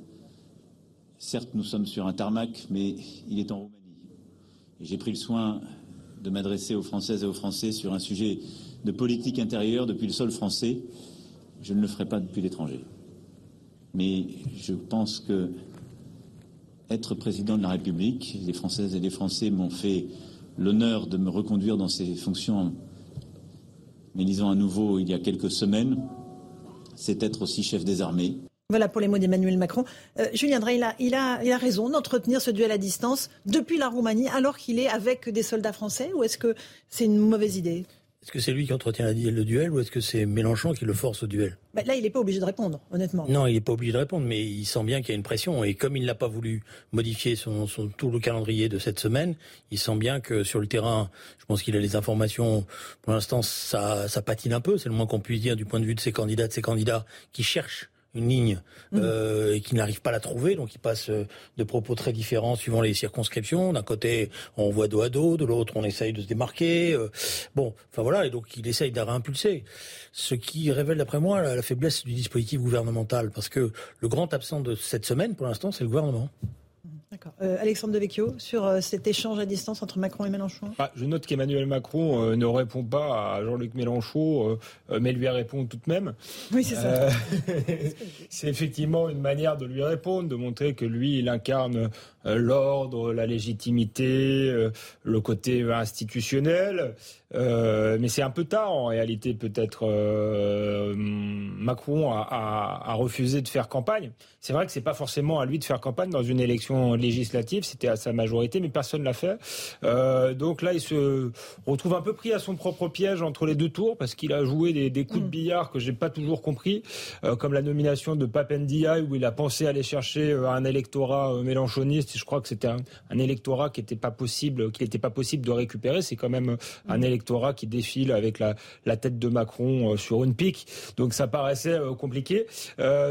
Certes, nous sommes sur un tarmac, mais il est en Roumanie. Et j'ai pris le soin de m'adresser aux Françaises et aux Français sur un sujet de politique intérieure depuis le sol français. Je ne le ferai pas depuis l'étranger. Mais je pense que être président de la République, les Françaises et les Français m'ont fait l'honneur de me reconduire dans ces fonctions mais disons à nouveau il y a quelques semaines, c'est être aussi chef des armées. Voilà pour les mots d'Emmanuel Macron. Euh, Julien Drey, il a, raison d'entretenir ce duel à distance depuis la Roumanie alors qu'il est avec des soldats français ou est-ce que c'est une mauvaise idée? Est-ce que c'est lui qui entretient le duel ou est-ce que c'est Mélenchon qui le force au duel? Bah, Là, il n'est pas obligé de répondre, honnêtement. Non, il n'est pas obligé de répondre, mais il sent bien qu'il y a une pression. Et comme il n'a pas voulu modifier son, tout le calendrier de cette semaine, il sent bien que sur le terrain, je pense qu'il a les informations. Pour l'instant, ça, ça patine un peu. C'est le moins qu'on puisse dire du point de vue de ces candidats, de ces candidats qui cherchent une ligne mm. euh, et qui n'arrive pas à la trouver, donc il passe euh, de propos très différents suivant les circonscriptions. D'un côté, on voit dos à dos, de l'autre, on essaye de se démarquer. Euh. bon, enfin voilà, et donc il essaye de réimpulser. Ce qui révèle, d'après moi, la faiblesse du dispositif gouvernemental, parce que le grand absent de cette semaine, pour l'instant, c'est le gouvernement. D'accord. Euh, Alexandre Devecchio, sur euh, cet échange à distance entre Macron et Mélenchon bah, Je note qu'Emmanuel Macron euh, ne répond pas à Jean-Luc Mélenchon, mais lui répond tout de même. Oui, c'est ça. c'est effectivement une manière de lui répondre, de montrer que lui, il incarne l'ordre, la légitimité, le côté institutionnel. mais c'est un peu tard en réalité peut-être. Macron a, a, refusé de faire campagne. C'est vrai que c'est pas forcément à lui de faire campagne dans une élection législative, c'était à sa majorité, mais personne l'a fait. Euh, donc là, il se retrouve un peu pris à son propre piège entre les deux tours parce qu'il a joué des, coups de mm. billard que j'ai pas toujours compris, euh, comme la nomination de Papendia où il a pensé aller chercher euh, un électorat mélanchoniste. Je crois que c'était un, électorat qui n'était pas possible, qu'il n'était pas possible de récupérer. C'est quand même un mm. électorat qui défile avec la, la tête de Macron sur une pique. Donc ça paraissait compliqué.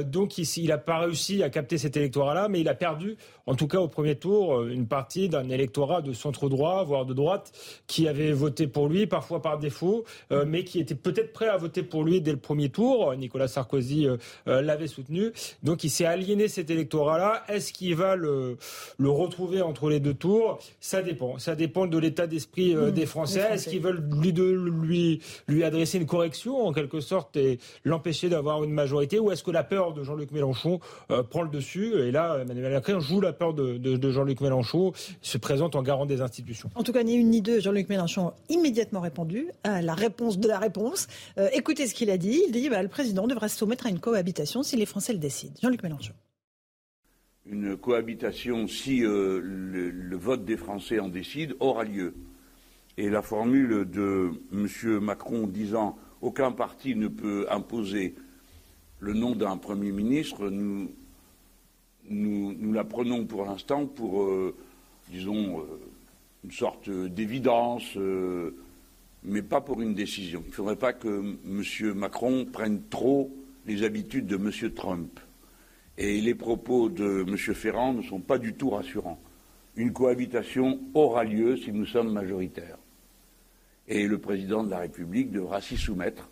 donc ici, il n'a pas réussi à capter cet électorat-là, mais il a perdu, en tout cas au premier tour euh, une partie d'un électorat de centre droit, voire de droite, qui avait voté pour lui, parfois par défaut, euh, mais qui était peut-être prêt à voter pour lui dès le premier tour. Nicolas Sarkozy euh, l'avait soutenu. Donc il s'est aliéné cet électorat-là. Est-ce qu'il va le, le retrouver entre les deux tours Ça dépend. Ça dépend de l'état d'esprit mmh, des Français. Est-ce qu'ils veulent lui, de, lui, lui adresser une correction, en quelque sorte, et l'empêcher d'avoir une majorité Ou est-ce que la peur de Jean-Luc Mélenchon prend le dessus Et là, Emmanuel Macron joue la peur de, de, de Jean-Luc Mélenchon se présente en garant des institutions? En tout cas, ni une ni deux, Jean-Luc Mélenchon a immédiatement répondu à la réponse de la réponse. Euh, écoutez ce qu'il a dit. Il dit bah, le président devra se soumettre à une cohabitation si les Français le décident. Jean-Luc Mélenchon. Une cohabitation, si euh, le, vote des Français en décide, aura lieu. Et la formule de M. Macron disant aucun parti ne peut imposer le nom d'un Premier ministre, nous la prenons pour l'instant pour, euh, disons, euh, une sorte d'évidence, mais pas pour une décision. Il ne faudrait pas que M. Macron prenne trop les habitudes de M. Trump. Et les propos de M. Ferrand ne sont pas du tout rassurants. Une cohabitation aura lieu si nous sommes majoritaires. Et le président de la République devra s'y soumettre,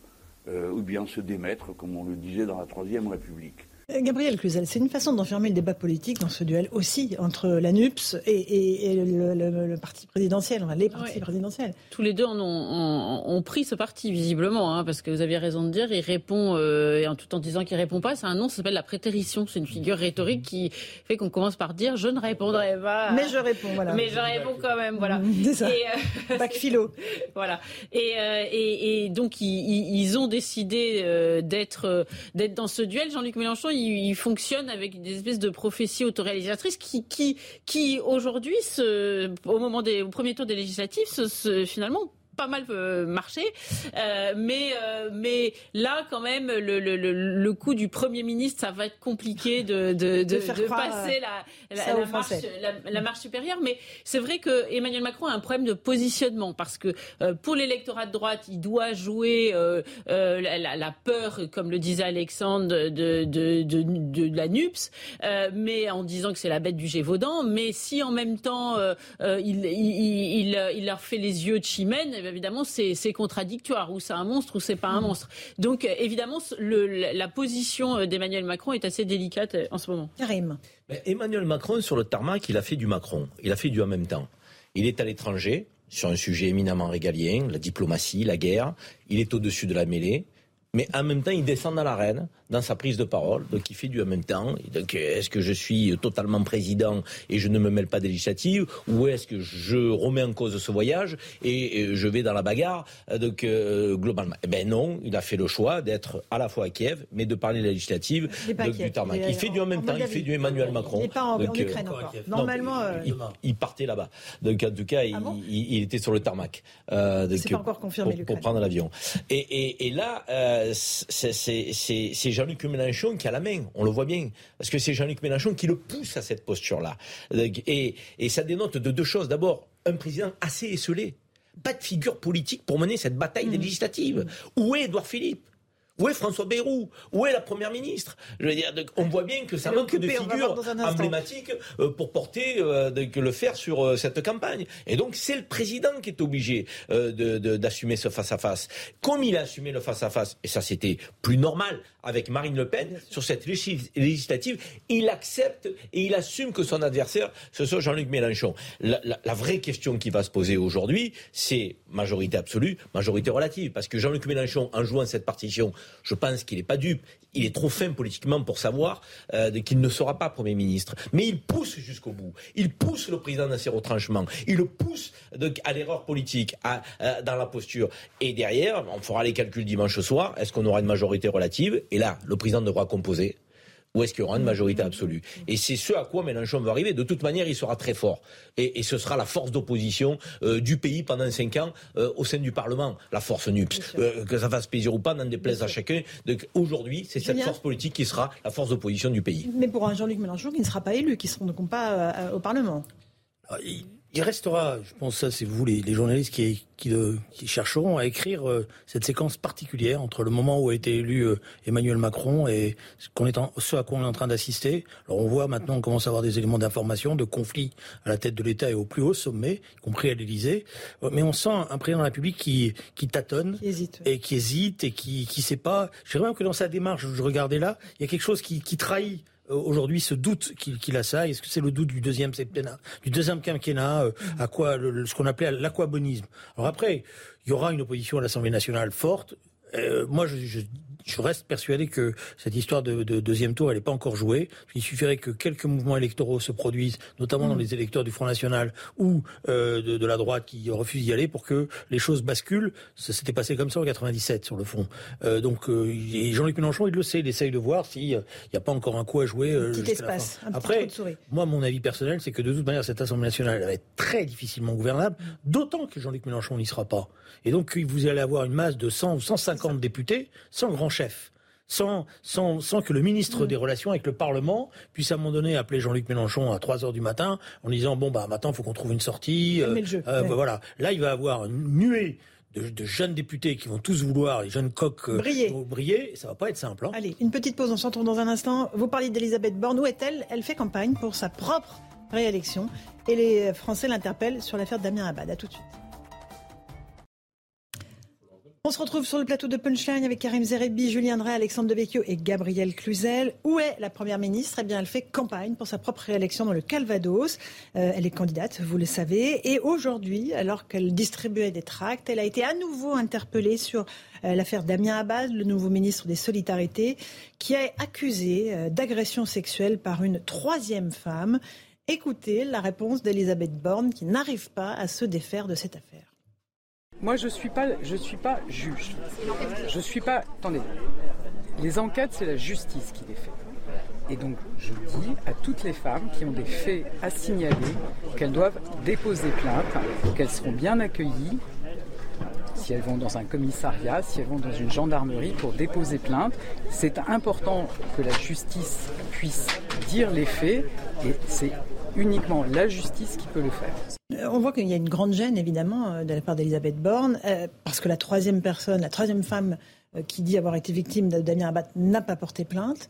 ou bien se démettre, comme on le disait dans la Troisième République. Euh, Gabriel Cluzel, c'est une façon d'enfermer le débat politique dans ce duel aussi entre la NUPS et, le, parti présidentiel, les partis présidentiels. Tous les deux en ont, pris ce parti, visiblement, hein, parce que vous aviez raison de dire, il répond, euh, et en tout en disant qu'il répond pas, c'est un nom, ça s'appelle la prétérition. C'est une figure rhétorique qui fait qu'on commence par dire je ne répondrai pas. Mais je réponds, voilà. Mais je réponds quand même, voilà. C'est ça. Et, euh, Bac philo. voilà. Et, et, donc, ils, ils ont décidé d'être d'être dans ce duel. Jean-Luc Mélenchon, il, fonctionne avec des espèces de prophéties autoréalisatrices qui, qui, qui aujourd'hui, au moment des, au premier tour des législatives, finalement, pas mal marché. mais, mais là, quand même, le, le, le, coup du Premier ministre, ça va être compliqué de, de, de, de passer la, la, marche, la, marche, supérieure. Mais c'est vrai que Emmanuel Macron a un problème de positionnement parce que pour l'électorat de droite, il doit jouer la, peur, comme le disait Alexandre, de, de, de, la NUPS, mais en disant que c'est la bête du Gévaudan. Mais si en même temps il, il, il, leur fait les yeux de chimène, évidemment c'est contradictoire. Ou c'est un monstre ou c'est pas un mm. monstre. Donc évidemment le, la position d'Emmanuel Macron est assez délicate en ce moment. Karim. Emmanuel Macron sur le tarmac, il a fait du Macron. Il a fait du en même temps. Il est à l'étranger sur un sujet éminemment régalien, la diplomatie, la guerre. Il est au-dessus de la mêlée mais en même temps, il descend dans l'arène, dans sa prise de parole, donc il fait du en même temps. Donc, est-ce que je suis totalement président et je ne me mêle pas des législatives, ou est-ce que je remets en cause ce voyage et je vais dans la bagarre Donc, euh, globalement, eh ben non, il a fait le choix d'être à la fois à Kiev, mais de parler de la législative, donc, du tarmac. Il, fait du en même temps, il fait du Emmanuel Macron. Il n'est pas en, donc, Ukraine encore. Normalement, euh, il, partait là-bas. Donc, en tout cas, ah il, était sur le tarmac. Euh, donc, pas encore confirmé pour, pour prendre l'avion. Et, et, et, là. Euh, c'est Jean-Luc Mélenchon qui a la main, on le voit bien, parce que c'est Jean-Luc Mélenchon qui le pousse à cette posture-là. Et, et ça dénote de deux choses. D'abord, un président assez esselé, pas de figure politique pour mener cette bataille des mmh. législatives. Où est Édouard Philippe? Où est François Bayrou? Où est la Première ministre? Je veux dire, on voit bien que ça manque de figures emblématiques euh, pour porter euh, le faire sur euh, cette campagne. Et donc c'est le président qui est obligé d'assumer ce face-à-face. Comme il a assumé le face-à-face, et ça c'était plus normal avec Marine Le Pen sur cette législative, il accepte et il assume que son adversaire, ce soit Jean-Luc Mélenchon. La, la vraie question qui va se poser aujourd'hui, c'est majorité absolue, majorité relative. Parce que Jean-Luc Mélenchon, en jouant cette partition, je pense qu'il n'est pas dupe. Il est trop fin politiquement pour savoir euh, qu'il ne sera pas Premier ministre. Mais il pousse jusqu'au bout. Il pousse le président dans ses retranchements. Il le pousse à l'erreur politique, dans la posture. Et derrière, on fera les calculs dimanche soir. Est-ce qu'on aura une majorité relative? Et là, le président devra composer ou est-ce qu'il y aura une majorité absolue Et c'est ce à quoi Mélenchon va arriver. De toute manière, il sera très fort. Et, ce sera la force d'opposition euh, du pays pendant cinq ans euh, au sein du Parlement, la force NUPS. Euh, que ça fasse plaisir ou pas, n'en déplaise à chacun. Donc aujourd'hui, c'est cette force politique qui sera la force d'opposition du pays. Mais pour un Jean-Luc Mélenchon qui ne sera pas élu, qui ne sera donc pas au Parlement. Ah, il restera, je pense ça c'est vous les, journalistes qui, qui, chercheront à écrire euh, cette séquence particulière entre le moment où a été élu euh, Emmanuel Macron et ce, qu'on est ce à quoi on est en train d'assister. Alors on voit maintenant, on commence à avoir des éléments d'information, de conflits à la tête de l'État et au plus haut sommet, y compris à l'Élysée. Euh, mais on sent un président de la République qui, qui tâtonne et qui hésite et qui ne sait pas. Je dirais même que dans sa démarche, je regardais là, il y a quelque chose qui, qui trahit euh, aujourd'hui ce doute qu'il a ça. Est-ce que c'est le doute du deuxième septennat, du deuxième quinquennat, euh, à quoi ce qu'on appelait l'aquabonisme? Alors après, il y aura une opposition à l'Assemblée nationale forte. Euh, moi, je, je, je reste persuadé que cette histoire de, deuxième tour, elle n'est pas encore jouée. Il suffirait que quelques mouvements électoraux se produisent, notamment dans mm. les électeurs du Front National ou euh, de, la droite qui refusent d'y aller, pour que les choses basculent. Ça s'était passé comme ça en 97 sur le fond. Euh, donc euh, Jean-Luc Mélenchon, il le sait, il essaye de voir s'il n'y a pas encore un coup à jouer. Un petit espace, un Après, moi, mon avis personnel, c'est que de toute manière, cette Assemblée nationale elle va être très difficilement gouvernable, d'autant que Jean-Luc Mélenchon n'y sera pas. Et donc, vous allez avoir une masse de 100 ou 150 députés sans grand chef. Sans, sans, sans, que le ministre mm. des Relations avec le Parlement puisse à un moment donné appeler Jean-Luc Mélenchon à 3 heures du matin en disant bon bah maintenant il faut qu'on trouve une sortie. Euh, euh, bah, voilà. Là il va avoir une nuée de, jeunes députés qui vont tous vouloir, les jeunes coqs, euh, briller. briller. Ça va pas être simple. Hein. Allez, une petite pause, on se retrouve dans un instant. Vous parlez d'Elisabeth Borne. Où est-elle? Elle fait campagne pour sa propre réélection. Et les Français l'interpellent sur l'affaire Damien Abad. À tout de suite. On se retrouve sur le plateau de Punchline avec Karim Zerebi, Julien Drey, Alexandre Devecchio et Gabriel Cluzel. Où est la Première ministre? Eh bien, elle fait campagne pour sa propre réélection dans le Calvados. Euh, elle est candidate, vous le savez. Et aujourd'hui, alors qu'elle distribuait des tracts, elle a été à nouveau interpellée sur euh, l'affaire Damien Abad, le nouveau ministre des Solidarités, qui a accusé euh, d'agression sexuelle par une troisième femme. Écoutez la réponse d'Elisabeth Borne qui n'arrive pas à se défaire de cette affaire. Moi, je suis, pas, je suis pas juge. Je suis pas. Attendez. Les enquêtes, c'est la justice qui les fait. Et donc, je dis à toutes les femmes qui ont des faits à signaler qu'elles doivent déposer plainte, qu'elles seront bien accueillies si elles vont dans un commissariat, si elles vont dans une gendarmerie pour déposer plainte. C'est important que la justice puisse dire les faits et c'est uniquement la justice qui peut le faire. Euh, on voit qu'il y a une grande gêne, évidemment, euh, de la part d'Elisabeth Borne, euh, parce que la troisième personne, la troisième femme qui dit avoir été victime de Damien Abad n'a pas porté plainte.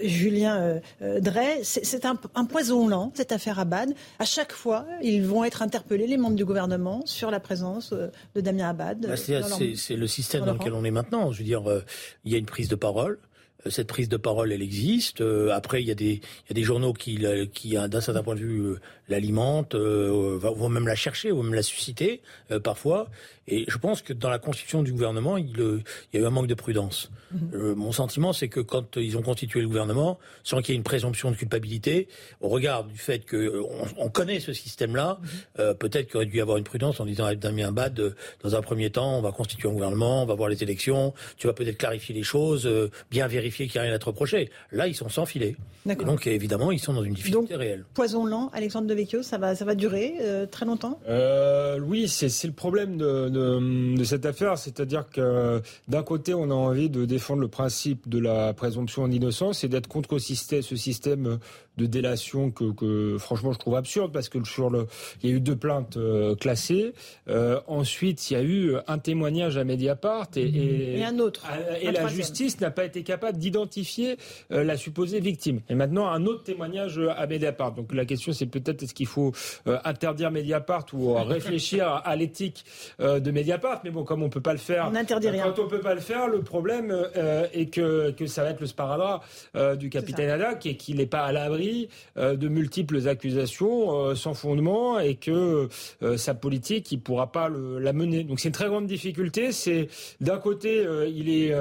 Julien Drey, c'est un, poison lent, cette affaire Abad. À chaque fois, ils vont être interpellés, les membres du gouvernement, sur la présence de Damien Abad. Bah, c'est le système dans lequel on est maintenant. Je veux dire, il y a une prise de parole. Euh, cette prise de parole, elle existe. Euh, après, il y a des, il y a des journaux qui, qui d'un certain point de vue, euh, l'alimentent, vont même la chercher, vont même la susciter parfois. Et je pense que dans la constitution du gouvernement, il, il y a eu un manque de prudence. Mhm. mon sentiment, c'est que quand ils ont constitué le gouvernement, sans qu'il y ait une présomption de culpabilité, au regard du fait que on, connaît ce système-là, mhm. peut-être qu'il aurait dû y avoir une prudence en disant à Damien Bad, dans un premier temps, on va constituer un gouvernement, on va voir les élections, tu vas peut-être clarifier les choses, bien vérifier qu'il n'y a rien à te reprocher. Là, ils sont sans filet. donc, évidemment, ils sont dans une difficulté réelle. Poison lent, Alexandre Devecchio, ça va, ça va durer euh, très longtemps? Euh, Oui, c'est le problème de, de, cette affaire. C'est-à-dire que d'un côté, on a envie de défendre le principe de la présomption d'innocence et d'être contre ce système de délation que, que, franchement je trouve absurde parce que sur le il y a eu deux plaintes euh, classées euh, ensuite il y a eu un témoignage à Mediapart et, et, un autre et la justice n'a pas été capable d'identifier euh, la supposée victime. Et maintenant un autre témoignage à Mediapart. Donc la question c'est peut-être est-ce qu'il faut interdire Mediapart ou réfléchir à, l'éthique de Mediapart? Mais bon comme on peut pas le faire on n'interdit rien. quand on peut pas le faire le problème est que, que ça va être le sparadrap du capitaine Haddock et qu'il n'est pas à l'abri euh, de multiples accusations euh, sans fondement et que euh, sa politique, il pourra pas la mener. Donc c'est une très grande difficulté. C'est d'un côté, il est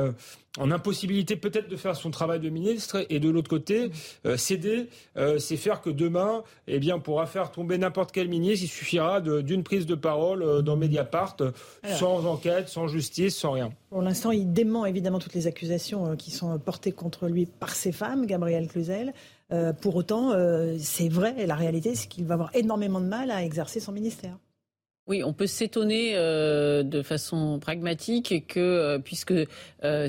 en impossibilité peut-être de faire son travail de ministre et de l'autre côté céder c'est faire que demain eh bien on pourra faire tomber n'importe quel ministre. Il suffira d'une prise de parole dans Mediapart sans enquête sans justice sans rien. Pour l'instant il dément évidemment toutes les accusations qui sont portées contre lui par ses femmes Gabriel Cluzel. Euh, pour autant, euh, c'est vrai, la réalité, c'est qu'il va avoir énormément de mal à exercer son ministère. Oui, on peut s'étonner euh, de façon pragmatique que, puisque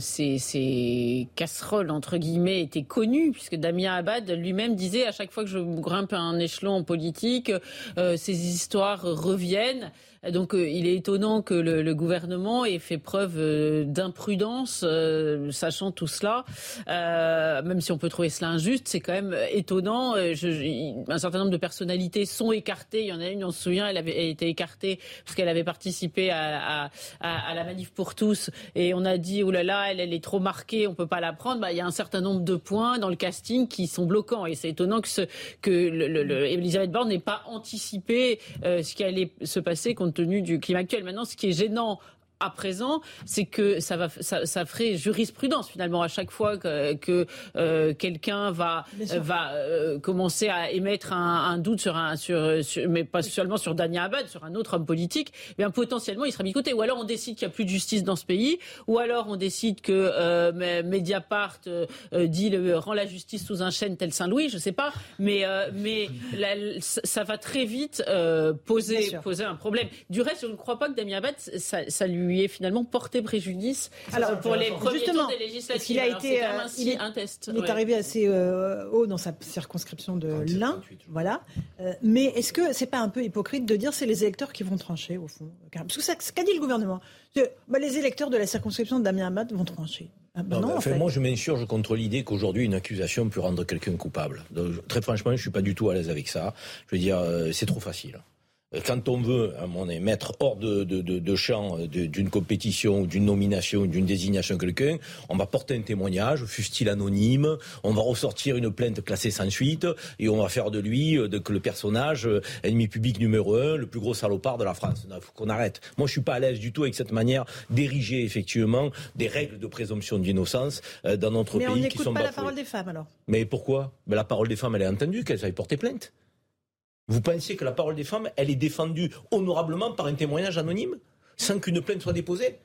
ces, ces, casseroles, entre guillemets, étaient connues, puisque Damien Abad lui-même disait à chaque fois que je grimpe un échelon en politique, ces histoires reviennent. Donc euh, il est étonnant que le, gouvernement ait fait preuve euh, d'imprudence, euh, sachant tout cela. même si on peut trouver cela injuste, c'est quand même étonnant. un certain nombre de personnalités sont écartées. Il y en a une, on se souvient, elle avait été écartée parce qu'elle avait participé à, la manif pour tous. Et on a dit, oh là là, elle, est trop marquée, on peut pas la prendre. Bah, il y a un certain nombre de points dans le casting qui sont bloquants. Et c'est étonnant que, ce, que Elisabeth Borne n'ait pas anticipé ce qui allait se passer compte du climat actuel. Maintenant, ce qui est gênant à présent, c'est que ça va, ça, ferait jurisprudence finalement à chaque fois que, euh, quelqu'un va va euh, commencer à émettre un, doute sur un sur, mais pas seulement sur Daniel Abad, sur un autre homme politique, eh bien potentiellement il sera côté. Ou alors on décide qu'il n'y a plus de justice dans ce pays, ou alors on décide que euh, Mediapart dit le, rend la justice sous un chêne tel Saint-Louis, je sais pas, mais mais ça va très vite poser poser un problème. Du reste, je ne crois pas que Damien Abad ça, ça lui lui est finalement porté préjudice Alors, pour les premiers tours des législatives. Il a été, euh, il est, un test. Il est arrivé assez euh, haut dans sa circonscription de l'Ain, voilà. Euh, mais est-ce que c'est pas un peu hypocrite de dire c'est les électeurs qui vont trancher au fond Parce que ce qu'a dit le gouvernement, bah, les électeurs de la circonscription de Damien Abad vont trancher. Ah, bah non, Moi, je m'insurge contre l'idée qu'aujourd'hui, une accusation peut rendre quelqu'un coupable. très franchement, je ne suis pas du tout à l'aise avec ça. Je veux dire, c'est trop facile quand on veut à mon avis, mettre hors de, de, de, de champ d'une compétition, d'une nomination, d'une désignation quelqu'un, on va porter un témoignage, fût-il anonyme, on va ressortir une plainte classée sans suite, et on va faire de lui euh, de, que le personnage euh, ennemi public numéro un, le plus gros salopard de la France. Il faut qu'on arrête. Moi, je suis pas à l'aise du tout avec cette manière d'ériger effectivement des règles de présomption d'innocence euh, dans notre pays qui sont Mais on n'écoute pas la parole des femmes alors. Mais pourquoi? Mais La parole des femmes, elle est entendue, qu'elles aillent porter plainte. Vous pensez que la parole des femmes, elle est défendue honorablement par un témoignage anonyme, sans qu'une plainte soit déposée?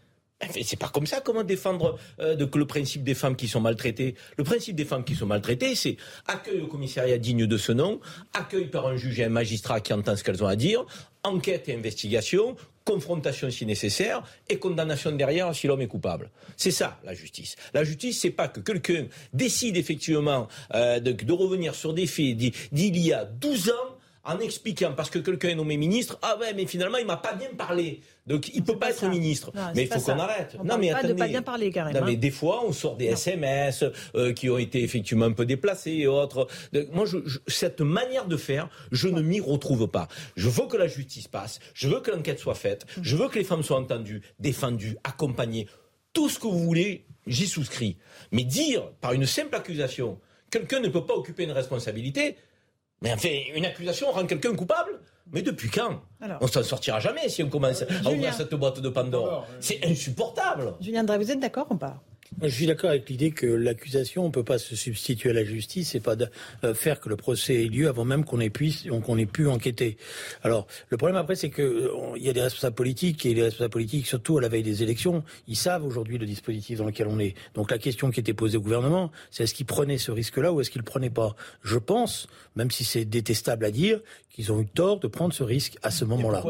C'est pas comme ça comment défendre euh, le principe des femmes qui sont maltraitées. Le principe des femmes qui sont maltraitées, c'est accueil au commissariat digne de ce nom, accueil par un juge et un magistrat qui entend ce qu'elles ont à dire, enquête et investigation, confrontation si nécessaire et condamnation derrière si l'homme est coupable. C'est ça la justice. La justice, c'est pas que quelqu'un décide effectivement euh, de, de, revenir sur des faits d'il y a 12 ans en expliquant parce que quelqu'un est nommé ministre, ah ouais, mais finalement il m'a pas bien parlé. Donc il peut pas, être ministre. mais il faut qu'on arrête. On non mais pas de pas bien parler carrément. Non mais des fois on sort des SMS euh, qui ont été effectivement un peu déplacés et autres. moi je, cette manière de faire, je ne m'y retrouve pas. Je veux que la justice passe, je veux que l'enquête soit faite, mm. je veux que les femmes soient entendues, défendues, accompagnées. Tout ce que vous voulez, j'y souscris. Mais dire par une simple accusation, quelqu'un ne peut pas occuper une responsabilité, mais enfin, une accusation rend quelqu'un coupable mais depuis quand On On s'en sortira jamais si on commence à ouvrir cette boîte de Pandore. C'est insupportable. Julien Drey, vous êtes d'accord ou pas? Je suis d'accord avec l'idée que l'accusation ne peut pas se substituer à la justice et pas de, euh, faire que le procès ait lieu avant même qu'on ait, qu'on ait pu enquêter. Alors, le problème après, c'est qu'il euh, y a des responsables politiques et les responsables politiques, surtout à la veille des élections, ils savent aujourd'hui le dispositif dans lequel on est. Donc la question qui était posée au gouvernement, c'est est-ce qu'ils prenaient ce risque-là ou est-ce qu'ils ne prenaient pas? Je pense, même si c'est détestable à dire, qu'ils ont eu tort de prendre ce risque à ce moment-là.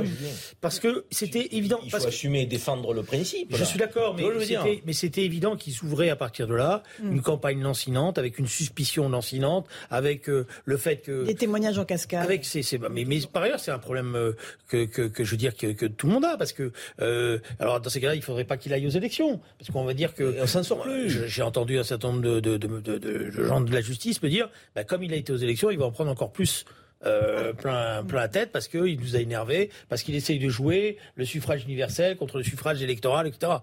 Parce que c'était évident. Il faut assumer et défendre le principe. Je suis d'accord, mais c'était évident qu'ils s'ouvrait à partir de là mm. une campagne lancinante avec une suspicion lancinante, avec euh, le fait que des témoignages en cascade. Avec c'est mais, mais, par ailleurs c'est un problème euh, que, que, que, je veux dire que, que, tout le monde a parce que euh, alors dans ces cas-là il faudrait pas qu'il aille aux élections parce qu'on va dire que on s'en sort plus. J'ai entendu un certain nombre de, de, de, de, gens de la justice me dire bah, comme il a été aux élections il va en prendre encore plus euh, plein, plein la tête parce qu'il nous a énervé, parce qu'il essaye de jouer le suffrage universel contre le suffrage électoral, etc.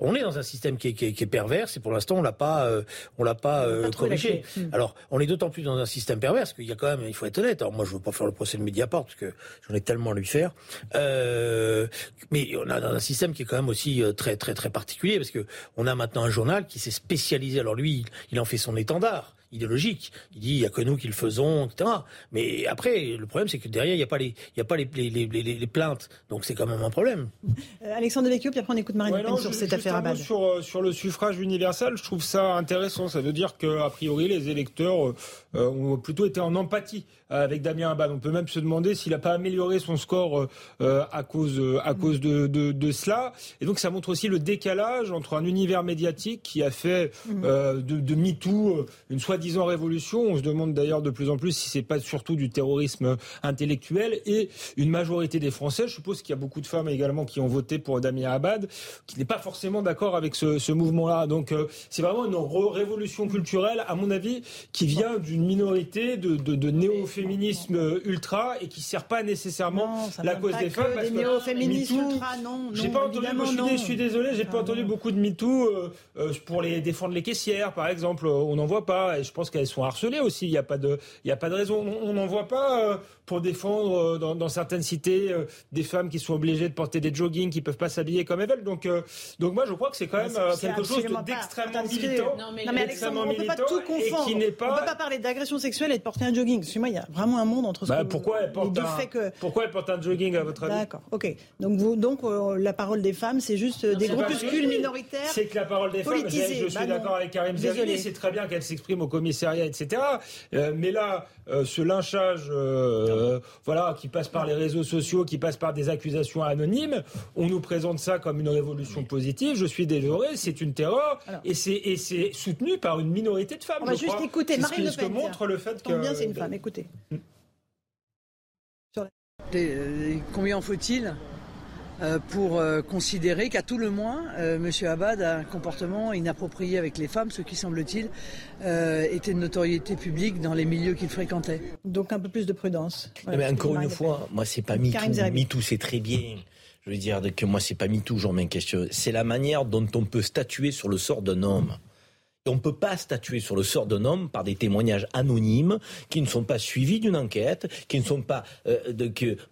On est dans un système qui est, qui est, pervers, et pour l'instant on l'a pas, euh, on l'a pas, euh, corrigé. Hmm. Alors on est d'autant plus dans un système pervers parce qu'il y a quand même, il faut être honnête. Alors moi je veux pas faire le procès de Mediapart parce que j'en ai tellement à lui faire, mais on a dans un système qui est quand même aussi très très très particulier parce que on a maintenant un journal qui s'est spécialisé. Alors lui, il en fait son étendard idéologique. Il dit il y a que nous qui le faisons, etc. Mais après, le problème c'est que derrière il n'y a pas les, il y a pas les, les, les, les plaintes, donc c'est quand même un problème. Euh, Alexandre Devecchio, puis après on écoute Marine Le Pen sur cette affaire à sur, euh, sur le suffrage universel, je trouve ça intéressant. Ça veut dire que a priori les électeurs euh, ont plutôt été en empathie avec Damien Abad. On peut même se demander s'il n'a pas amélioré son score à cause à cause de, de, de, cela. Et donc ça montre aussi le décalage entre un univers médiatique qui a fait mmh. de, de MeToo une soi disant révolution. On se demande d'ailleurs de plus en plus si c'est pas surtout du terrorisme intellectuel et une majorité des Français. Je suppose qu'il y a beaucoup de femmes également qui ont voté pour Damien Abad, qui n'est pas forcément d'accord avec ce, ce mouvement-là. Donc euh, c'est vraiment une révolution culturelle, à mon avis, qui vient d'une minorité de, de, de néo-féminisme ultra et qui sert pas nécessairement la cause des femmes. Parce néo-féministes ultra, non. J'ai pas entendu, je, suis, désolé, j'ai pas entendu beaucoup de MeToo euh, euh, pour les défendre les caissières, par exemple. On n'en voit pas. Et je pense qu'elles sont harcelées aussi. Il n'y a pas de, il y a pas de raison. On n'en voit pas euh, pour défendre euh, dans, dans, certaines cités euh, des femmes qui sont obligées de porter des joggings, qui peuvent pas s'habiller comme elles veulent. Donc, donc moi je crois que c'est quand même quelque chose d'extrêmement militant. Non mais, Alexandre, on peut pas tout confondre. Qui n'est pas... On peut pas parler d'agression sexuelle et de porter un jogging. Parce que moi, il y a vraiment un monde entre. Bah, pourquoi elle porte un... que... pourquoi elle porte un jogging à votre avis? D'accord. Ok. Donc vous, donc la parole des femmes, c'est juste des groupuscules minoritaires. C'est que la parole des femmes. Je, suis bah d'accord avec Karim Zerbi. C'est très bien qu'elle s'exprime au commissariat, etc. Euh, mais là, euh, ce lynchage, euh, voilà, qui passe par les réseaux sociaux, qui passe par des accusations anonymes, on nous présente ça comme une révolution positive. Je suis désolé, c'est une terreur, et c'est soutenu par une minorité de femmes. On va juste écouter Marine Le Pen. Ce que montre le fait que. bien, c'est une femme. Écoutez. Combien faut-il? euh, pour euh, considérer qu'à tout le moins, euh, M. Abad a un comportement inapproprié avec les femmes, ce qui semble-t-il était de notoriété publique dans les milieux qu'il fréquentait. Donc un peu plus de prudence. mais encore une fois, moi c'est pas MeToo. MeToo c'est très bien. Je veux dire que moi c'est pas MeToo, j'en mets question. C'est la manière dont on peut statuer sur le sort d'un homme on ne peut pas statuer sur le sort d'un homme par des témoignages anonymes qui ne sont pas suivis d'une enquête, qui ne sont pas euh,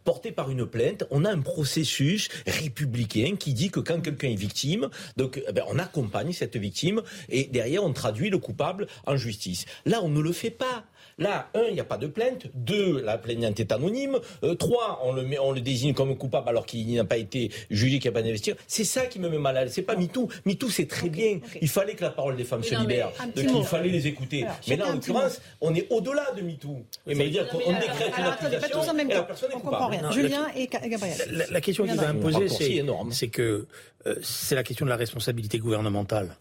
portés par une plainte. On a un processus républicain qui dit que quand quelqu'un est victime, donc eh ben, on accompagne cette victime et derrière on traduit le coupable en justice. Là, on ne le fait pas. Là, un, il n'y a pas de plainte. Deux, la plaignante est anonyme. Euh, trois, on le, met, on le désigne comme coupable alors qu'il n'a pas été jugé, qu'il n'y a pas d'investir. C'est ça qui me met mal à l'aise. C'est pas MeToo. MeToo, c'est très bien. Il fallait que la parole des femmes se libère. Donc il fallait les écouter. mais là, en l'occurrence, on est au-delà de MeToo. Oui, mais dire qu'on décrète une accusation et la personne est coupable. Julien et Gabriel. La, question qui va me poser, c'est que euh, c'est la question de la responsabilité gouvernementale.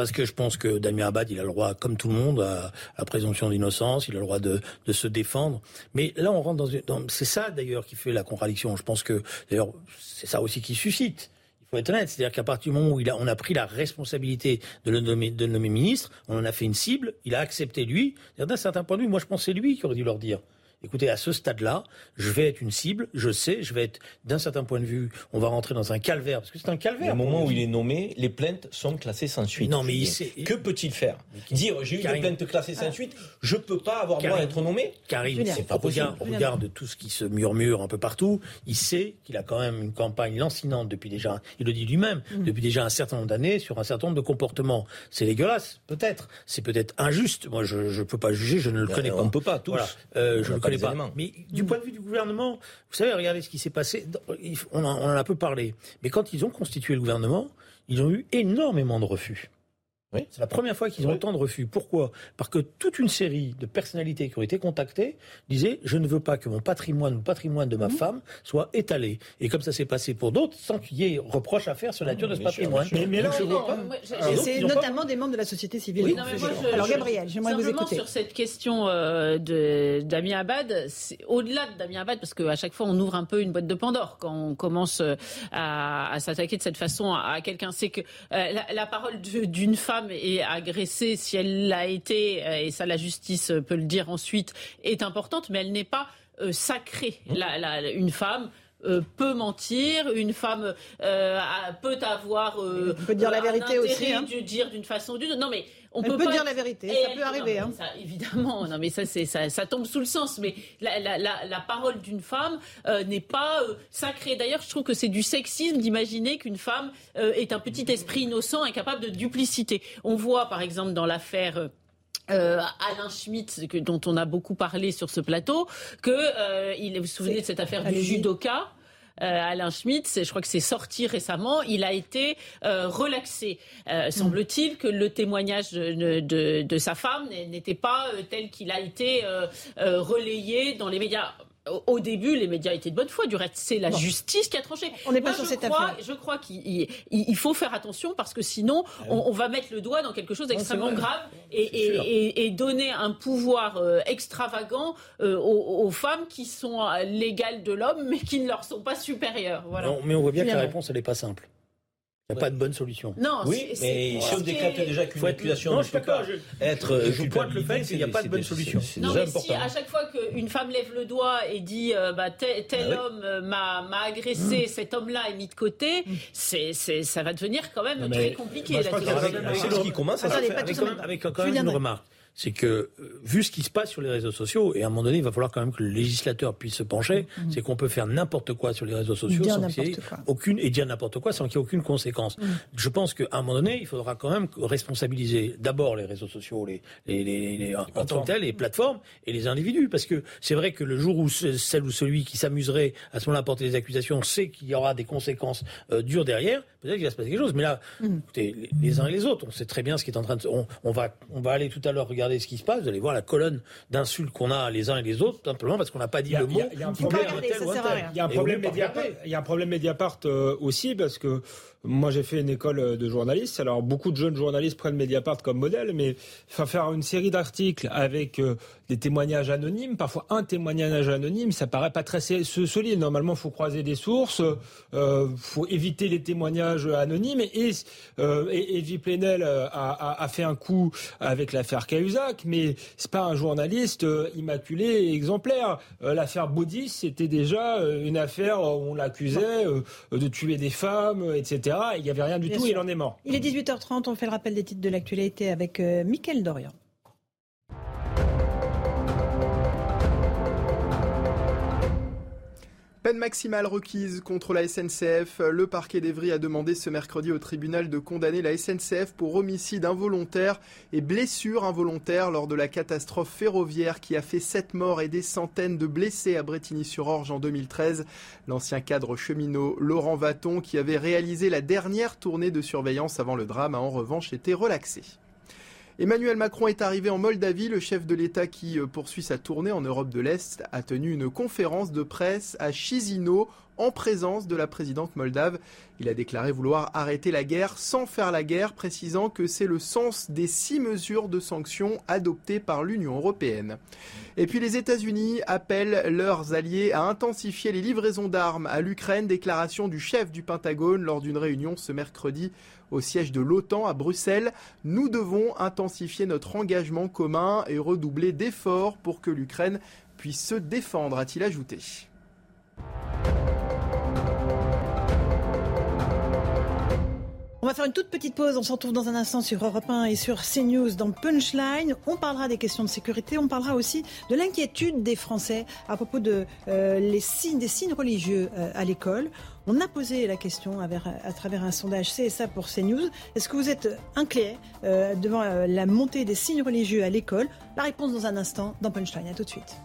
Parce que je pense que Damien Abad, il a le droit, comme tout le monde, à, la présomption d'innocence, il a le droit de, se défendre. Mais là, on rentre dans... dans c'est ça, d'ailleurs, qui fait la contradiction. Je pense que, d'ailleurs, c'est ça aussi qui suscite il faut être honnête, c'est-à-dire qu'à partir du moment où il on a pris la responsabilité de le nommer, de le nommer ministre, on en a fait une cible, il a accepté lui. D'un certain point de vue, moi je pense que c'est lui qui aurait dû leur dire écoutez, à ce stade-là, je vais être une cible, je sais, je vais être, d'un certain point de vue, on va rentrer dans un calvaire, parce que c'est un calvaire. Au moment où il est nommé, les plaintes sont classées sans suite. Non, mais il Que peut-il faire Dire, j'ai eu une plainte classée sans suite, je peux pas avoir droit à être nommé Karim, c'est pas possible. Au regard de tout ce qui se murmure un peu partout, il sait qu'il a quand même une campagne lancinante depuis déjà, il le dit lui-même, mm. depuis déjà un certain nombre d'années sur un certain nombre de comportements. C'est dégueulasse, peut-être. C'est peut-être injuste. Moi, je ne peux pas juger, je ne le ben, connais pas. On ne peut pas, tous. Euh, je ne connais pas. Mais du point de vue du gouvernement, vous savez, regardez ce qui s'est passé. On en, on en a peu parlé. Mais quand ils ont constitué le gouvernement, ils ont eu énormément de refus. C'est la première fois qu'ils ont autant de refus. Pourquoi? Parce que toute une série de personnalités qui ont été contactées disaient je ne veux pas que mon patrimoine, le patrimoine de ma mmh. femme, soit étalé. Et comme ça s'est passé pour d'autres, sans qu'il y ait reproche à faire sur la nature de ce patrimoine. mais, là, c'est notamment des membres de la société civile. Alors Gabriel, j'aimerais vous écouter. sur cette question euh, de Damien Abad, au-delà de Damien Abad, parce qu'à chaque fois on ouvre un peu une boîte de Pandore quand on commence euh, à, s'attaquer de cette façon à, quelqu'un, c'est que euh, la parole d'une femme est agressée, si elle l'a été, euh, et ça la justice peut le dire ensuite, est importante, mais elle n'est pas euh, sacrée. La, une femme euh, peut mentir, une femme peut avoir euh, peut dire la vérité aussi, hein. dire d'une façon ou d'une Non, mais on peut, dire la vérité, ça peut arriver. hein. évidemment, non, mais ça, tombe sous le sens. Mais la, parole d'une femme euh, n'est pas euh, sacrée. D'ailleurs, je trouve que c'est du sexisme d'imaginer qu'une femme euh, est un petit esprit innocent, incapable de duplicité. On voit, par exemple, dans l'affaire. Alain Schmitt, dont on a beaucoup parlé sur ce plateau, que il, vous vous souvenez de cette affaire du judoka? Euh, Alain Schmitt, je crois que c'est sorti récemment, il a été euh, relaxé. Euh, semble-t-il que le témoignage de sa femme n'était pas tel qu'il a été relayé dans les médias au début, les médias étaient de bonne foi. Du reste, c'est la justice qui a tranché. On n'est pas sur cette affaire. Je crois qu'il faut faire attention parce que sinon, ah on, va mettre le doigt dans quelque chose d'extrêmement grave et, donner un pouvoir euh, extravagant euh, aux, femmes qui sont l'égale de l'homme, mais qui ne leur sont pas supérieures. Voilà. mais on voit bien que la réponse, elle n'est pas simple. Il n'y a pas de bonne solution. Non, oui, mais si on décrète déjà qu'une accusation ne peut pas être Je pointe le fait qu'il n'y a pas de bonne solution. Non, mais si à chaque fois qu'une femme lève le doigt et dit euh, bah, tel, ah homme euh, m'a agressé, mmh. cet homme-là est mis de côté, mmh. c'est ça va devenir quand même très compliqué. C'est ce qui commence à se faire. Avec quand même une remarque c'est que euh, vu ce qui se passe sur les réseaux sociaux, et à un moment donné, il va falloir quand même que le législateur puisse se pencher, mm-hmm. c'est qu'on peut faire n'importe quoi sur les réseaux sociaux sans qu'il y ait aucune et dire n'importe quoi sans qu'il y ait aucune conséquence. Mm. Je pense qu'à un moment donné, il faudra quand même responsabiliser d'abord les réseaux sociaux, les, les, les, en tant que les plateformes et les individus, parce que c'est vrai que le jour où celle ou celui qui s'amuserait à ce moment-là à porter des accusations sait qu'il y aura des conséquences euh, dures derrière, peut-être qu'il va se passer quelque chose. Mais là, mm. écoutez, les, uns et les autres, on sait très bien ce qui est en train de. On, on va, on va aller tout à l'heure regardez ce qui se passe, vous allez voir la colonne d'insultes qu'on a les uns et les autres, simplement parce qu'on n'a pas dit le mot. Il y a un problème Mediapart. Il y a un problème Mediapart aussi parce que moi, j'ai fait une école de journaliste. Alors, beaucoup de jeunes journalistes prennent Mediapart comme modèle, mais faire une série d'articles avec euh, des témoignages anonymes, parfois un témoignage anonyme, ça paraît pas très solide. Normalement, faut croiser des sources, euh, faut éviter les témoignages anonymes. Et, euh, Plenel a, a, fait un coup avec l'affaire Cahuzac, mais c'est pas un journaliste euh, immaculé et exemplaire. l'affaire Baudis, c'était déjà une affaire où on l'accusait de tuer des femmes, etc. Il n'y avait rien du tout et il en est mort. Il est 18h30, on fait le rappel des titres de l'actualité avec euh, Mickaël Dorian. Peine maximale requise contre la SNCF. Le parquet d'Evry a demandé ce mercredi au tribunal de condamner la SNCF pour homicide involontaire et blessure involontaire lors de la catastrophe ferroviaire qui a fait 7 morts et des centaines de blessés à Bretigny-sur-Orge en 2013. L'ancien cadre cheminot Laurent Vaton, qui avait réalisé la dernière tournée de surveillance avant le drame, a en revanche été relaxé. Emmanuel Macron est arrivé en Moldavie. Le chef de l'État qui euh, poursuit sa tournée en Europe de l'Est a tenu une conférence de presse à Chisinau en présence de la présidente moldave. Il a déclaré vouloir arrêter la guerre sans faire la guerre, précisant que c'est le sens des six mesures de sanctions adoptées par l'Union européenne. Et puis les États-Unis appellent leurs alliés à intensifier les livraisons d'armes à l'Ukraine, déclaration du chef du Pentagone lors d'une réunion ce mercredi au siège de l'OTAN à Bruxelles. Nous devons intensifier notre engagement commun et redoubler d'efforts pour que l'Ukraine puisse se défendre, a-t-il ajouté. On va faire une toute petite pause. On se retrouve dans un instant sur Europe 1 et sur CNews dans Punchline. On parlera des questions de sécurité. On parlera aussi de l'inquiétude des Français à propos euh, des signes religieux euh, à l'école. On a posé la question à, à, travers un sondage CSA pour CNews. Est-ce que vous êtes inquiet euh, devant la montée des signes religieux à l'école? La réponse dans un instant dans Punchline. À tout de suite.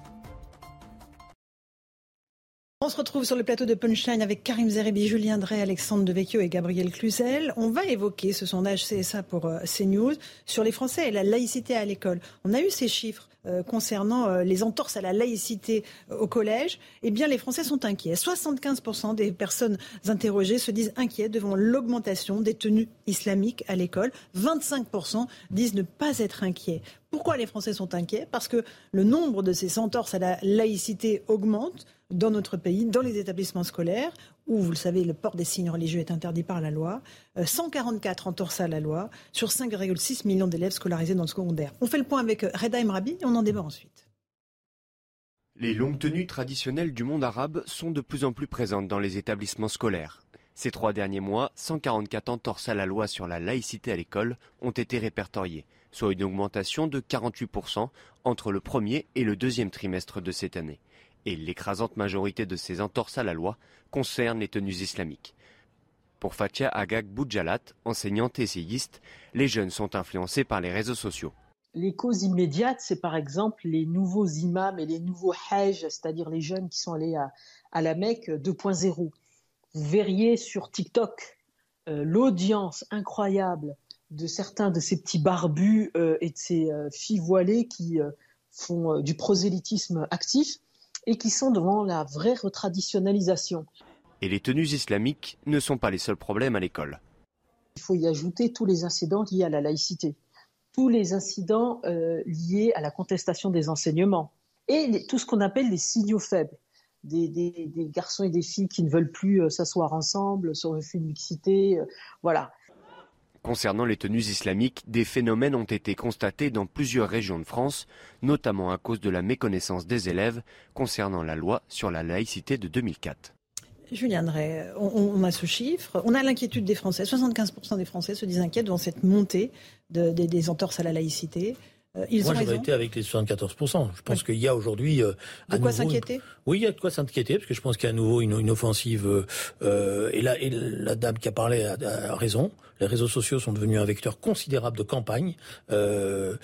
On se retrouve sur le plateau de Punchline avec Karim Zerebi, Julien Drey, Alexandre Devecchio et Gabriel Cluzel. On va évoquer ce sondage CSA pour euh, CNews sur les Français et la laïcité à l'école. On a eu ces chiffres euh, concernant euh, les entorses à la laïcité au collège. Eh bien, les Français sont inquiets. 75% des personnes interrogées se disent inquiets devant l'augmentation des tenues islamiques à l'école. 25% disent ne pas être inquiets. Pourquoi les Français sont inquiets? Parce que le nombre de ces entorses à la laïcité augmente dans notre pays, dans les établissements scolaires, où, vous le savez, le port des signes religieux est interdit par la loi. 144 euh, entorses à la loi sur 5,6 millions d'élèves scolarisés dans le secondaire. On fait le point avec euh, Reda Emrabi et on en débat ensuite. Les longues tenues traditionnelles du monde arabe sont de plus en plus présentes dans les établissements scolaires. Ces trois derniers mois, 144 entorses à la loi sur la laïcité à l'école ont été répertoriées, soit une augmentation de 48% entre le premier et le deuxième trimestre de cette année et l'écrasante majorité de ces entorses à la loi concernent les tenues islamiques. Pour Fatia Agag Boudjalat, enseignante essayiste, les jeunes sont influencés par les réseaux sociaux. Les causes immédiates, c'est par exemple les nouveaux imams et les nouveaux hajj, c'est-à-dire les jeunes qui sont allés à, la Mecque 2.0. Vous verriez sur TikTok euh, l'audience incroyable de certains de ces petits barbus euh, et de ces euh, filles voilées qui font du prosélytisme actif et qui sont devant la vraie retraditionnalisation. Et les tenues islamiques ne sont pas les seuls problèmes à l'école. Il faut y ajouter tous les incidents liés à la laïcité, tous les incidents euh, liés à la contestation des enseignements et tout ce qu'on appelle les signaux faibles. Des, garçons et des filles qui ne veulent plus euh, s'asseoir ensemble, sur refus de mixité, euh, voilà. Concernant les tenues islamiques, des phénomènes ont été constatés dans plusieurs régions de France, notamment à cause de la méconnaissance des élèves concernant la loi sur la laïcité de 2004. Julien Drey, on, a ce chiffre, on a l'inquiétude des Français. 75% des Français se disent inquiets devant cette montée des entorses à la laïcité. Euh, Moi, j'aurais été avec les 74%. Je pense qu'il y a aujourd'hui. Euh, de quoi s'inquiéter? Oui, il y a de quoi s'inquiéter, parce que je pense qu'il y a à nouveau une, offensive. Euh, et, la, et la dame qui a parlé a, raison. Les réseaux sociaux sont devenus un vecteur considérable de campagne. Euh,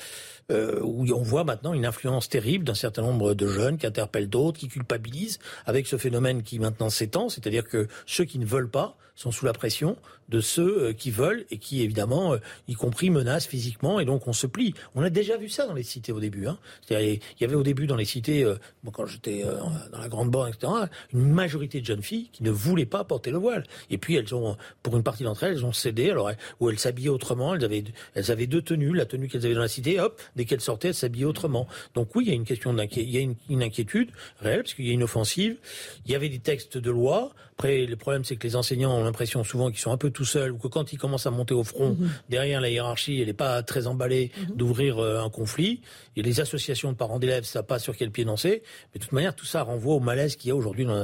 euh, où on voit maintenant une influence terrible d'un certain nombre de jeunes qui interpellent d'autres, qui culpabilisent, avec ce phénomène qui maintenant s'étend, c'est-à-dire que ceux qui ne veulent pas sont sous la pression de ceux euh, qui veulent et qui, évidemment, euh, y compris menacent physiquement, et donc on se plie. On a déjà vu ça dans les cités au début. Hein. Il y avait au début dans les cités, quand j'étais dans la Grande Borne, etc., une majorité de jeunes filles qui ne voulaient pas porter le voile. Et puis elles ont, pour une partie d'entre elles, elles ont cédé, alors, où elles s'habillaient autrement, elles avaient, deux tenues, la tenue qu'elles avaient dans la cité, hop, dès qu'elles sortaient, elles s'habillaient autrement. Donc oui, il y a une question d'inquiétude, inquiétude réelle, parce qu'il y a une offensive. Il y avait des textes de loi. Après, le problème, c'est que les enseignants ont l'impression souvent qu'ils sont un peu tout seuls, ou que quand ils commencent à monter au front, mhm. derrière la hiérarchie, elle n'est pas très emballée mhm. d'ouvrir euh, un conflit. Et les associations de parents d'élèves ne savent pas sur quel pied danser. Mais de toute manière, tout ça renvoie au malaise qu'il y a aujourd'hui dans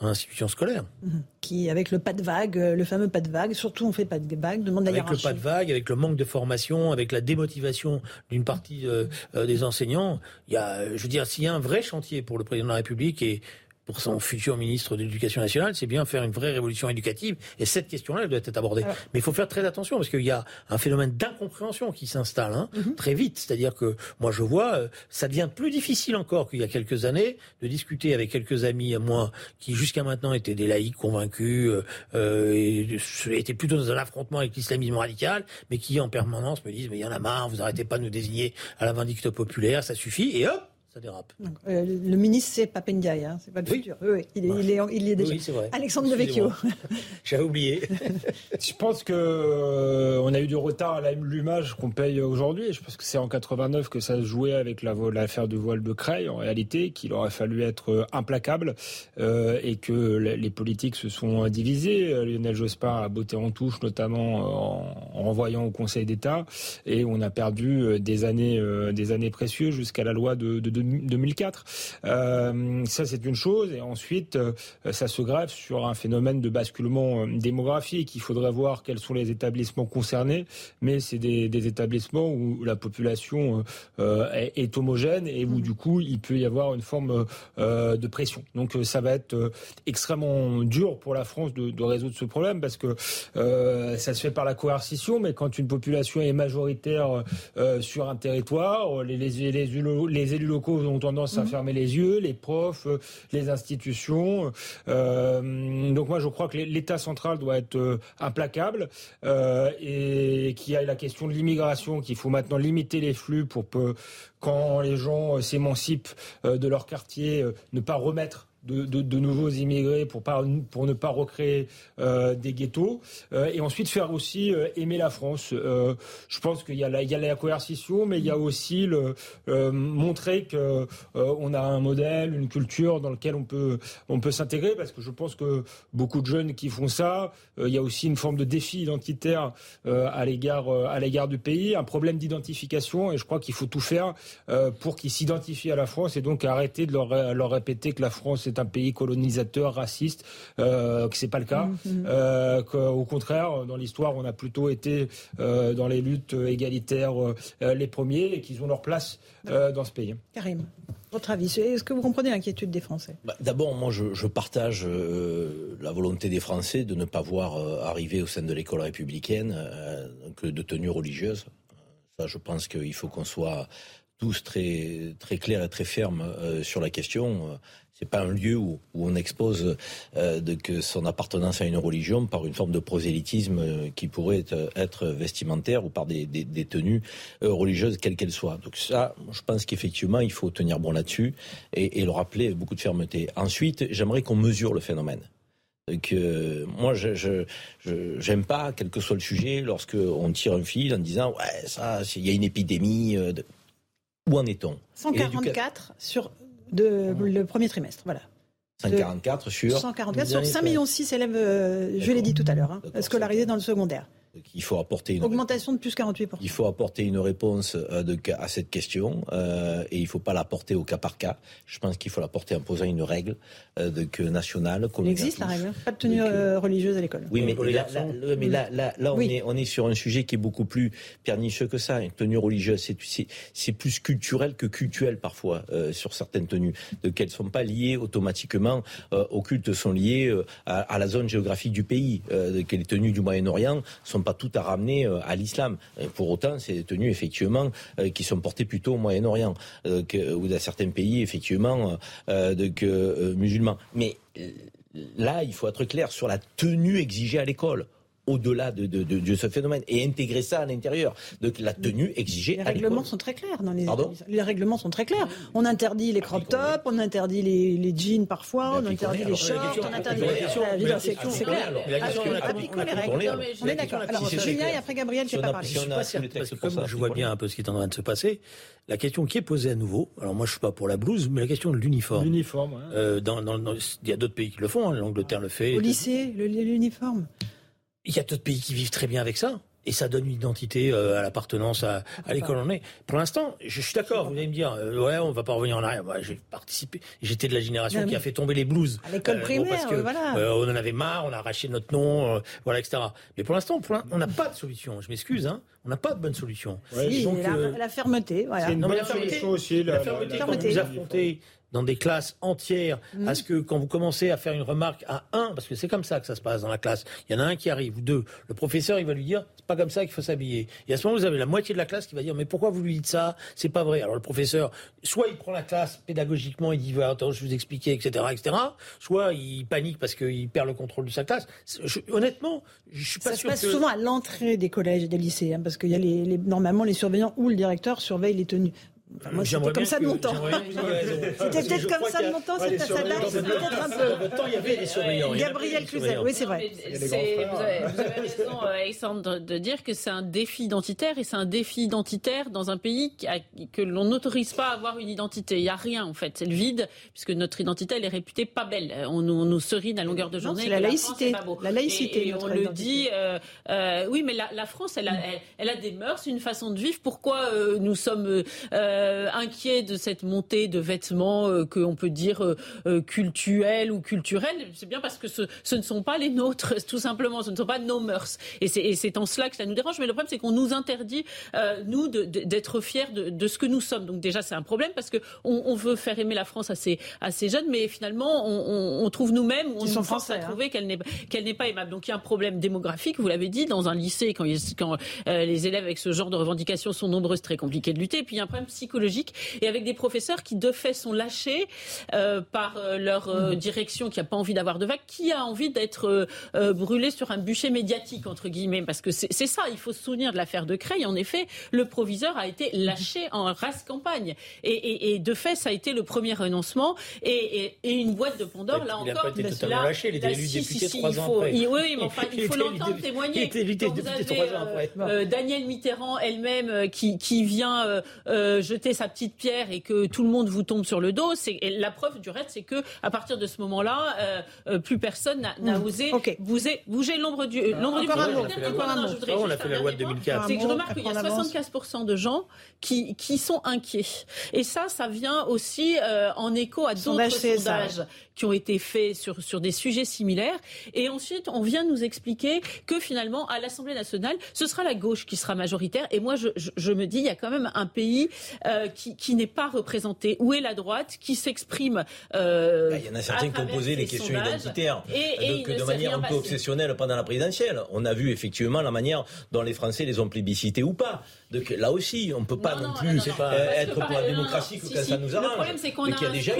l'institution scolaire. Mhm. Qui, avec le pas de vague, euh, le fameux pas de vague, surtout on fait pas de vague, demande la Avec le pas de vague, avec le manque de formation, avec la démotivation d'une partie euh, des enseignants, il y a, je veux dire, s'il y a un vrai chantier pour le président de la République et pour son futur ministre de l'Éducation nationale, c'est bien faire une vraie révolution éducative. Et cette question-là, elle doit être abordée. Mais il faut faire très attention parce qu'il y a un phénomène d'incompréhension qui s'installe hein, Mhm. très vite. C'est-à-dire que moi, je vois, euh, ça devient plus difficile encore qu'il y a quelques années de discuter avec quelques amis à moi qui jusqu'à maintenant étaient des laïcs convaincus euh, euh, et étaient plutôt dans un affrontement avec l'islamisme radical, mais qui en permanence me disent mais il y en a marre, vous arrêtez pas de nous désigner à la vindicte populaire, ça suffit. Et hop, ça dérape. Euh, le ministre, c'est Papendiaï, hein, c'est pas le futur. Oui, oui, il, est, il, est, il y est déjà. Oui, c'est vrai. Alexandre Devecchio. J'avais oublié. Je pense que euh, on a eu du retard à l'allumage qu'on paye aujourd'hui. Je pense que c'est en 89 que ça se jouait avec la l'affaire du voile de Creil, en réalité, qu'il aurait fallu être euh, implacable euh, et que le- les politiques se sont divisés. Euh, Lionel Jospin a botté en touche, notamment en, en renvoyant au Conseil d'État, et on a perdu des années, euh, des années précieuses jusqu'à la loi de, de, de 2004. Euh, ça, c'est une chose. Et ensuite, euh, ça se greffe sur un phénomène de basculement euh, démographique. Il faudrait voir quels sont les établissements concernés, mais c'est des, des établissements où la population euh, est, est homogène et où du coup, il peut y avoir une forme euh, de pression. Donc, ça va être extrêmement dur pour la France de, de résoudre ce problème parce que ça se fait par la coercition, mais quand une population est majoritaire sur un territoire, les, les, les, élus- les élus locaux ont tendance à Mhm. fermer les yeux, les profs, euh, les institutions. Euh, donc moi, je crois que l'État central doit être euh, implacable euh, et qu'il y a la question de l'immigration, qu'il faut maintenant limiter les flux pour que quand les gens s'émancipent de leur quartier, ne pas remettre de, nouveaux immigrés pour, ne pas recréer euh, des ghettos Euh, et ensuite faire aussi euh, aimer la France. Je pense qu'il y, a la- coercition, mais il y a aussi montrer que on a un modèle, une culture dans lequel on peut, s'intégrer parce que je pense que beaucoup de jeunes qui font ça, il y a aussi une forme de défi identitaire à l'égard du pays, un problème d'identification et je crois qu'il faut tout faire pour qu'ils s'identifient à la France et donc arrêter de leur, leur répéter que la France est un pays colonisateur, raciste, euh, que c'est pas le cas, Mhm. euh, qu'au contraire dans l'histoire on a plutôt été euh, dans les luttes égalitaires euh, les premiers et qu'ils ont leur place euh, dans ce pays. Karim, votre avis Est-ce que vous comprenez l'inquiétude des Français? Bah, D'abord, moi, je, je partage euh, la volonté des Français de ne pas voir euh, arriver au sein de l'école républicaine euh, que de tenues religieuses. Ça, je pense qu'il faut qu'on soit tous très très clairs et très fermes euh, sur la question. Euh, C'est pas un lieu où, où on expose euh, de que son appartenance à une religion par une forme de prosélytisme euh, qui pourrait être, être vestimentaire ou par des, des, des tenues euh, religieuses quelles qu'elles soient. Donc ça, je pense qu'effectivement, il faut tenir bon là-dessus et, et le rappeler avec beaucoup de fermeté. Ensuite, j'aimerais qu'on mesure le phénomène. Euh, moi, je je- je- j'aime pas, quel que soit le sujet, lorsque on tire un fil en disant ouais, ça, il y a une épidémie. euh, de... Où en est-on? Et l'éduca- 144 sur de, le premier trimestre, voilà. 144 sur. 144 sur 5 millions 6 élèves, euh, je l'ai dit tout à l'heure, hein, scolarisés dans le secondaire. Il faut apporter une Augmentation de plus 48%. Il faut apporter une réponse euh, de, à cette question euh, et il ne faut pas l'apporter au cas par cas. Je pense qu'il faut l'apporter en posant une règle euh, de, que nationale. Il existe la règle, hein. pas de tenue religieuse à l'école. Oui, mais là, là- mais là, là, là, on, Oui. est, on est sur un sujet qui est beaucoup plus pernicieux que ça. Une tenue religieuse, c'est- c'est c'est plus culturel que cultuel parfois euh, sur certaines tenues, de qu'elles sont pas liées automatiquement euh, au culte, sont liées euh, à, à la zone géographique du pays, euh, de que les tenues du Moyen-Orient sont pas toutes à ramener euh, à l'islam. Pour autant, c'est des tenues effectivement euh, qui sont portées plutôt au Moyen-Orient euh, ou dans certains pays effectivement de, musulmans. Mais là, il faut être clair sur la tenue exigée à l'école au-delà de, de- de- de ce phénomène et intégrer ça à l'intérieur. Donc la tenue exigée Les à règlements sont très clairs dans les Pardon. Les règlements sont très clairs. On interdit les crop tops, on interdit les, les jeans parfois, on interdit les shorts, on interdit la la c'est clair. Appliquons- les règles. On est d'accord. Alors Julien et après Gabriel on pas parlé. comme je vois bien un peu ce qui est en train de se passer, la question qui est posée à nouveau, alors moi je suis pas pour la blouse, mais la question de l'uniforme. L'uniforme. Euh, il y a d'autres pays qui le font, hein, l'Angleterre le fait. Au lycée, le- l'uniforme. Il y a d'autres pays qui vivent très bien avec ça. Et ça donne une identité euh, à l'appartenance à, à l'école où on est. Pour l'instant, je suis d'accord. Vous allez me dire, euh, ouais, on va pas revenir en arrière. J'ai participé. J'étais de la génération Non, qui a fait tomber les blues. À l'école primaire, parce que, euh, voilà. euh, on en avait marre, on a arraché notre nom, euh, voilà, etc. Mais pour l'instant, on n'a pas de solution. Je m'excuse, hein. On n'a pas de bonne solution. Si, Donc, la, euh, la fermeté, voilà. C'est une non, mais bonne la fermeté, solution aussi. la la- fermeté, la- quand fermeté. vous affrontez dans des classes entières Mm. à ce que quand vous commencez à faire une remarque à un, parce que c'est comme ça que ça se passe dans la classe, il y en a un qui arrive, ou deux, le professeur il va lui dire c'est pas comme ça qu'il faut s'habiller. Et à ce moment vous avez la moitié de la classe qui va dire mais pourquoi vous lui dites ça? C'est pas vrai. Alors le professeur, soit il prend la classe pédagogiquement, il dit voilà, attends je vais vous expliquer, etc., etc. Soit il panique parce qu'il perd le contrôle de sa classe. Je- honnêtement, je suis pas Ça se sûr passe que... souvent à l'entrée des collèges et des lycées, hein, parce qu'il y a les, les- normalement les surveillants ou le directeur surveillent les tenues. Enfin, moi, c'était comme ça de mon temps. C'était peut-être comme ça de mon temps, ça date, peut-être un Dans peu. votre temps, il y avait des surveillants. Gabriel Cluzel, oui, c'est vrai. Vous, avez, vous avez raison, euh, Alexandre, de- dire que c'est un défi identitaire et c'est un défi identitaire dans un pays que l'on n'autorise pas à avoir une identité. Il n'y a rien en fait, c'est le vide puisque notre identité elle est réputée pas belle. On nous, on nous serine à longueur de journée. c'est la laïcité. c'est pas beau. La laïcité, Et, et notre on le dit. euh, euh, oui, mais la, la France, elle a, elle, elle a des mœurs, une façon de vivre. Pourquoi euh, nous sommes euh, inquiets de cette montée de vêtements euh, qu'on peut dire euh, cultuels ou culturels C'est bien parce que ce, ce ne sont pas les nôtres, tout simplement. Ce ne sont pas nos mœurs. Et c'est, en cela que ça nous dérange. Mais le problème, c'est qu'on nous interdit, nous, d'être fiers de, de ce que nous sommes. Donc déjà, c'est un problème parce que on, veut faire aimer la France à ces, à ces jeunes, mais finalement, on, on- on trouve nous-mêmes, on nous français, à hein. trouver qu'elle n'est pas aimable. Donc il y a un problème démographique, vous l'avez dit, dans un lycée, quand, il- quand les élèves avec ce genre de revendications sont nombreux, c'est très compliqué de lutter. Et puis il y a un problème psychologique, et avec des professeurs qui de fait sont lâchés euh, par euh, leur euh, direction qui n'a pas envie d'avoir de vagues, qui a envie d'être euh, brûlé sur un bûcher médiatique, entre guillemets, parce que c'est ça, il faut se souvenir de l'affaire de Creil. En effet, le proviseur a été lâché en race campagne. Et, et- et de fait, ça a été le premier renoncement. Et, une boîte de Pandore, là Il n'a encore. pas été là- totalement lâché, il était là, élu si, député si, si, trois il ans faut- après. il- oui, mais enfin, il Il faut était l'entendre témoigner. il était élu Quand vous député avez, trois ans après. Danielle Mitterrand elle-même qui, qui vient euh, jeter sa petite pierre et que tout le monde vous tombe sur le dos. C'est la preuve du reste, c'est que à partir de ce moment-là, euh, euh, plus personne n'a Mm. osé Ok. bouger, bouger l'ombre du euh, l'ombre du Encore un mot, je voudrais Ah, on a fait la loi de dernier point. 2004. C'est que je remarque qu'il y a après on avance. 75% de gens qui, qui sont inquiets. Et ça, ça vient aussi euh, en écho à d'autres sondages qui ont été faits sur, sur des sujets similaires. Et ensuite, on vient nous expliquer que finalement, à l'Assemblée nationale, ce sera la gauche qui sera majoritaire. Et moi, je, je, je me dis, il y a quand même un pays euh, qui, qui n'est pas représenté. Où est la droite qui s'exprime euh, Il y en a certains qui ont posé les questions identitaires Et- et de manière un peu passé. obsessionnelle pendant la présidentielle. On a vu effectivement la manière dont les Français les ont plébiscités ou pas. Donc là aussi, on ne peut pas non, non, plus non, que être pour la démocratie que si, quand si. ça nous Le arrange. problème, c'est qu'on a y a des a des gens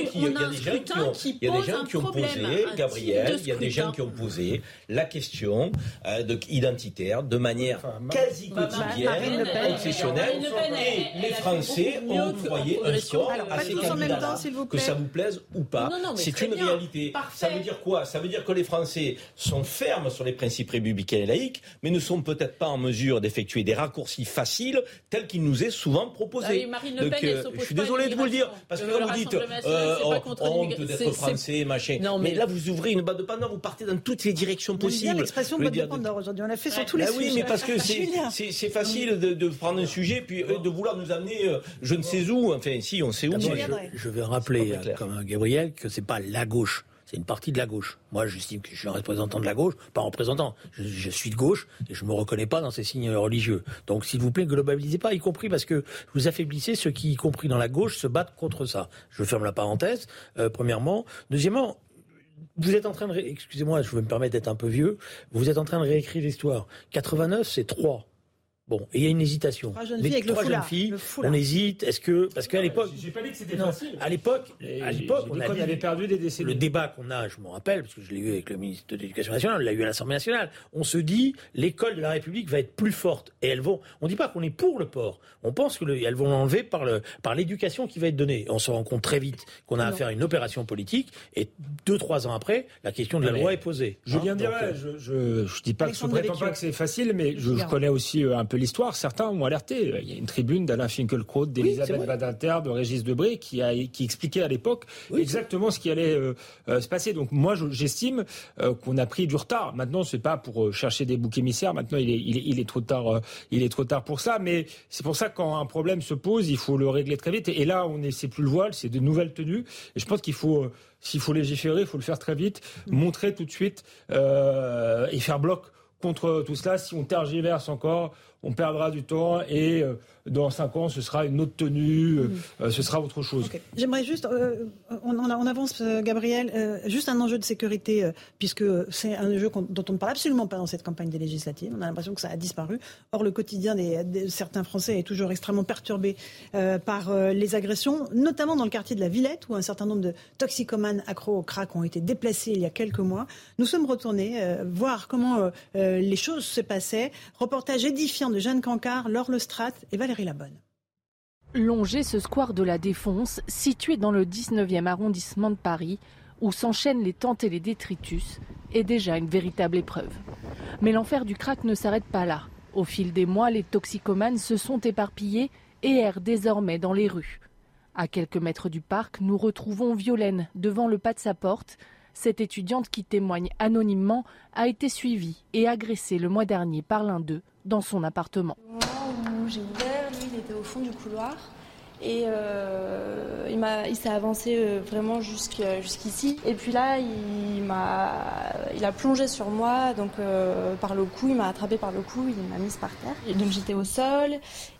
qui ont, qui des pose gens qui ont posé, Gabriel, il y a des gens qui ont posé la question euh, de, identitaire de manière quasi quotidienne, obsessionnelle, et les Français ont envoyé un score Alors, à ces candidats que ça vous plaise ou pas. C'est une bien. réalité. Parfait. Ça veut dire quoi? Ça veut dire que les Français sont fermes sur les principes républicains et laïques, mais ne sont peut-être pas en mesure d'effectuer des raccourcis faciles tels qu'il nous est souvent proposé. Ah oui, euh, je suis désolé de vous le dire, parce que là vous dites euh, oh, honte d'être C'est- machin. Non, mais... mais- là vous ouvrez une boîte de Pandore, vous partez dans toutes les directions possibles. l'expression veux boîte de Pandore aujourd'hui. On l'a fait sur Ouais. tous les bah sujets. oui, mais parce que c'est Julien. c'est- facile de, de prendre un sujet puis euh, de vouloir nous amener euh, je ne sais où. Enfin, si, on sait où. Drey. je, je vais C'est rappeler, euh, comme Gabriel, que c'est pas la gauche. C'est une partie de la gauche. Moi, j'estime que je suis un représentant de la gauche, pas un représentant. Je, suis de gauche et je me reconnais pas dans ces signes religieux. Donc, s'il vous plaît, globalisez pas, y compris parce que vous affaiblissez ceux qui, y compris dans la gauche, se battent contre ça. Je ferme la parenthèse. euh, premièrement, deuxièmement. Vous êtes en train de, excusez-moi, je vais me permettre d'être un peu vieux. Vous êtes en train de réécrire l'histoire. 89, c'est 3. Bon, et il y a une hésitation. Trois jeunes Les filles avec le trois foulard. jeunes filles, on hésite. Est-ce que, parce qu'à l'époque, J'ai pas dit que c'était facile. à l'époque, à l'époque, on avait perdu des décennies. le débat qu'on a, je m'en rappelle, parce que je l'ai eu avec le ministre de l'Éducation nationale, on l'a eu à l'Assemblée nationale. On se dit, l'école de la République va être plus forte. Et elles vont, on dit pas qu'on est pour le port. On pense qu'elles vont l'enlever par le, par l'éducation qui va être donnée. On se rend compte très vite qu'on a Non. affaire à une opération politique. Et deux, trois ans après, la question de la mais loi est posée. Julien Hein, dirait, donc, euh, je, je, je dis pas que je prétends pas que c'est facile, mais je, je connais aussi euh, un peu l'histoire. Certains ont alerté. Il y a une tribune d'Alain Finkielkraut, d'Elisabeth vrai. Badinter, de Régis Debré qui, a, qui expliquait à l'époque exactement ce qui allait euh, euh, se passer. Donc moi, je- j'estime euh, qu'on a pris du retard. Maintenant, c'est pas pour chercher des boucs émissaires. Maintenant, il est, il est, il est trop tard. il est trop tard pour ça. Mais c'est pour ça que quand un problème se pose, il faut le régler très vite. Et là, on est, c'est plus le voile, c'est de nouvelles tenues. Et je pense qu'il faut, s'il faut légiférer, il faut le faire très vite, montrer tout de suite et faire bloc contre tout cela. Si on tergiverse encore, on perdra du temps et euh, dans cinq ans, ce sera une autre tenue, euh, euh, ce sera autre chose. J'aimerais juste, on, on, avance, Gabriel, juste un enjeu de sécurité, puisque c'est un enjeu dont on ne parle absolument pas dans cette campagne des législatives. On a l'impression que ça a disparu. Or, le quotidien des, de certains Français est toujours extrêmement perturbé par les agressions, notamment dans le quartier de la Villette, où un certain nombre de toxicomanes accros au crack ont été déplacés il y a quelques mois. Nous sommes retournés voir comment les choses se passaient. Reportage édifiant de Jeanne Cancard, Laure Lestrade et Valérie Labonne. Longer ce square de la Défense, situé dans le 19e arrondissement de Paris, où s'enchaînent les tentes et les détritus, est déjà une véritable épreuve. Mais l'enfer du crack ne s'arrête pas là. Au fil des mois, les toxicomanes se sont éparpillés et errent désormais dans les rues. À quelques mètres du parc, nous retrouvons Violaine devant le pas de sa porte. Cette étudiante qui témoigne anonymement a été suivie et agressée le mois dernier par l'un d'eux dans son appartement. Au moment où j'ai ouvert, lui, il était au fond du couloir. Et euh, il, il s'est avancé euh, vraiment jusqu'ici. Et puis là, il, m'a, il a plongé sur moi, donc euh, par le cou, il m'a attrapé par le cou, il m'a mise par terre. Et donc j'étais au sol,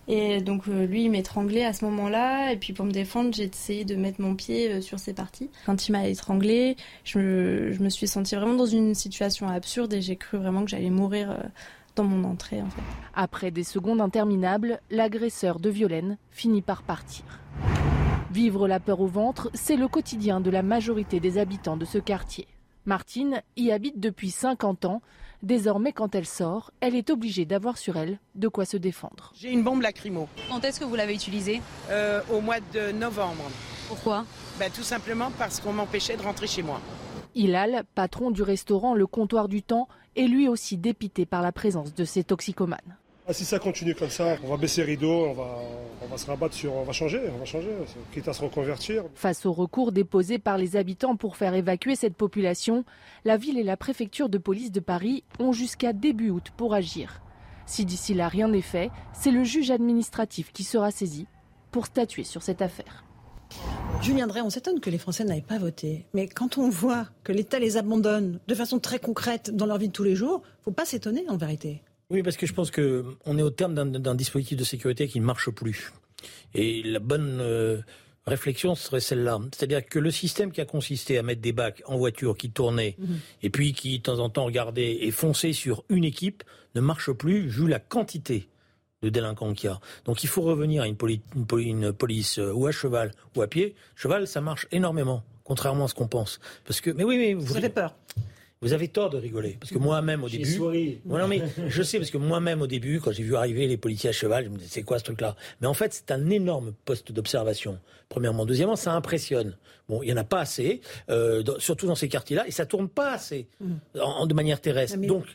et donc lui, il m'étranglait à ce moment-là. Et puis pour me défendre, j'ai essayé de mettre mon pied sur ses parties. Quand il m'a étranglé, je, je me suis sentie vraiment dans une situation absurde et j'ai cru vraiment que j'allais mourir dans mon entrée. En fait. Après des secondes interminables, l'agresseur de Violaine finit par partir. Vivre la peur au ventre, c'est le quotidien de la majorité des habitants de ce quartier. Martine y habite depuis 50 ans. Désormais, quand elle sort, elle est obligée d'avoir sur elle de quoi se défendre. J'ai une bombe lacrymo. Quand est-ce que vous l'avez utilisée? Euh, Au mois de novembre. Pourquoi? Ben, Tout simplement parce qu'on m'empêchait de rentrer chez moi. Hilal, patron du restaurant Le Comptoir du Temps, est lui aussi dépité par la présence de ces toxicomanes. Ah, si ça continue comme ça, on va baisser les rideaux, on va, on va se rabattre sur, on va changer, on va changer, quitte à se reconvertir. Face au recours déposé par les habitants pour faire évacuer cette population, la ville et la préfecture de police de Paris ont jusqu'à début août pour agir. Si d'ici là rien n'est fait, c'est le juge administratif qui sera saisi pour statuer sur cette affaire. Julien Drey, on s'étonne que les Français n'aillent pas voté. Mais quand on voit que l'État les abandonne de façon très concrète dans leur vie de tous les jours, il ne faut pas s'étonner en vérité. Oui, parce que je pense qu'on est au terme d'un dispositif de sécurité qui ne marche plus. Et la bonne euh, réflexion serait celle-là. C'est-à-dire que le système qui a consisté à mettre des bacs en voiture qui tournaient, mhm. et puis qui, de temps en temps, regardait et fonçait sur une équipe, ne marche plus vu la quantité de délinquants qu'il y a. Donc il faut revenir à une, police euh, ou à cheval ou à pied. Cheval, ça marche énormément, contrairement à ce qu'on pense. Parce que, mais oui, mais vous, vous avez peur. Vous avez tort de rigoler, parce que moi-même au début, non, mais je sais parce que moi-même au début, quand j'ai vu arriver les policiers à cheval, je me disais c'est quoi ce truc-là? Mais en fait, c'est un énorme poste d'observation. Premièrement, deuxièmement, ça impressionne. Bon, il y en a pas assez, euh, surtout dans ces quartiers-là, et ça tourne pas assez mm. en, de manière terrestre. Mais, Donc,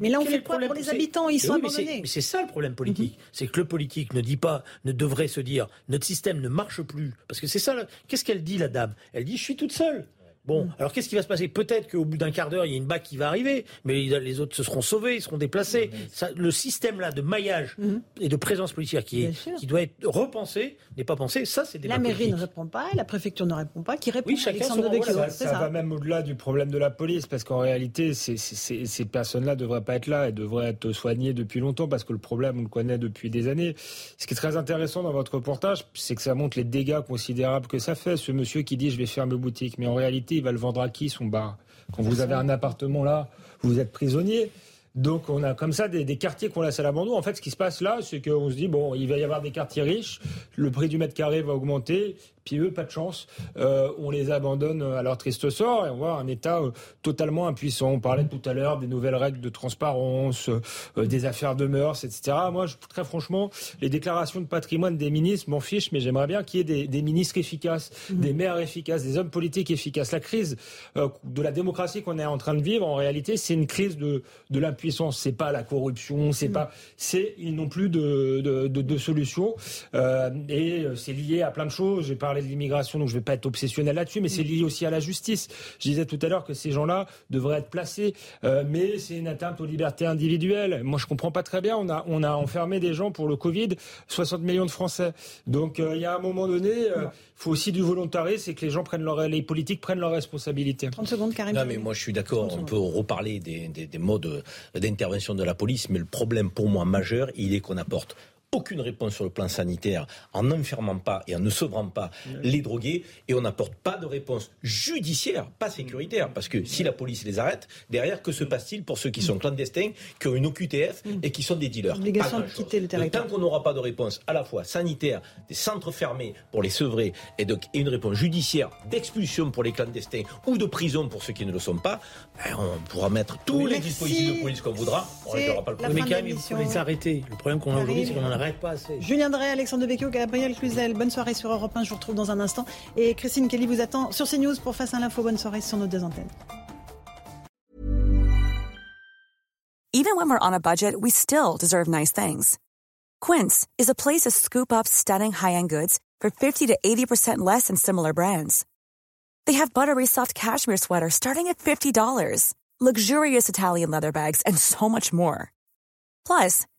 mais là, on fait le problème pour les habitants Ils sont abandonnés. Mais c'est ça le problème politique, mm-hmm. c'est que le politique ne dit pas, ne devrait se dire, notre système ne marche plus, parce que c'est ça. Qu'est-ce qu'elle dit, la dame? Elle dit, je suis toute seule. Bon, mm. alors qu'est-ce qui va se passer? Peut-être qu'au bout d'un quart d'heure, il y a une bac qui va arriver, mais les autres se seront sauvés, ils seront déplacés. Ça, le système là de maillage mm. et de présence policière qui, est, qui doit être repensé n'est pas pensé. Ça, c'est des La mairie ne répond pas, la préfecture ne répond pas. Qui répond oui, chacun son ça, ça, va même au-delà du problème de la police, parce qu'en réalité, ces, ces personnes-là ne devraient pas être là, elles devraient être soignées depuis longtemps, parce que le problème, on le connaît depuis des années. Ce qui est très intéressant dans votre reportage, c'est que ça montre les dégâts considérables que ça fait. Ce monsieur qui dit je vais fermer boutique, mais en réalité, il va le vendre à qui son bar? Quand vous avez un appartement là, vous êtes prisonnier. Donc on a comme ça des, des quartiers qu'on laisse à l'abandon. En fait, ce qui se passe là, c'est qu'on se dit bon, il va y avoir des quartiers riches, le prix du mètre carré va augmenter, puis eux, pas de chance, euh, on les abandonne à leur triste sort et on voit un État euh, totalement impuissant. On parlait tout à l'heure des nouvelles règles de transparence, euh, des affaires de mœurs, etc. Moi, je, très franchement, les déclarations de patrimoine des ministres m'en fichent, mais j'aimerais bien qu'il y ait des, des ministres efficaces, mmh. des maires efficaces, des hommes politiques efficaces. La crise de la démocratie qu'on est en train de vivre, en réalité, c'est une crise de, de l'impuissance. C'est pas la corruption, c'est mmh. pas, c'est ils n'ont plus de, de, de, de solutions et c'est lié à plein de choses. J'ai parlé de l'immigration, donc je vais pas être obsessionnel là-dessus, mais c'est lié aussi à la justice. Je disais tout à l'heure que ces gens-là devraient être placés, euh, mais c'est une atteinte aux libertés individuelles. Moi, je comprends pas très bien. On a, on a enfermé des gens pour le Covid, 60 millions de Français. Donc, euh, il y a un moment donné, il faut aussi du volontarisme, c'est que les gens prennent leur, les politiques prennent leurs responsabilités. 30 secondes, Karim. Non, mais moi, je suis d'accord. On peut reparler des, des, des modes d'intervention de la police, mais le problème pour moi majeur, il est qu'on apporte aucune réponse sur le plan sanitaire en n'enfermant pas et en ne sauvrant pas les drogués et on n'apporte pas de réponse judiciaire, pas sécuritaire. Parce que si la police les arrête, derrière, que se passe-t-il pour ceux qui sont clandestins, qui ont une OQTF et qui sont des dealers Obligation de quitter le territoire. Tant qu'on n'aura pas de réponse à la fois sanitaire, des centres fermés pour les sevrer et, donc, et une réponse judiciaire d'expulsion pour les clandestins ou de prison pour ceux qui ne le sont pas, ben, on pourra mettre tous les dispositifs de police qu'on voudra. On ne pas le problème. Mais quand même, il faut les arrêter. Le problème qu'on a aujourd'hui, c'est qu'on en arrête pas assez. Julien Drey, Alexandre Devecchio, Gabriel Cluzel, bonne soirée sur Europe 1. Je vous retrouve dans un instant. Et Christine Kelly vous attend sur CNews pour Face à l'info. Bonne soirée sur nos deux antennes. Even when we're on a budget, we still deserve nice things. Quince is a place to scoop up stunning high-end goods for 50 to 80% less than similar brands. They have buttery soft cashmere sweaters starting at $50, luxurious Italian leather bags, and so much more. Plus,